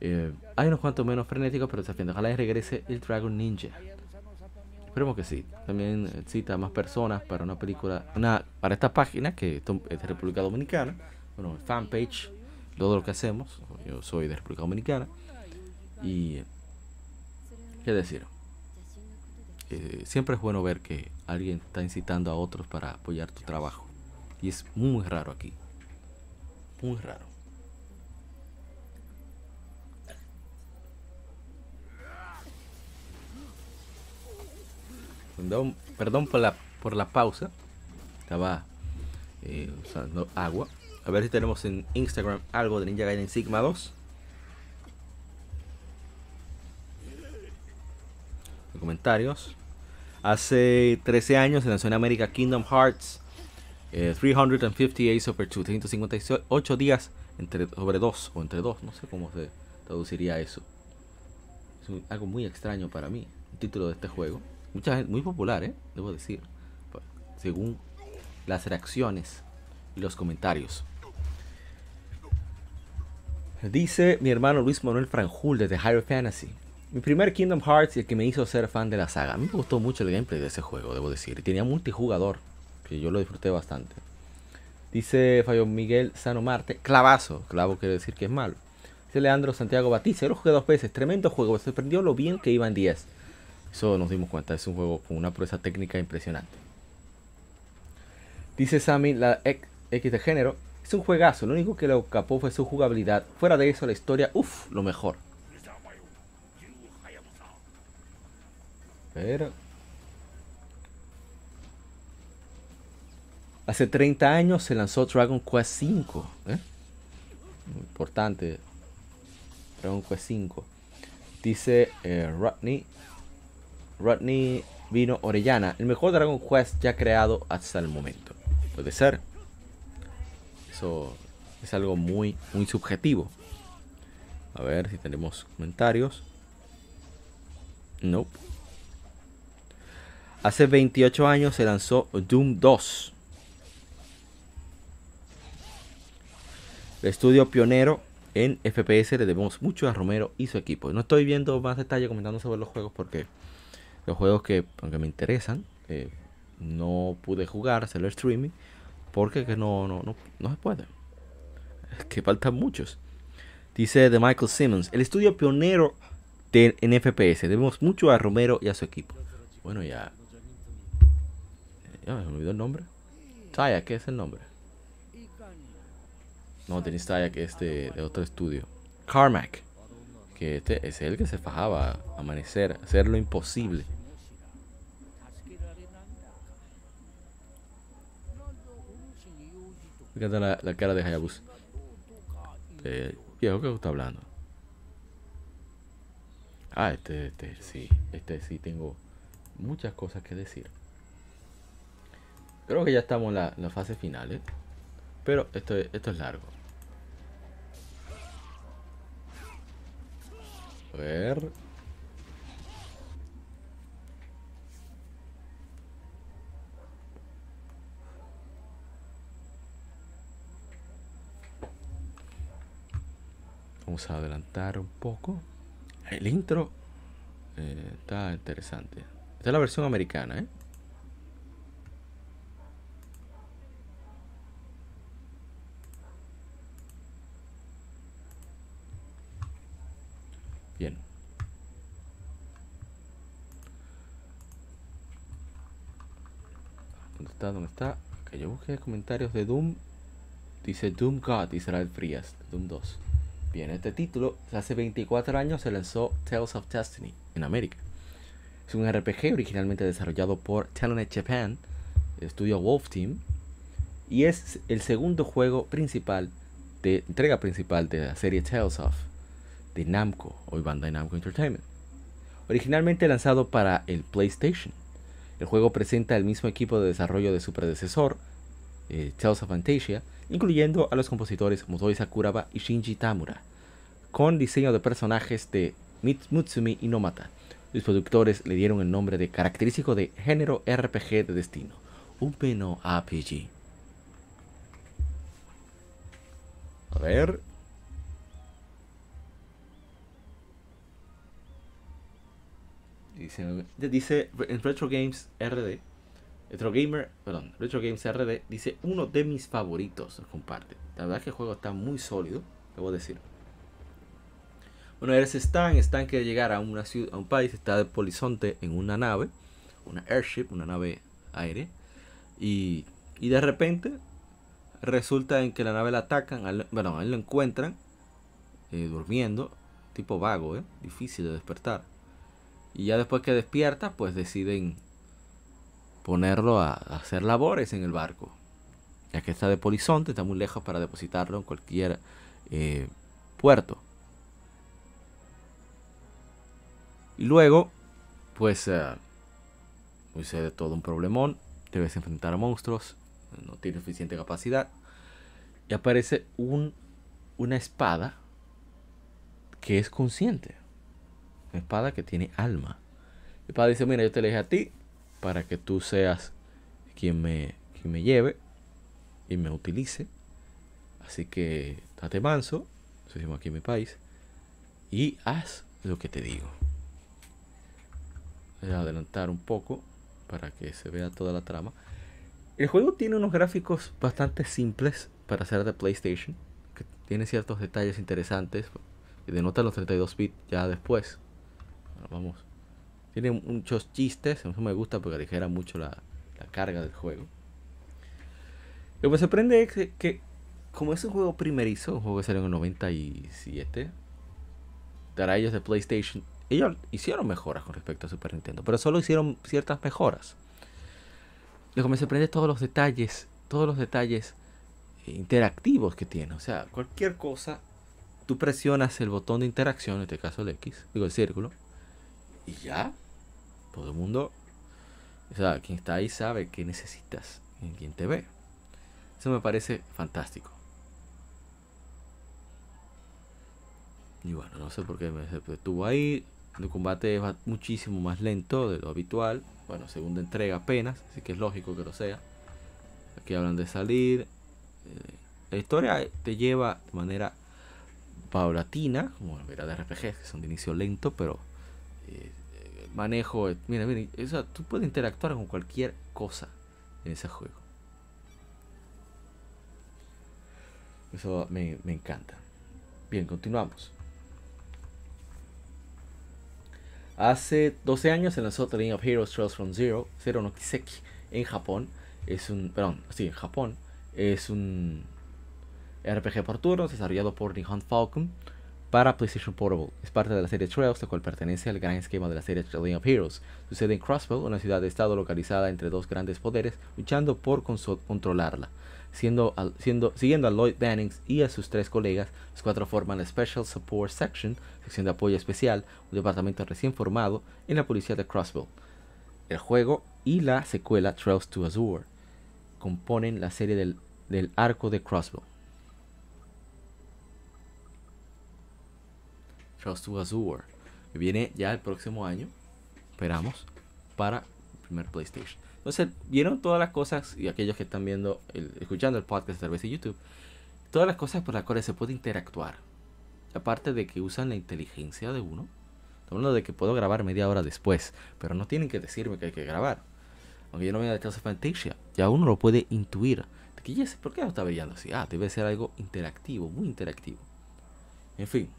Speaker 1: Eh, hay unos cuantos menos frenéticos, pero desafiantes. Ojalá y regrese el Dragon Ninja. Esperemos que sí. También eh, cita a más personas para una película, una, para esta página que es de República Dominicana. Bueno, fanpage, todo lo que hacemos. Yo soy de República Dominicana. Y, ¿qué decir? Eh, siempre es bueno ver que alguien está incitando a otros para apoyar tu trabajo. Y es muy raro aquí. Muy raro. Perdón, por la, por la pausa. Estaba eh, usando agua. A ver si tenemos en Instagram algo de Ninja Gaiden Sigma 2. Los comentarios. Hace 13 años se lanzó en América Kingdom Hearts eh, 350 Days Over 2, 358 días entre, sobre 2 o entre 2, no sé cómo se traduciría eso. Es algo muy extraño para mí, un título de este juego. Mucha muy popular, ¿eh? debo decir, según las reacciones y los comentarios. Dice mi hermano Luis Manuel Franjul desde Higher Fantasy. Mi primer Kingdom Hearts y el que me hizo ser fan de la saga. A mí me gustó mucho el gameplay de ese juego, debo decir. Tenía multijugador, que yo lo disfruté bastante. Dice Fallo Miguel Sano Marte, clavazo. Clavo quiere decir que es malo. Dice Leandro Santiago Batista, yo lo jugué dos veces. Tremendo juego, me sorprendió lo bien que iba en 10. Eso nos dimos cuenta, es un juego con una proeza técnica impresionante. Dice Sammy, la X de género, es un juegazo, lo único que lo capó fue su jugabilidad. Fuera de eso, la historia, uff, lo mejor. Pero... Hace 30 años se lanzó Dragon Quest V. ¿eh? Muy importante. Dragon Quest V. Dice eh, Rodney. Rodney Vino Orellana. El mejor Dragon Quest ya creado hasta el momento. Puede ser. Eso es algo muy, muy subjetivo. A ver si tenemos comentarios. Nope. Hace 28 años se lanzó Doom 2. El estudio pionero en FPS le debemos mucho a Romero y su equipo. No estoy viendo más detalle comentando sobre los juegos porque los juegos que, aunque me interesan, eh, no pude jugar, hacerlo streaming, porque que no, no, no, no se puede. Es que faltan muchos. Dice de Michael Simmons, el estudio pionero de, en FPS. Debemos mucho a Romero y a su equipo. Bueno, ya. Ya me olvidó el nombre. Taya, ¿qué es el nombre? No, tenéis Taya, que es de, de otro estudio. Carmack. Que este es el que se fajaba a amanecer, hacer lo imposible. Encanta la, la cara de Hayabusa. Eh, viejo, ¿qué está hablando? Ah, este, este, sí, este sí tengo muchas cosas que decir. Creo que ya estamos en la, la fase final, ¿eh? Pero esto, esto es largo. A ver. Vamos a adelantar un poco. El intro eh, está interesante. Esta es la versión americana, ¿eh? Bien. ¿Dónde está? ¿Dónde está? Que yo busqué comentarios de Doom. Dice Doom God, Israel Frías, Doom 2. Bien, este título, hace 24 años se lanzó Tales of Destiny en América. Es un RPG originalmente desarrollado por Telenet Japan, el estudio Wolf Team, y es el segundo juego principal, de entrega principal de la serie Tales of, de Namco, hoy Bandai Namco Entertainment. Originalmente lanzado para el PlayStation, el juego presenta el mismo equipo de desarrollo de su predecesor, eh, Tales of Fantasia, incluyendo a los compositores Motoi Sakuraba y Shinji Tamura, con diseño de personajes de Mutsumi Inomata. Los productores le dieron el nombre de característico de género RPG de destino, un peno RPG. A ver. Dice, dice en Retro Games RD Retro Gamer, perdón, Retro Games RD dice uno de mis favoritos, comparte. La verdad es que el juego está muy sólido, debo decir. Bueno, eres Stan, Stan quiere llegar a una ciudad, a un país, está de polizonte en una nave, una airship, una nave aérea, y, y de repente resulta en que la nave la atacan, bueno, a él lo encuentran eh, durmiendo, tipo vago, ¿eh? difícil de despertar. Y ya después que despierta, pues deciden ponerlo a hacer labores en el barco. Ya que está de polizonte, está muy lejos para depositarlo en cualquier eh, puerto. Y luego, pues, uh, sucede todo un problemón. Debes enfrentar a monstruos. No tiene suficiente capacidad. Y aparece un, una espada que es consciente. Espada que tiene alma. La espada dice, mira, yo te elegí a ti para que tú seas quien me, quien me lleve y me utilice. Así que date manso, decimos aquí en mi país, y haz lo que te digo. Voy a adelantar un poco para que se vea toda la trama. El juego tiene unos gráficos bastante simples para ser de PlayStation, que tiene ciertos detalles interesantes y denotan los 32 bits ya después. Vamos tiene muchos chistes, eso me gusta porque aligera mucho la, la carga del juego. Lo que me sorprende es que, como es un juego primerizo, un juego que salió en el 97, dará ellos de PlayStation, ellos hicieron mejoras con respecto a Super Nintendo, pero solo hicieron ciertas mejoras. Lo que me sorprende es todos los detalles todos los detalles eh, interactivos que tiene. O sea, cualquier cosa, tú presionas el botón de interacción, en este caso el X, digo el círculo, y ya, todo el mundo, o sea, quien está ahí sabe que necesitas, en quien te ve. Eso me parece fantástico. Y bueno, no sé por qué me detuvo ahí. El combate es muchísimo más lento de lo habitual. Bueno, segunda entrega apenas, así que es lógico que lo sea. Aquí hablan de salir. Eh, la historia te lleva de manera paulatina, como la de RPGs que son de inicio lento, pero manejo. Mira, mira, eso, tú puedes interactuar con cualquier cosa en ese juego. Eso me, me encanta. Bien, continuamos. Hace 12 años se lanzó The of Heroes Trails from Zero, Zero no Kiseki, en Japón. Es un, perdón, sí, en Japón. Es un RPG por turnos desarrollado por Nihon Falcon para PlayStation Portable. Es parte de la serie Trails, la cual pertenece al gran esquema de la serie Legend of Heroes. Sucede en Crossbow, una ciudad de estado localizada entre dos grandes poderes, luchando por controlarla. Siguiendo a Lloyd Bannings y a sus tres colegas, los cuatro forman la Special Support Section, sección de apoyo especial, un departamento recién formado en la policía de Crossville. El juego y la secuela Trails to Azure componen la serie del, del arco de Crossville. To Azure viene ya el próximo año, esperamos, para el primer PlayStation. Entonces, vieron todas las cosas, y aquellos que están viendo, escuchando el podcast a través de YouTube, todas las cosas por las cuales se puede interactuar. Aparte de que usan la inteligencia de uno. De que puedo grabar media hora después, pero no tienen que decirme que hay que grabar. Aunque yo no vea Tales of Fantasia, ya uno lo puede intuir. Que por qué no está brillando así. Ah, debe ser algo interactivo, muy interactivo. En fin,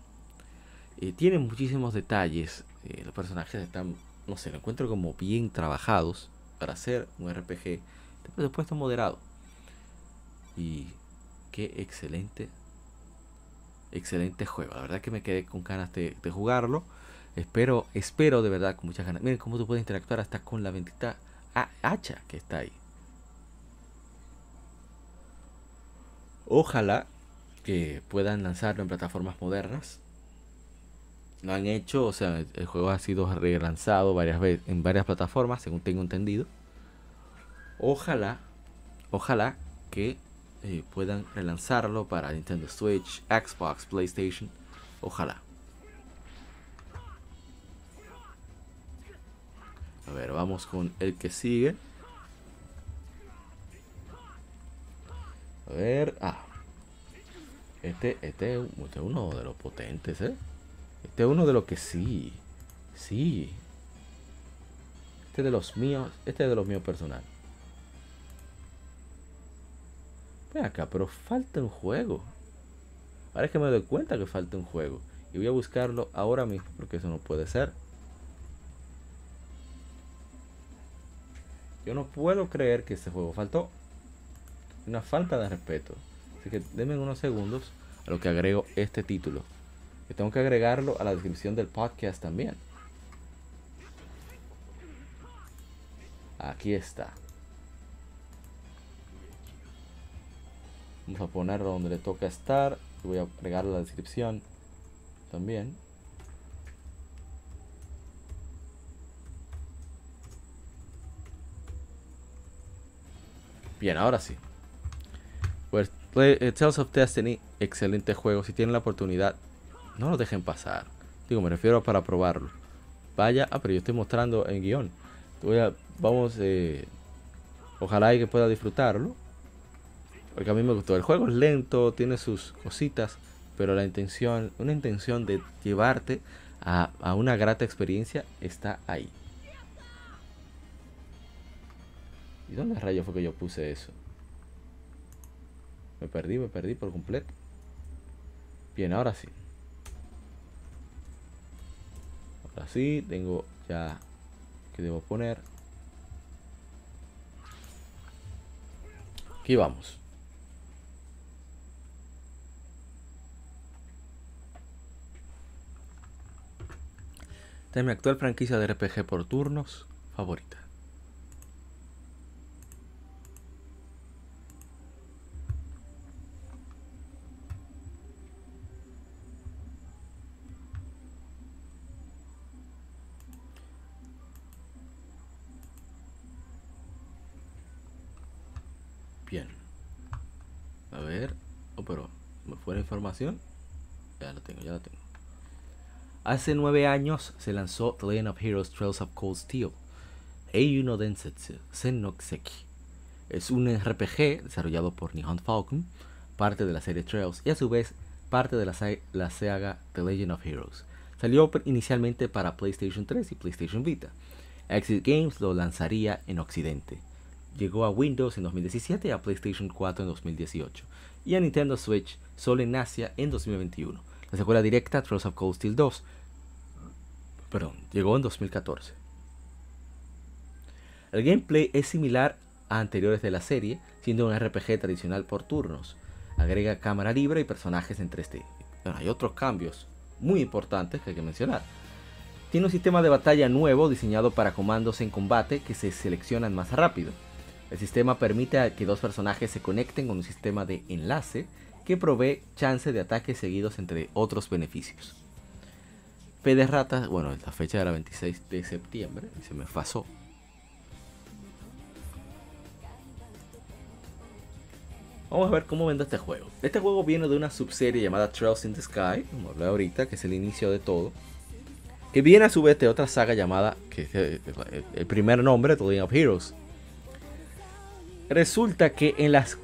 Speaker 1: eh, tiene muchísimos detalles. Eh, los personajes están, no sé, lo encuentro como bien trabajados para hacer un RPG de presupuesto moderado. Y qué excelente, excelente juego. La verdad que me quedé con ganas de, jugarlo. Espero, espero de verdad con muchas ganas. Miren cómo tú puedes interactuar hasta con la bendita hacha que está ahí. Ojalá que puedan lanzarlo en plataformas modernas. Lo han hecho, o sea, el juego ha sido relanzado varias veces en varias plataformas, según tengo entendido. Ojalá, ojalá que eh, puedan relanzarlo para Nintendo Switch, Xbox, PlayStation. Ojalá. A ver, vamos con el que sigue. A ver, ah. Este, este, este es uno de los potentes, ¿eh? Este es uno de los que sí. Sí. Este es de los míos. Este es de los míos personales. Ven acá, pero falta un juego. Ahora es que me doy cuenta que falta un juego. Y voy a buscarlo ahora mismo porque eso no puede ser. Yo no puedo creer que este juego faltó. Una falta de respeto. Así que denme unos segundos a lo que agrego este título. Tengo que agregarlo a la descripción del podcast también. Aquí está. Vamos a ponerlo donde le toca estar. Voy a agregar la descripción también. Bien, ahora sí. Pues Tales of Destiny, excelente juego. Si tienen la oportunidad, no lo dejen pasar. Digo, me refiero para probarlo. Vaya, ah, pero yo estoy mostrando en guion. A, vamos, eh, ojalá y que pueda disfrutarlo. Porque a mí me gustó. El juego es lento, tiene sus cositas, pero la intención, una intención de llevarte a, a una grata experiencia está ahí. ¿Y dónde rayos fue que yo puse eso? Me perdí, me perdí por completo. Bien, ahora sí. Ahora sí, tengo ya que debo poner. Aquí vamos. Es mi actual franquicia de RPG por turnos favorita. Bien. A ver. Oh, pero ¿me fue la información? Ya la tengo, ya la tengo. Hace nueve años se lanzó The Legend of Heroes Trails of Cold Steel. Densetsu. Es un RPG desarrollado por Nihon Falcon, parte de la serie Trails y a su vez parte de la, sa- la saga The Legend of Heroes. Salió inicialmente para PlayStation 3 y PlayStation Vita. Exit Games lo lanzaría en Occidente. Llegó a Windows en 2017 y a PlayStation 4 en 2018 y a Nintendo Switch solo en Asia en 2021. La secuela directa Trails of Cold Steel 2 perdón, llegó en 2014. El gameplay es similar a anteriores de la serie, siendo un RPG tradicional por turnos. Agrega cámara libre y personajes en 3D. Bueno, hay otros cambios muy importantes que hay que mencionar. Tiene un sistema de batalla nuevo diseñado para comandos en combate que se seleccionan más rápido. El sistema permite que dos personajes se conecten con un sistema de enlace que provee chance de ataques seguidos entre otros beneficios. De ratas, bueno, la fecha era 26 de septiembre se me pasó. Vamos a ver cómo vende este juego. Este juego viene de una subserie llamada Trails in the Sky, como hablé ahorita, que es el inicio de todo. Que viene a su vez de otra saga llamada, que es el, el primer nombre, The Legend of Heroes. Resulta que en las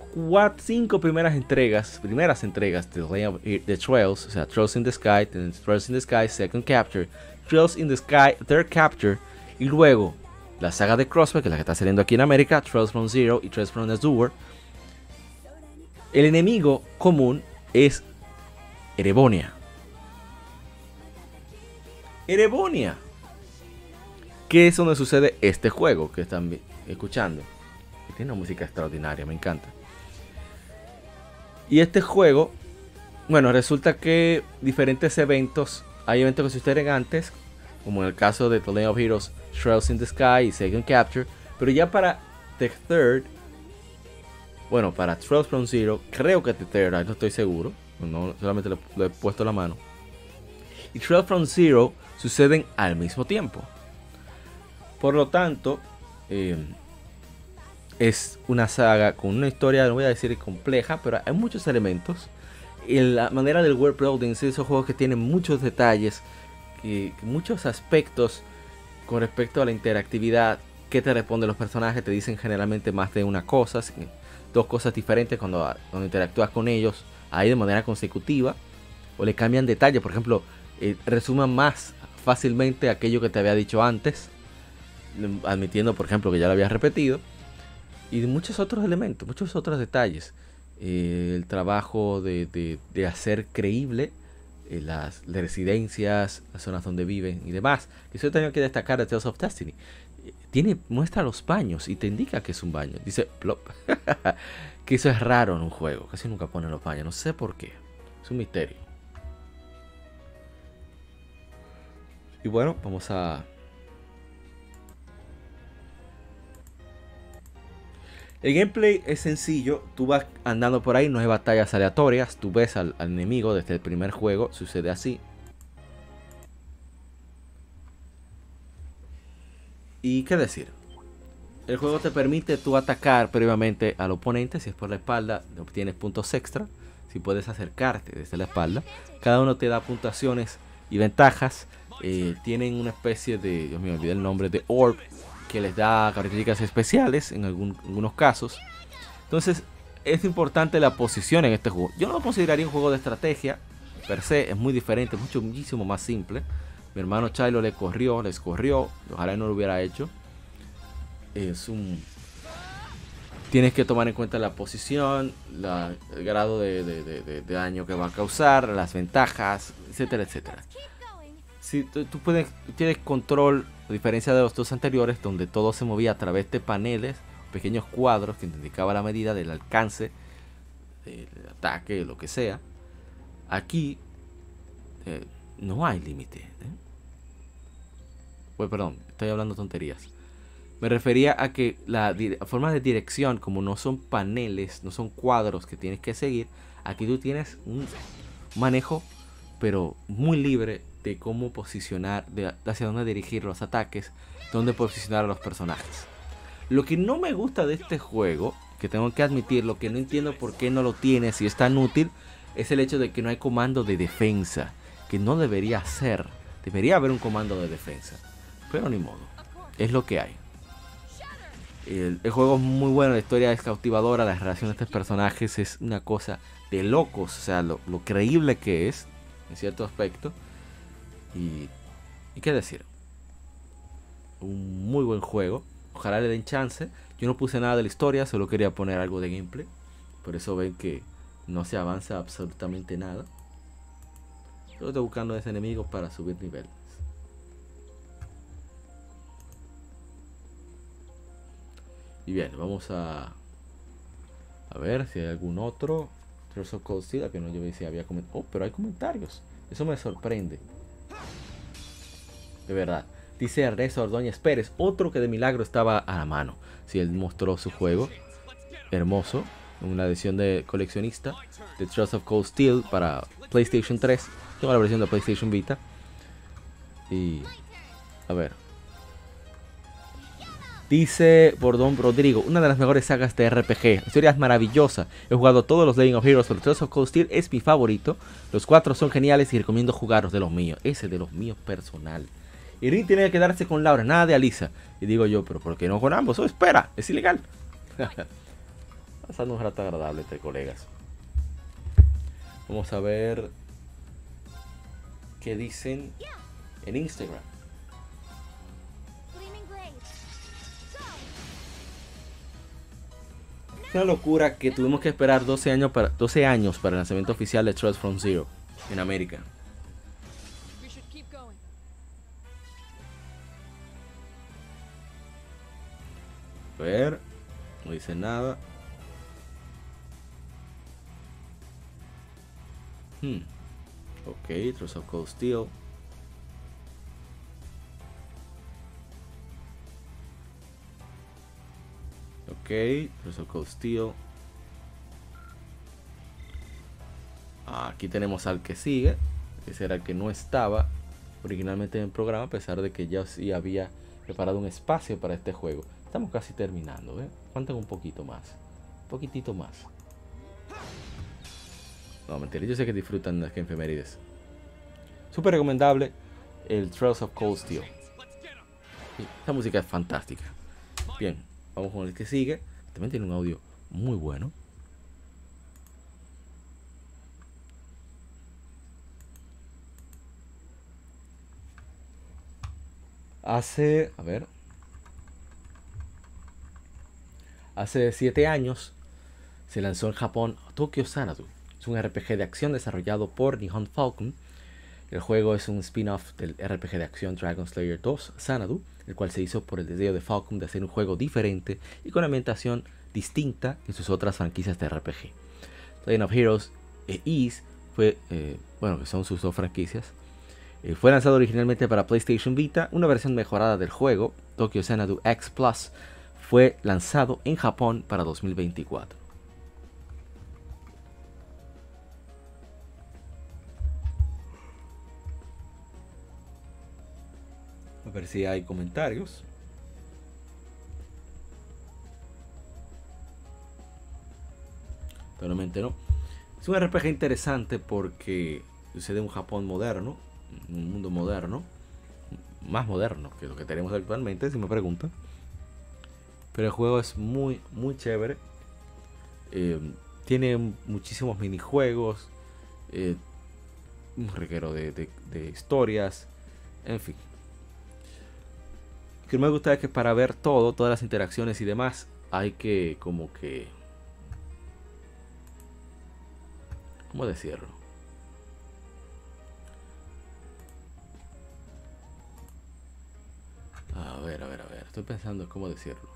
Speaker 1: 5 primeras entregas, primeras entregas de, The He- de Trails, o sea, Trails in the Sky, Trails in the Sky, Second Capture, Trails in the Sky, Third Capture, y luego la saga de Crossback, que es la que está saliendo aquí en América, Trails from Zero y Trails from Azure, el enemigo común es Erebonia. Erebonia. Que es donde sucede este juego que están escuchando. Tiene una música extraordinaria, me encanta. Y este juego, bueno, resulta que diferentes eventos, hay eventos que suceden antes, como en el caso de The Legend of Heroes, Trails in the Sky y Second Capture, pero ya para The Third, bueno, para Trails from Zero, creo que The Third, no estoy seguro, no, solamente le, le he puesto la mano. Y Trails from Zero suceden al mismo tiempo. Por lo tanto, eh, es una saga con una historia, no voy a decir compleja, pero hay muchos elementos. Y la manera del world building, es esos juegos que tienen muchos detalles, y muchos aspectos con respecto a la interactividad, que te responden los personajes, te dicen generalmente más de una cosa, dos cosas diferentes cuando, cuando interactúas con ellos, ahí de manera consecutiva, o le cambian detalles, por ejemplo, eh, resuman más fácilmente aquello que te había dicho antes, admitiendo, por ejemplo, que ya lo había repetido, y muchos otros elementos, muchos otros detalles. Eh, el trabajo de, de- hacer creíble eh, las, residencias, las zonas donde viven y demás. Eso tengo que destacar de Tales of Destiny. Eh, Tiene, muestra los baños y te indica que es un baño. Dice plop. que eso es raro en un juego. Casi nunca ponen los baños. No sé por qué. Es un misterio. Y bueno, vamos a El gameplay es sencillo, tú vas andando por ahí, no hay batallas aleatorias, tú ves al, enemigo desde el primer juego, sucede así. ¿Y qué decir? El juego te permite tú atacar previamente al oponente, si es por la espalda obtienes puntos extra, si puedes acercarte desde la espalda. Cada uno te da puntuaciones y ventajas. eh, tienen una especie de, Dios mío, olvidé el nombre, de orb que les da características especiales en algunos casos. Entonces, es importante la posición en este juego. Yo no lo consideraría un juego de estrategia, per se, es muy diferente, mucho, muchísimo más simple. Mi hermano Chilo le corrió, les corrió, ojalá no lo hubiera hecho. Es un... Tienes que tomar en cuenta la posición, el grado de- de daño que va a causar, las ventajas, etcétera, etcétera. Sí, tú, puedes, tienes control, a diferencia de los dos anteriores, donde todo se movía a través de paneles, pequeños cuadros que te indicaba la medida del alcance, del ataque, lo que sea. Aquí eh, no hay límite. Pues perdón, estoy hablando tonterías. Me refería a que la forma de dirección, como no son paneles, no son cuadros que tienes que seguir, aquí tú tienes un manejo, pero muy libre de cómo posicionar, de hacia dónde dirigir los ataques, dónde posicionar a los personajes. Lo que no me gusta de este juego que tengo que admitir, lo que no entiendo por qué no lo tiene, si es tan útil, es el hecho de que no hay comando de defensa, que no debería ser. Debería haber un comando de defensa, pero ni modo, es lo que hay. El, juego es muy bueno, la historia es cautivadora, la relación de estos personajes es una cosa de locos, o sea, lo creíble que es, en cierto aspecto. Y, y qué decir, un muy buen juego. Ojalá le den chance. Yo no puse nada de la historia, solo quería poner algo de gameplay. Por eso ven que no se avanza absolutamente nada. Solo estoy buscando a ese enemigo para subir niveles. Y bien, vamos a a ver si hay algún otro. Tears of Cold que no yo vi si había comentarios. Oh, pero hay comentarios. Eso me sorprende. De verdad. Dice Ernesto Ordóñez Pérez, otro que de milagro estaba a la mano. Si él mostró su juego, hermoso, una edición de coleccionista de Trust of Cold Steel para PlayStation 3. Tengo la versión de PlayStation Vita. Y a ver. Dice Bordón Rodrigo, una de las mejores sagas de RPG. La historia es maravillosa. He jugado todos los Legend of Heroes, pero Trust of Cold Steel es mi favorito. Los cuatro son geniales y recomiendo jugarlos de los míos. Ese de los míos personal. Y Rin tiene que quedarse con Laura, nada de Alisa. Y digo yo, pero ¿por qué no con ambos? Oh, espera, es ilegal. Pasando un rato agradable entre colegas. Vamos a ver qué dicen en Instagram. Una locura que tuvimos que esperar 12 años para, 12 años para el lanzamiento oficial de Trust from Zero en América. A ver, no dice nada. Hmm. Ok, Trust of Cold Steel. Ok, of Cold Steel. Aquí tenemos al que sigue. Ese era el que no estaba originalmente en el programa, a pesar de que ya sí había preparado un espacio para este juego. Estamos casi terminando, ¿eh? Faltan un poquito más. Un poquitito más. No, mentira, yo sé que disfrutan las efemérides. Súper recomendable el Trails of Cold Steel. Esta música es fantástica. Bien, vamos con el que sigue. También tiene un audio muy bueno. Hace, a ver, hace 7 años se lanzó en Japón Tokyo Xanadu. Es un RPG de acción desarrollado por Nihon Falcon. El juego es un spin-off del RPG de acción Dragon Slayer 2 Xanadu, el cual se hizo por el deseo de Falcon de hacer un juego diferente y con ambientación distinta que sus otras franquicias de RPG. Legend of Heroes e fue, eh, bueno, que son sus dos franquicias, eh, fue lanzado originalmente para PlayStation Vita. Una versión mejorada del juego, Tokyo Xanadu X Plus, fue lanzado en Japón para 2024. Ver si hay comentarios. Totalmente no. Es un RPG interesante porque sucede en un Japón moderno, un mundo moderno, más moderno que lo que tenemos actualmente, si me preguntan. Pero el juego es muy, muy chévere. Eh, tiene muchísimos minijuegos, eh, un reguero de, de- de historias, en fin. Que me gusta es que para ver todo, todas las interacciones y demás, hay que como que... ¿Cómo decirlo? A ver, a ver, a ver. Estoy pensando en cómo decirlo.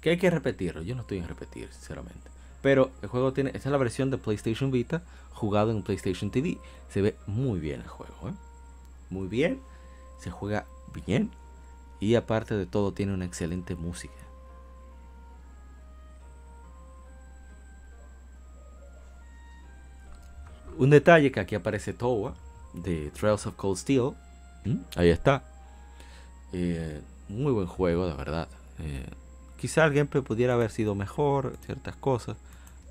Speaker 1: Que hay que repetirlo. Yo no estoy en repetir, sinceramente. Pero el juego tiene. Esta es la versión de PlayStation Vita jugado en PlayStation TV. Se ve muy bien el juego, ¿eh? Muy bien. Se juega bien. Y aparte de todo, tiene una excelente música. Un detalle que aquí aparece Towa de Trails of Cold Steel. ¿Mm? Ahí está. Eh, muy buen juego, de verdad. Eh, quizá el gameplay pudiera haber sido mejor, ciertas cosas,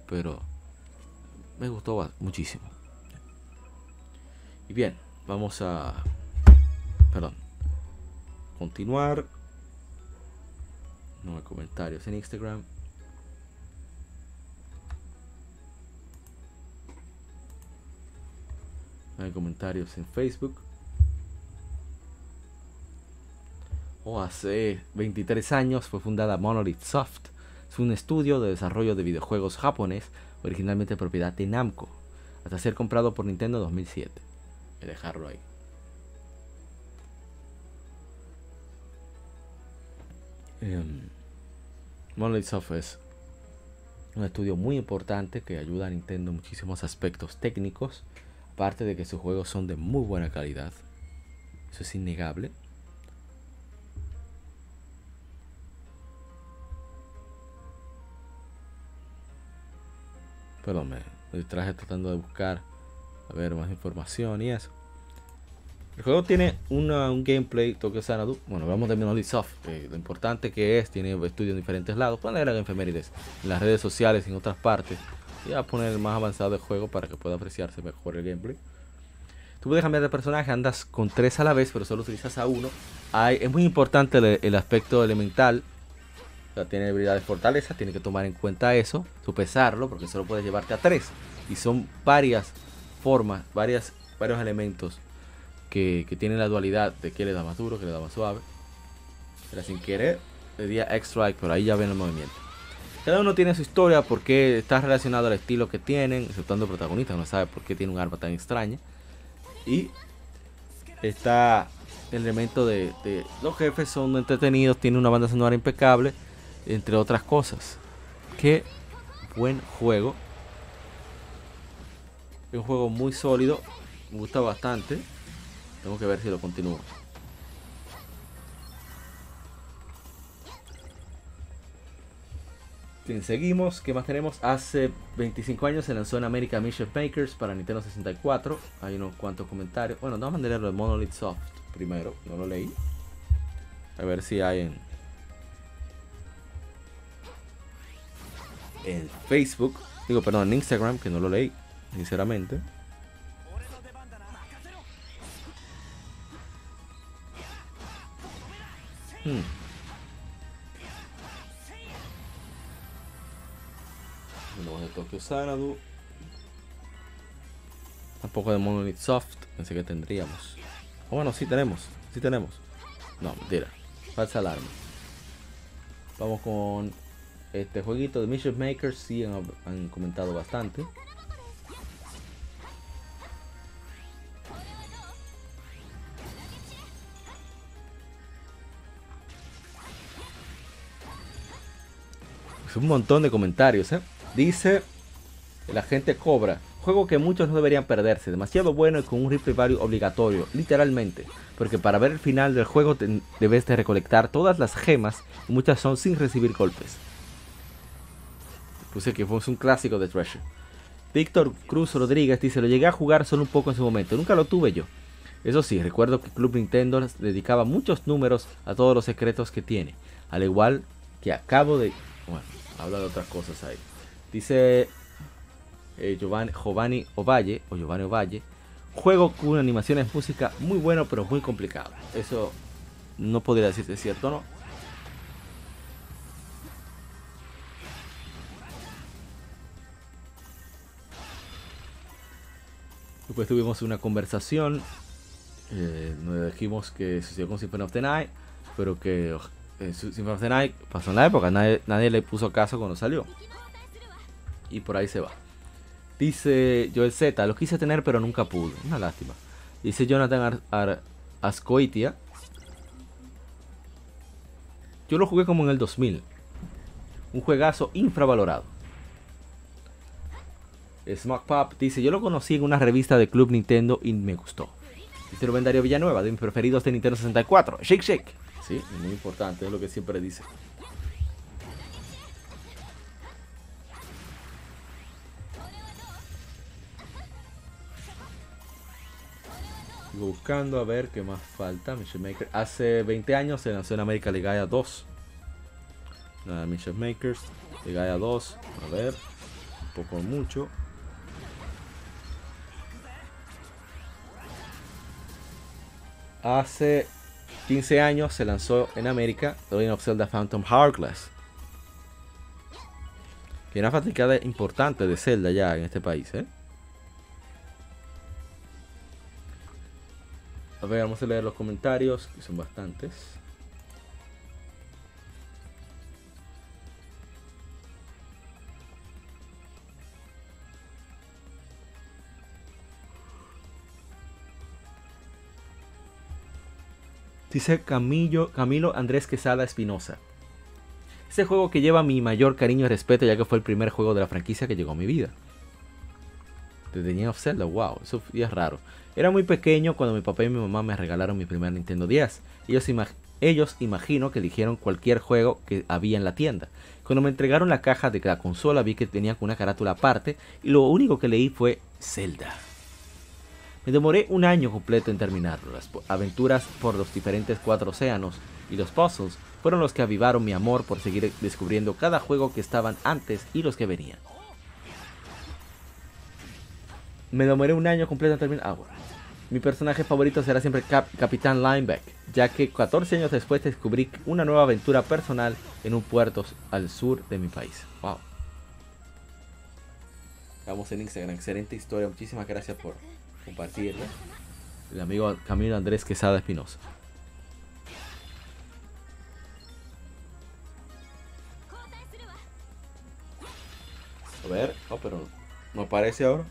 Speaker 1: pero me gustó muchísimo. Y bien, vamos a... Perdón. Continuar. No hay comentarios en Instagram. No hay comentarios en Facebook. Oh, hace 23 años fue fundada Monolith Soft. Es un estudio de desarrollo de videojuegos japonés, originalmente propiedad de Namco, hasta ser comprado por Nintendo en 2007. Voy a dejarlo ahí. Em, Monolith Soft es un estudio muy importante que ayuda a Nintendo en muchísimos aspectos técnicos, aparte de que sus juegos son de muy buena calidad. Eso es innegable. Perdón, me distraje tratando de buscar a ver más información y eso. El juego tiene una- un gameplay Tokyo Xanadu. Bueno, vamos de Monolith Soft. eh, lo importante que es, tiene estudios en diferentes lados. Pueden leer en efemérides, en las redes sociales en otras partes. Y a poner el más avanzado del juego para que pueda apreciarse mejor el gameplay. Tú puedes cambiar de personaje, andas con tres a la vez, pero solo utilizas a uno. Es muy importante el, el aspecto elemental. Tiene habilidades fortaleza, tiene que tomar en cuenta eso, sopesarlo, porque solo puedes llevarte a tres. Y son varias formas, varias, varios elementos que, tienen la dualidad de que le da más duro, que le da más suave. Pero sin querer, le di a X-Strike, pero ahí ya ven el movimiento. Cada uno tiene su historia, porque está relacionado al estilo que tienen, exceptuando el protagonista, no sabe por qué tiene un arma tan extraña. Y está el elemento de, de los jefes son entretenidos, tiene una banda sonora impecable, entre otras cosas. Qué buen juego. Es un juego muy sólido, me gusta bastante. Tengo que ver si lo continúo. Bien, seguimos. ¿Qué más tenemos? Hace 25 años se lanzó en América Mission Makers para Nintendo 64. Hay unos cuantos comentarios. Bueno, vamos a leerlo de Monolith Soft primero. No lo leí. A ver si hay en. En Facebook. Digo, perdón, en Instagram, que no lo leí. Sinceramente. Hmm. Uno de Tokyo Xanadu. Tampoco de Monolith Soft. Pensé que tendríamos. Oh, bueno, sí tenemos. Sí tenemos. No, mentira. Falsa alarma. Vamos con este jueguito de Mission Makers. Sí, han, han comentado bastante. Es un montón de comentarios, ¿eh? Dice la gente Cobra. Juego que muchos no deberían perderse. Demasiado bueno y con un replay value obligatorio. Literalmente. Porque para ver el final del juego debes de recolectar todas las gemas. Muchas son sin recibir golpes. Puse que fue un clásico de Treasure. Víctor Cruz Rodríguez dice, lo llegué a jugar solo un poco en su momento. Nunca lo tuve yo. Eso sí, recuerdo que Club Nintendo dedicaba muchos números a todos los secretos que tiene. Al igual que acabo de... Bueno, habla de otras cosas ahí. Dice eh, Giovanni, Giovanni Ovalle, o Giovanni Ovalle, juego con animaciones música muy bueno pero muy complicado. Eso no podría decir si es cierto no. Después tuvimos una conversación. Eh, nos dijimos que sucedió con Symphony of the Night, pero que eh, the Night pasó en la época, nadie, nadie le puso caso cuando salió. Y por ahí se va. Dice Joel Z, lo quise tener pero nunca pude. Una lástima. Dice Jonathan Ar- Ar- Ascoitia. Yo lo jugué como en el 2000. Un juegazo infravalorado. Smoke Pop dice, yo lo conocí en una revista de Club Nintendo y me gustó. Dice Rubén Darío Villanueva, de mis preferidos de Nintendo 64. Shake Shake. Sí, muy importante, es lo que siempre dice. Buscando a ver qué más falta. Mission Maker. Hace 20 años se lanzó en América Gaia 2. Nada, Mission Makers. De Gaia 2. A ver. Un poco mucho. Hace 15 años se lanzó en América The Legend of Zelda Phantom Hourglass. Que una fabricada importante de Zelda ya en este país, ¿eh? A ver, vamos a leer los comentarios, que son bastantes. Dice Camilo, Camilo Andrés Quesada Espinosa. Ese juego que lleva mi mayor cariño y respeto ya que fue el primer juego de la franquicia que llegó a mi vida. The Legend of Zelda, wow, eso es raro. Era muy pequeño cuando mi papá y mi mamá me regalaron mi primer Nintendo 10. Ellos, imag- ellos imagino que eligieron cualquier juego que había en la tienda. Cuando me entregaron la caja de la consola vi que tenía una carátula aparte y lo único que leí fue Zelda. Me demoré un año completo en terminarlo. Las aventuras por los diferentes cuatro océanos y los puzzles fueron los que avivaron mi amor por seguir descubriendo cada juego que estaban antes y los que venían. Me demoré un año completo en terminar. Ah, bueno. Mi personaje favorito será siempre Cap- Capitán Lineback, ya que 14 años después descubrí una nueva aventura personal en un puerto al sur de mi país. Wow. Vamos en Instagram, excelente historia. Muchísimas gracias por compartirla. El amigo Camilo Andrés Quesada Espinosa. A ver, no, pero no aparece ahora.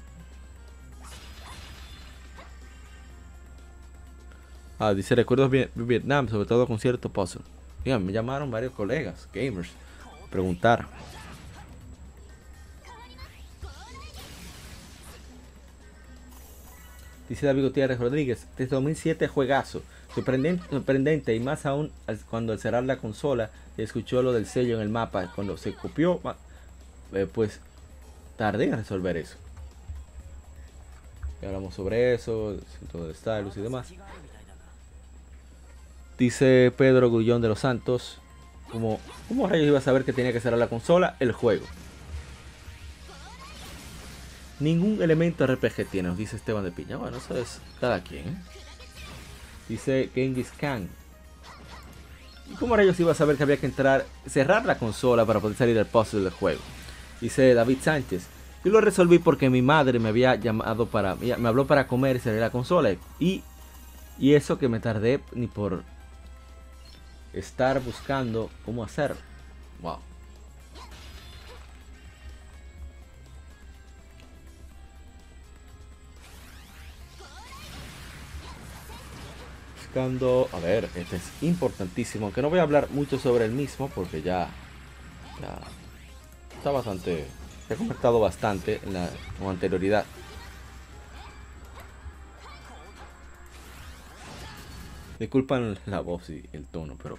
Speaker 1: Ah, dice recuerdos de Vietnam, sobre todo con cierto puzzle. Mira, me llamaron varios colegas, gamers, a preguntar. Dice David Gutiérrez Rodríguez, desde 2007 juegazo, sorprendente, sorprendente y más aún cuando al cerrar la consola escuchó lo del sello en el mapa, cuando se copió, eh, pues tardé en resolver eso. Y hablamos sobre eso, centro de stylus y demás. Dice Pedro Grullón de los Santos, como, ¿cómo rayos iba a saber que tenía que cerrar la consola? El juego. Ningún elemento RPG tiene, nos dice Esteban de Piña. Bueno, eso es cada quien. Dice Genghis Khan. ¿Y cómo rayos iba a saber que había que entrar, cerrar la consola para poder salir del puzzle del juego? Dice David Sánchez. Yo lo resolví porque mi madre me había llamado para, me habló para comer y cerrar la consola. Y, y eso que me tardé ni por estar buscando cómo hacerlo. Wow. A ver, este es importantísimo, aunque no voy a hablar mucho sobre el mismo porque ya, está bastante, se ha comentado bastante en la anterioridad. Disculpan la voz y el tono, pero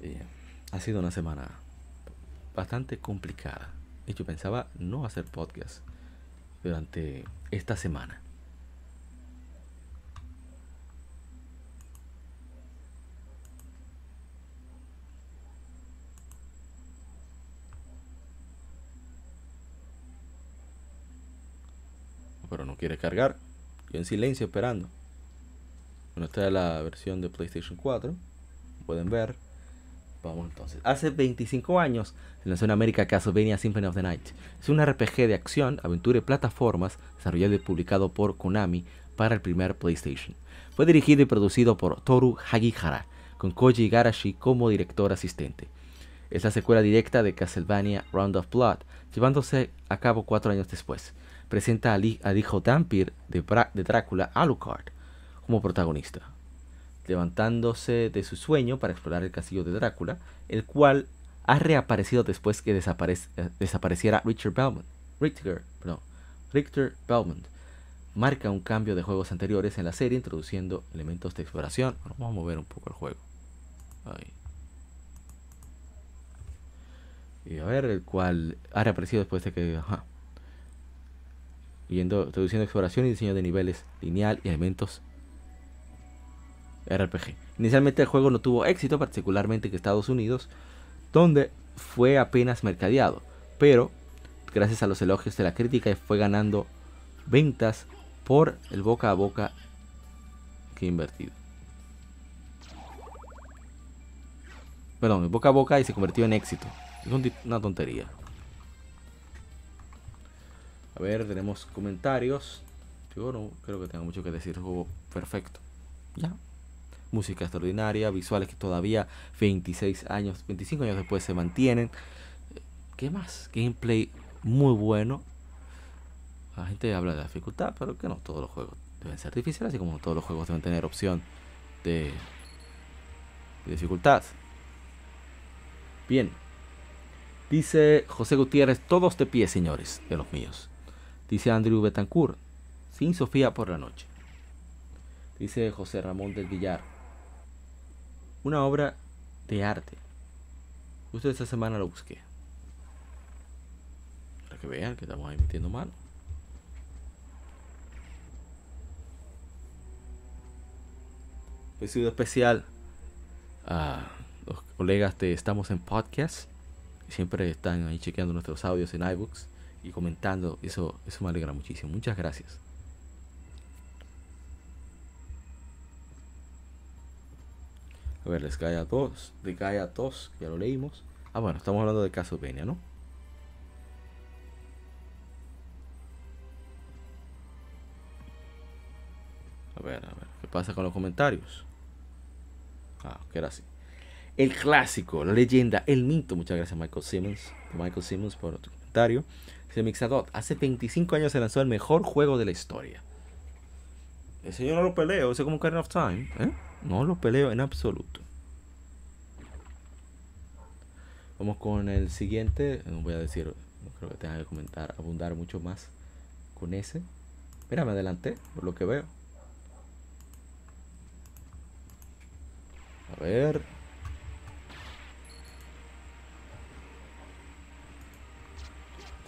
Speaker 1: eh, ha sido una semana bastante complicada. Y yo pensaba no hacer podcast durante esta semana. Pero no quiere cargar. Yo en silencio esperando. Bueno, esta es la versión de PlayStation 4. Pueden ver. Vamos entonces. Hace 25 años se lanzó en América Castlevania Symphony of the Night. Es un RPG de acción, aventura y plataformas desarrollado y publicado por Konami para el primer PlayStation. Fue dirigido y producido por Toru Hagihara, con Koji Igarashi como director asistente. Es la secuela directa de Castlevania Round of Blood, llevándose a cabo cuatro años después. Presenta al, hi- al hijo Dampir de, de Drácula, Alucard, como protagonista levantándose de su sueño para explorar el castillo de Drácula, el cual ha reaparecido después que eh, desapareciera Richard Belmont. Richter, perdón, Richter Belmont marca un cambio de juegos anteriores en la serie, introduciendo elementos de exploración. Vamos a mover un poco el juego. Ahí. Y a ver, el cual ha reaparecido después de que. Yendo, introduciendo exploración y diseño de niveles lineal y elementos RPG. Inicialmente el juego no tuvo éxito, particularmente en Estados Unidos, donde fue apenas mercadeado, pero gracias a los elogios de la crítica fue ganando ventas por el boca a boca que invertido. Perdón, boca a boca y se convirtió en éxito. Es un- una tontería. A ver, tenemos comentarios. Yo no creo que tenga mucho que decir. Juego perfecto. Ya. Música extraordinaria, visuales que todavía 26 años, 25 años después se mantienen. ¿Qué más? Gameplay muy bueno. La gente habla de dificultad, pero que no todos los juegos deben ser difíciles, así como todos los juegos deben tener opción de, de dificultad. Bien. Dice José Gutiérrez, todos de pie, señores, de los míos. Dice Andrew Betancourt, sin Sofía por la noche. Dice José Ramón del Villar, una obra de arte. Justo esta semana lo busqué. Para que vean que estamos ahí metiendo mano. Pedido especial a los colegas de Estamos en Podcast. Siempre están ahí chequeando nuestros audios en iBooks y comentando. Eso, eso me alegra muchísimo. Muchas gracias. A ver, les Gaia 2, de Gaia 2, que ya lo leímos. Ah, bueno, estamos hablando de Castlevania, ¿no? A ver, a ver, ¿qué pasa con los comentarios? Ah, que era así. El clásico, la leyenda, el mito. Muchas gracias, Michael Simmons. Michael Simmons por tu comentario. Dice Mixadot, hace 25 años se lanzó el mejor juego de la historia. Ese yo no lo peleo, ese es como Ocarina of Time. ¿eh? No lo peleo en absoluto. Vamos con el siguiente. No voy a decir, no creo que tenga que comentar, abundar mucho más con ese. Mira, me adelanté por lo que veo. A ver.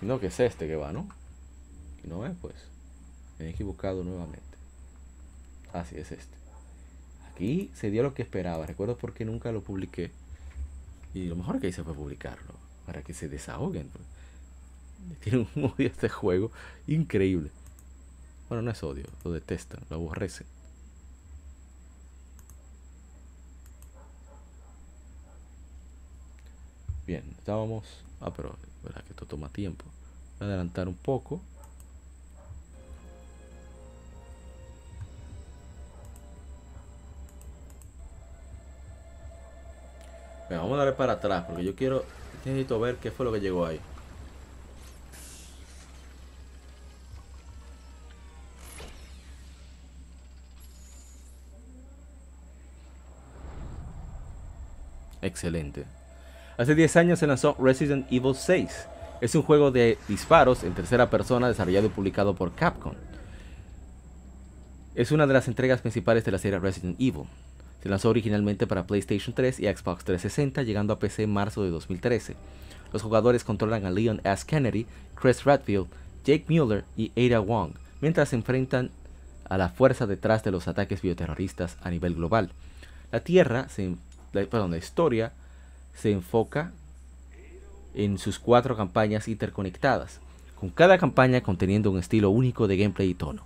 Speaker 1: Entiendo que es este que va, ¿no? Y no es, pues. Me he equivocado nuevamente. Ah, sí, es este. Aquí se dio lo que esperaba. Recuerdo porque nunca lo publiqué. Y lo mejor que hice fue publicarlo. Para que se desahoguen. pues. Tiene un odio este juego increíble. Bueno, no es odio, lo detestan, lo aborrecen. Bien, estábamos. Ah, pero verdad que esto toma tiempo. Voy a adelantar un poco. Venga, vamos a darle para atrás porque yo quiero. Necesito ver qué fue lo que llegó ahí. Excelente. Hace 10 años se lanzó Resident Evil 6. Es un juego de disparos en tercera persona desarrollado y publicado por Capcom. Es una de las entregas principales de la serie Resident Evil. Se lanzó originalmente para PlayStation 3 y Xbox 360, llegando a PC en marzo de 2013. Los jugadores controlan a Leon S. Kennedy, Chris Redfield, Jake Mueller y Ada Wong, mientras se enfrentan a la fuerza detrás de los ataques bioterroristas a nivel global. La Tierra, se, perdón, la historia se enfoca en sus cuatro campañas interconectadas, con cada campaña conteniendo un estilo único de gameplay y tono.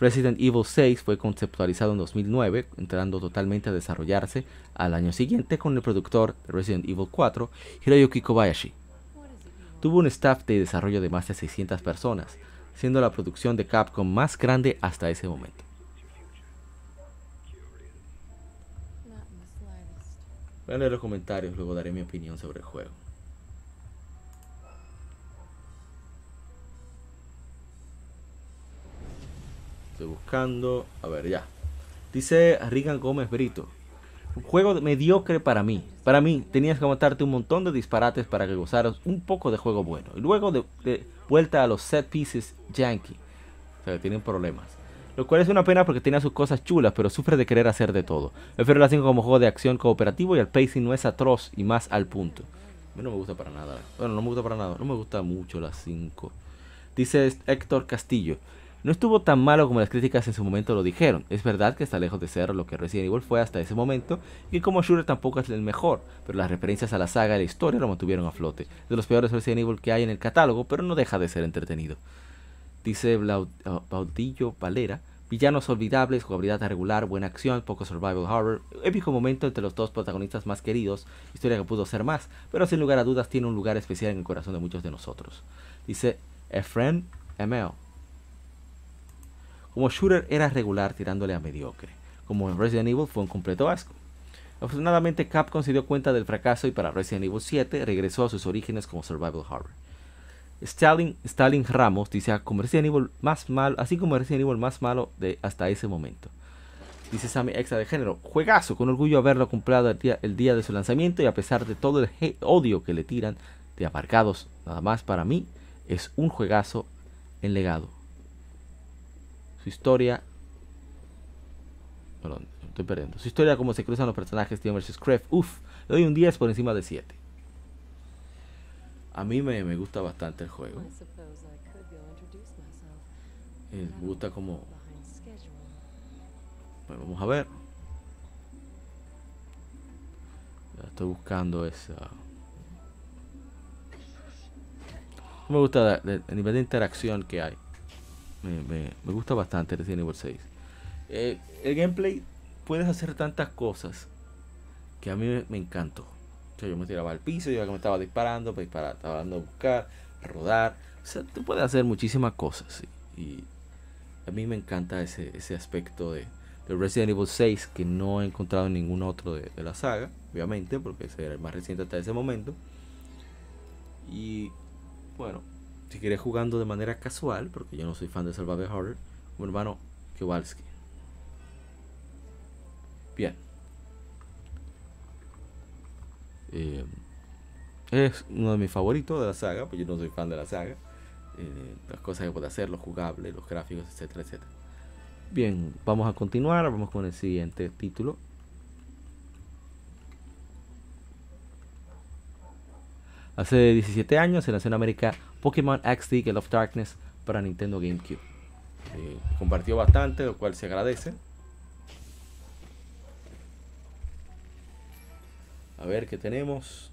Speaker 1: Resident Evil 6 fue conceptualizado en 2009, entrando totalmente a desarrollarse al año siguiente con el productor de Resident Evil 4, Hiroyuki Kobayashi. Tuvo un staff de desarrollo de más de 600 personas, siendo la producción de Capcom más grande hasta ese momento. Voy a los comentarios, luego daré mi opinión sobre el juego. Estoy buscando. A ver, ya. Dice Rigan Gómez Brito. Un juego mediocre para mí. Para mí, tenías que aguantarte un montón de disparates para que gozaras un poco de juego bueno. Y luego de, vuelta a los set pieces yankee. O sea, tienen problemas. Lo cual es una pena porque tiene sus cosas chulas, pero sufre de querer hacer de todo. Prefiero la 5 como juego de acción cooperativo y el pacing no es atroz y más al punto. A mí no me gusta para nada. Bueno, no me gusta para nada. No me gusta mucho la 5. Dice Héctor Castillo. No estuvo tan malo como las críticas en su momento lo dijeron. Es verdad que está lejos de ser lo que Resident Evil fue hasta ese momento, y como shooter tampoco es el mejor, pero las referencias a la saga y la historia lo mantuvieron a flote. De los peores Resident Evil que hay en el catálogo, pero no deja de ser entretenido. Dice uh, Baudillo Valera, villanos olvidables, jugabilidad regular, buena acción, poco survival horror, épico momento entre los dos protagonistas más queridos, historia que pudo ser más, pero sin lugar a dudas tiene un lugar especial en el corazón de muchos de nosotros. Dice Efren ML. Como shooter era regular tirándole a mediocre. Como en Resident Evil fue un completo asco. Afortunadamente Capcom se dio cuenta del fracaso y para Resident Evil 7 regresó a sus orígenes como survival horror. Stalin, Stalin Ramos dice "Ah, como Resident Evil más malo, así como Resident Evil más malo de hasta ese momento. Dice Sammy Extra de género, juegazo, con orgullo haberlo comprado el día, el día de su lanzamiento y a pesar de todo el odio que le tiran de aparcados, nada más para mí es un juegazo en legado. Su historia, perdón, estoy perdiendo. Su historia, como se cruzan los personajes Tion vs. Kraft, uff, le doy un 10 por encima de 7. A mí me, me gusta bastante el juego. Eh, me gusta como. Bueno, vamos a ver. Ya estoy buscando esa. Me gusta el nivel de interacción que hay. Me, me- me gusta bastante Resident Evil 6. Eh, el gameplay puedes hacer tantas cosas que a mí me, me encantó. Yo me tiraba al piso, yo me estaba disparando, para disparar, estaba dando a buscar, rodar. O sea, tú puedes hacer muchísimas cosas. sí. Y a mí me encanta ese, ese aspecto de, de Resident Evil 6 que no he encontrado en ningún otro de, la saga, obviamente, porque ese era el más reciente hasta ese momento. Y bueno, si quieres jugando de manera casual, porque yo no soy fan de Survival Horror, mi hermano Kowalski. Bien. Eh, es uno de mis favoritos de la saga, pues yo no soy fan de la saga. Eh, las cosas que puede hacer, lo jugable, los gráficos, etcétera, etcétera. Bien, vamos a continuar, vamos con el siguiente título. Hace 17 años se lanzó en América Pokémon XD Gale of Darkness para Nintendo GameCube. Eh, compartió bastante, lo cual se agradece. A ver qué tenemos.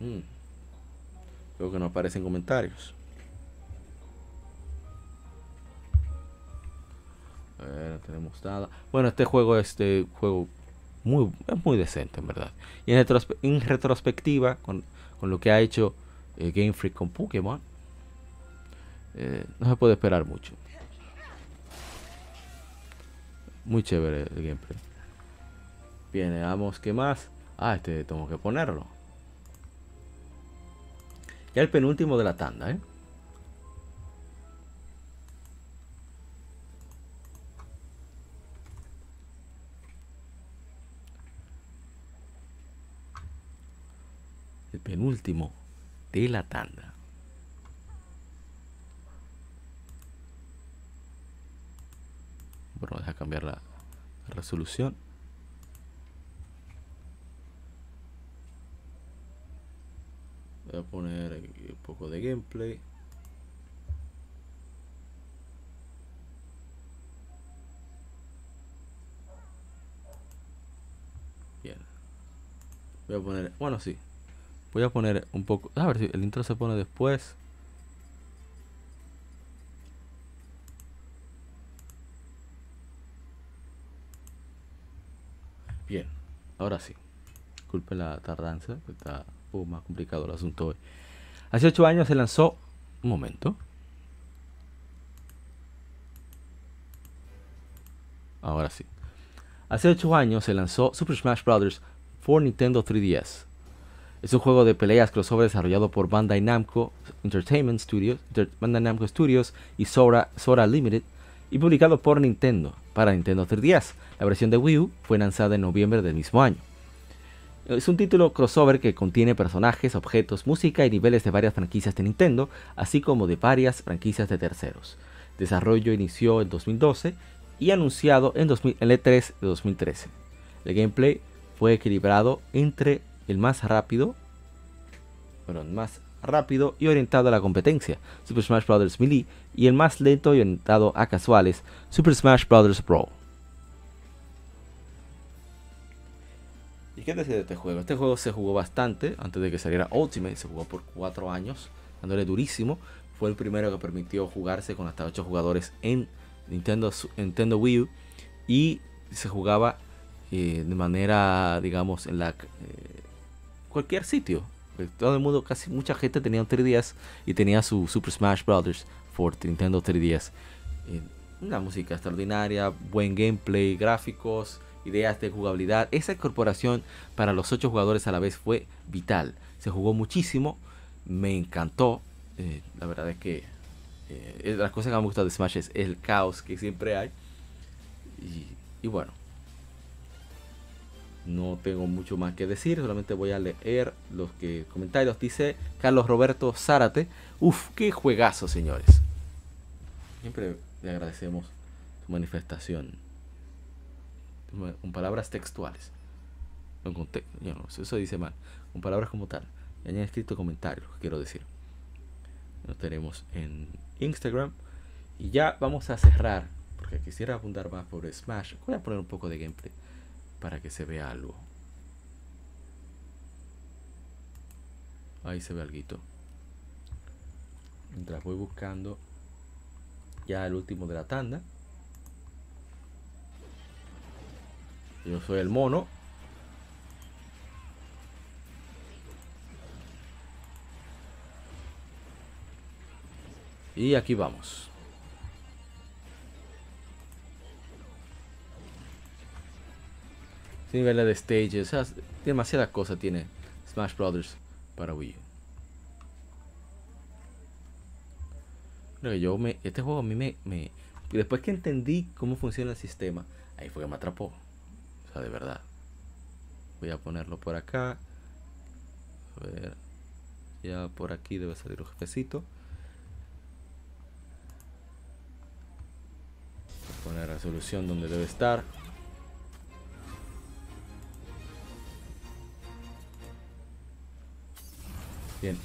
Speaker 1: Mm. Creo que no aparecen comentarios. A ver, no tenemos nada. Bueno, este juego, este juego muy, es muy decente, en verdad. Y en, retrospe- en retrospectiva, con, con lo que ha hecho eh, Game Freak con Pokémon, eh, no se puede esperar mucho. Muy chévere el gameplay. Bien, veamos qué más. Ah, este tengo que ponerlo. Ya el penúltimo de la tanda, ¿eh? El penúltimo de la tanda. Bueno, deja cambiar la, la resolución. Voy a poner aquí un poco de gameplay. Bien. Voy a poner, bueno, sí. Voy a poner un poco, a ver si el intro se pone después. Bien, ahora sí. Disculpen la tardanza, está un poco más complicado el asunto hoy. Hace 8 años se lanzó. Un momento. Ahora sí. Hace 8 años se lanzó Super Smash Bros. for Nintendo 3DS. Es un juego de peleas crossover desarrollado por Bandai Namco Entertainment Studios, Bandai Namco Studios y Sora, Sora Limited y publicado por Nintendo para Nintendo 3DS. La versión de Wii U fue lanzada en noviembre del mismo año. Es un título crossover que contiene personajes, objetos, música y niveles de varias franquicias de Nintendo, así como de varias franquicias de terceros. Desarrollo inició en 2012 y anunciado en, 2000 en E3 de 2013. El gameplay fue equilibrado entre el más rápido, bueno, más rápido y orientado a la competencia, Super Smash Bros. Melee, y el más lento y orientado a casuales, Super Smash Bros. Brawl. ¿Y qué decir de este juego? Este juego se jugó bastante antes de que saliera Ultimate, se jugó por 4 años, dándole durísimo. Fue el primero que permitió jugarse con hasta 8 jugadores en Nintendo, Nintendo Wii U y se jugaba eh, de manera, digamos, en la eh, cualquier sitio. Pues todo el mundo, casi mucha gente tenía un 3DS y tenía su Super Smash Bros. for Nintendo 3DS. Eh, una música extraordinaria, buen gameplay, gráficos, ideas de jugabilidad. Esa incorporación para los 8 jugadores a la vez fue vital. Se jugó muchísimo, me encantó. Eh, la verdad es que eh, las cosas que me gusta de Smash es el caos que siempre hay. Y bueno, no tengo mucho más que decir, solamente voy a leer los que, comentarios. Dice Carlos Roberto Zárate. Uf, qué juegazo, señores. Siempre le agradecemos su manifestación. Con palabras textuales. No con no, eso dice mal. Con palabras como tal. Y añade escrito comentarios, quiero decir. Lo tenemos en Instagram. Y ya vamos a cerrar. Porque quisiera abundar más por Smash. Voy a poner un poco de gameplay para que se vea algo. Ahí se ve algo. Mientras voy buscando ya el último de la tanda. Yo soy el mono. Y aquí vamos. Niveles de stages, demasiada cosa tiene Smash Brothers para Wii U. Yo me, este juego a mí me, me, después que entendí cómo funciona el sistema, ahí fue que me atrapó, o sea, de verdad. Voy a ponerlo por acá, a ver, ya por aquí debe salir un jefecito. Voy a poner resolución donde debe estar.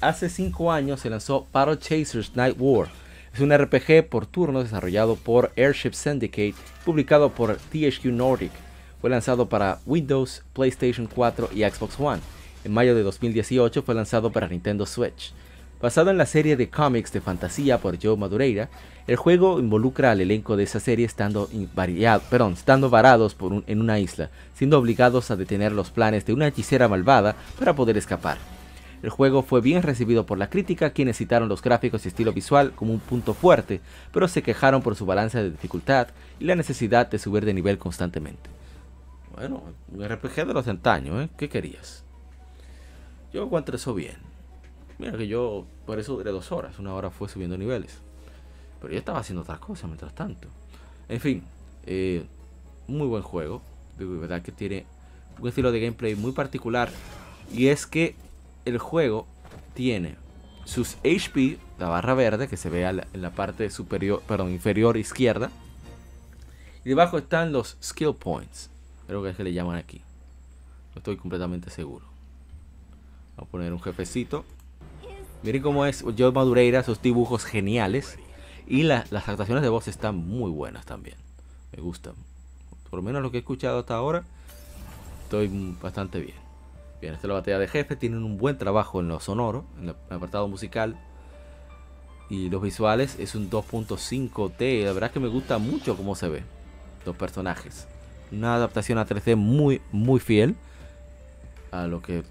Speaker 1: Hace 5 años se lanzó Battle Chasers Night War. Es un RPG por turnos desarrollado por Airship Syndicate, publicado por THQ Nordic. Fue lanzado para Windows, PlayStation 4 y Xbox One. En mayo de 2018 fue lanzado para Nintendo Switch. Basado en la serie de cómics de fantasía por Joe Madureira, el juego involucra al elenco de esa serie estando, varados por en una isla, siendo obligados a detener los planes de una hechicera malvada para poder escapar. El juego fue bien recibido por la crítica, quienes citaron los gráficos y estilo visual como un punto fuerte, pero se quejaron por su balance de dificultad y la necesidad de subir de nivel constantemente. Bueno, un RPG de los de antaño, ¿eh? ¿Qué querías? Yo encuentro eso bien. Mira que yo por eso duré dos horas, una hora fue subiendo niveles. Pero yo estaba haciendo otras cosas mientras tanto. En fin, eh, muy buen juego. De verdad que tiene un estilo de gameplay muy particular. Y es que el juego tiene sus HP, la barra verde que se ve en la parte superior, perdón, inferior izquierda. Y debajo están los skill points. Creo que es que le llaman aquí. No estoy completamente seguro. Vamos a poner un jefecito. Miren cómo es Joe Madureira, esos dibujos geniales. Y la- las actuaciones de voz están muy buenas también. Me gustan. Por lo menos lo que he escuchado hasta ahora, estoy bastante bien. Bien, esta es la batalla de jefe. Tienen un buen trabajo en lo sonoro, en el apartado musical. Y los visuales es un 2.5T. La verdad que me gusta mucho cómo se ve los personajes. Una adaptación a 3D muy, muy fiel a lo que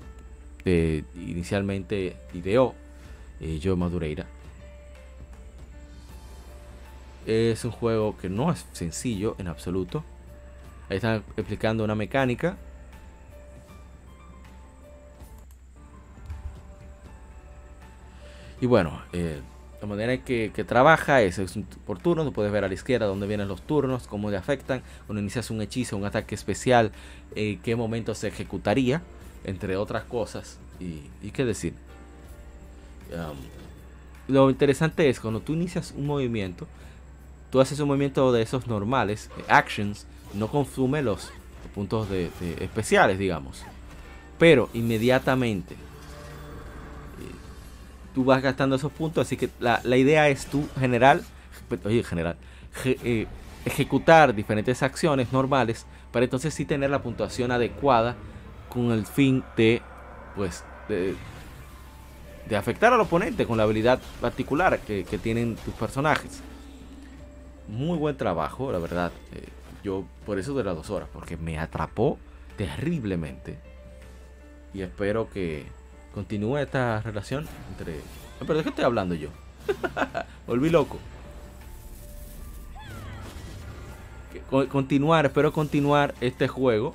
Speaker 1: eh, inicialmente ideó eh, Joe Madureira. Es un juego que no es sencillo en absoluto. Ahí están explicando una mecánica. Y bueno, eh, la manera en que, trabaja es, por turnos. Puedes ver a la izquierda dónde vienen los turnos, cómo le afectan. Cuando inicias un hechizo, un ataque especial, eh, qué momento se ejecutaría, entre otras cosas. Y, y qué decir. Um, lo interesante es cuando tú inicias un movimiento, tú haces un movimiento de esos normales, eh, actions, no consume los puntos de, especiales, digamos. Pero inmediatamente tú vas gastando esos puntos, así que la, la idea es tú general, oye, general, eh, ejecutar diferentes acciones normales para entonces sí tener la puntuación adecuada con el fin de, pues, de, de afectar al oponente con la habilidad particular que, que tienen tus personajes. Muy buen trabajo, la verdad. Eh, yo por eso de las dos horas, porque me atrapó terriblemente. Y espero que continúe esta relación entre... Ah, ¿Pero de qué estoy hablando yo? Volví loco. Continuar, espero continuar este juego.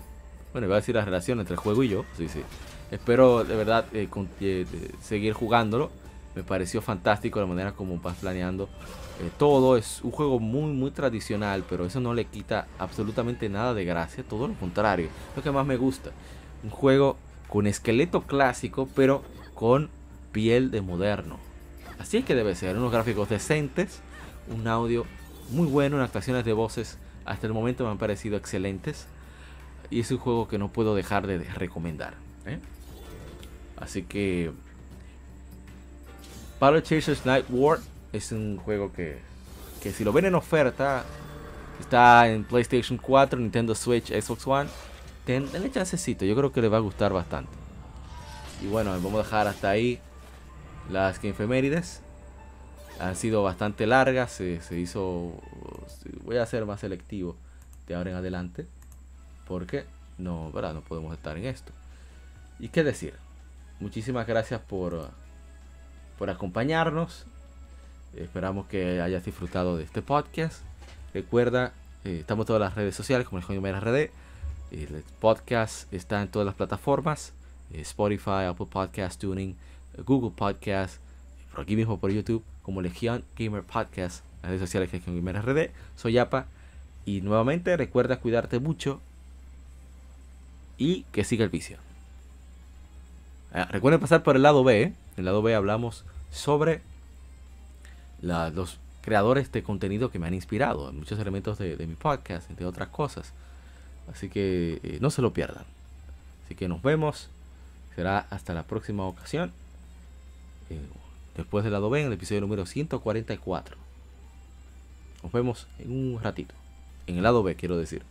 Speaker 1: Bueno, iba a decir la relación entre el juego y yo. Sí, sí. Espero de verdad eh, eh, seguir jugándolo. Me pareció fantástico la manera como vas planeando eh, todo. Es un juego muy, muy tradicional, pero eso no le quita absolutamente nada de gracia. Todo lo contrario, lo que más me gusta. Un juego con esqueleto clásico, pero con piel de moderno. Así es que debe ser. Unos gráficos decentes, un audio muy bueno, unas actuaciones de voces hasta el momento me han parecido excelentes. Y es un juego que no puedo dejar de recomendar. ¿eh? Así que Battle Chasers Night War es un juego que, que si lo ven en oferta, está en PlayStation 4, Nintendo Switch, Xbox One, ten, denle chancecito, yo creo que les va a gustar bastante. Y bueno, vamos a dejar hasta ahí las que efemérides. Han sido bastante largas, se, se hizo... Voy a ser más selectivo de ahora en adelante. Porque no, ¿verdad? no podemos estar en esto. ¿Y qué decir? Muchísimas gracias por, por acompañarnos. Esperamos que hayas disfrutado de este podcast. Recuerda, eh, estamos en todas las redes sociales como el Joven RD. El podcast está en todas las plataformas. eh, Spotify, Apple Podcast, Tuning, eh, Google Podcast, por aquí mismo por YouTube, como Legion Gamer Podcast, las redes sociales Legion Gamer RD. Soy Yapa. Y nuevamente recuerda cuidarte mucho y que siga el vicio. Ah, recuerden pasar por el lado B. ¿eh? En el lado B hablamos sobre los creadores de contenido que me han inspirado en muchos elementos de, de mi podcast, entre otras cosas. Así que eh, no se lo pierdan. Así que nos vemos. Será hasta la próxima ocasión. Eh, después del lado B, en el episodio número 144. Nos vemos en un ratito. En el lado B, quiero decir.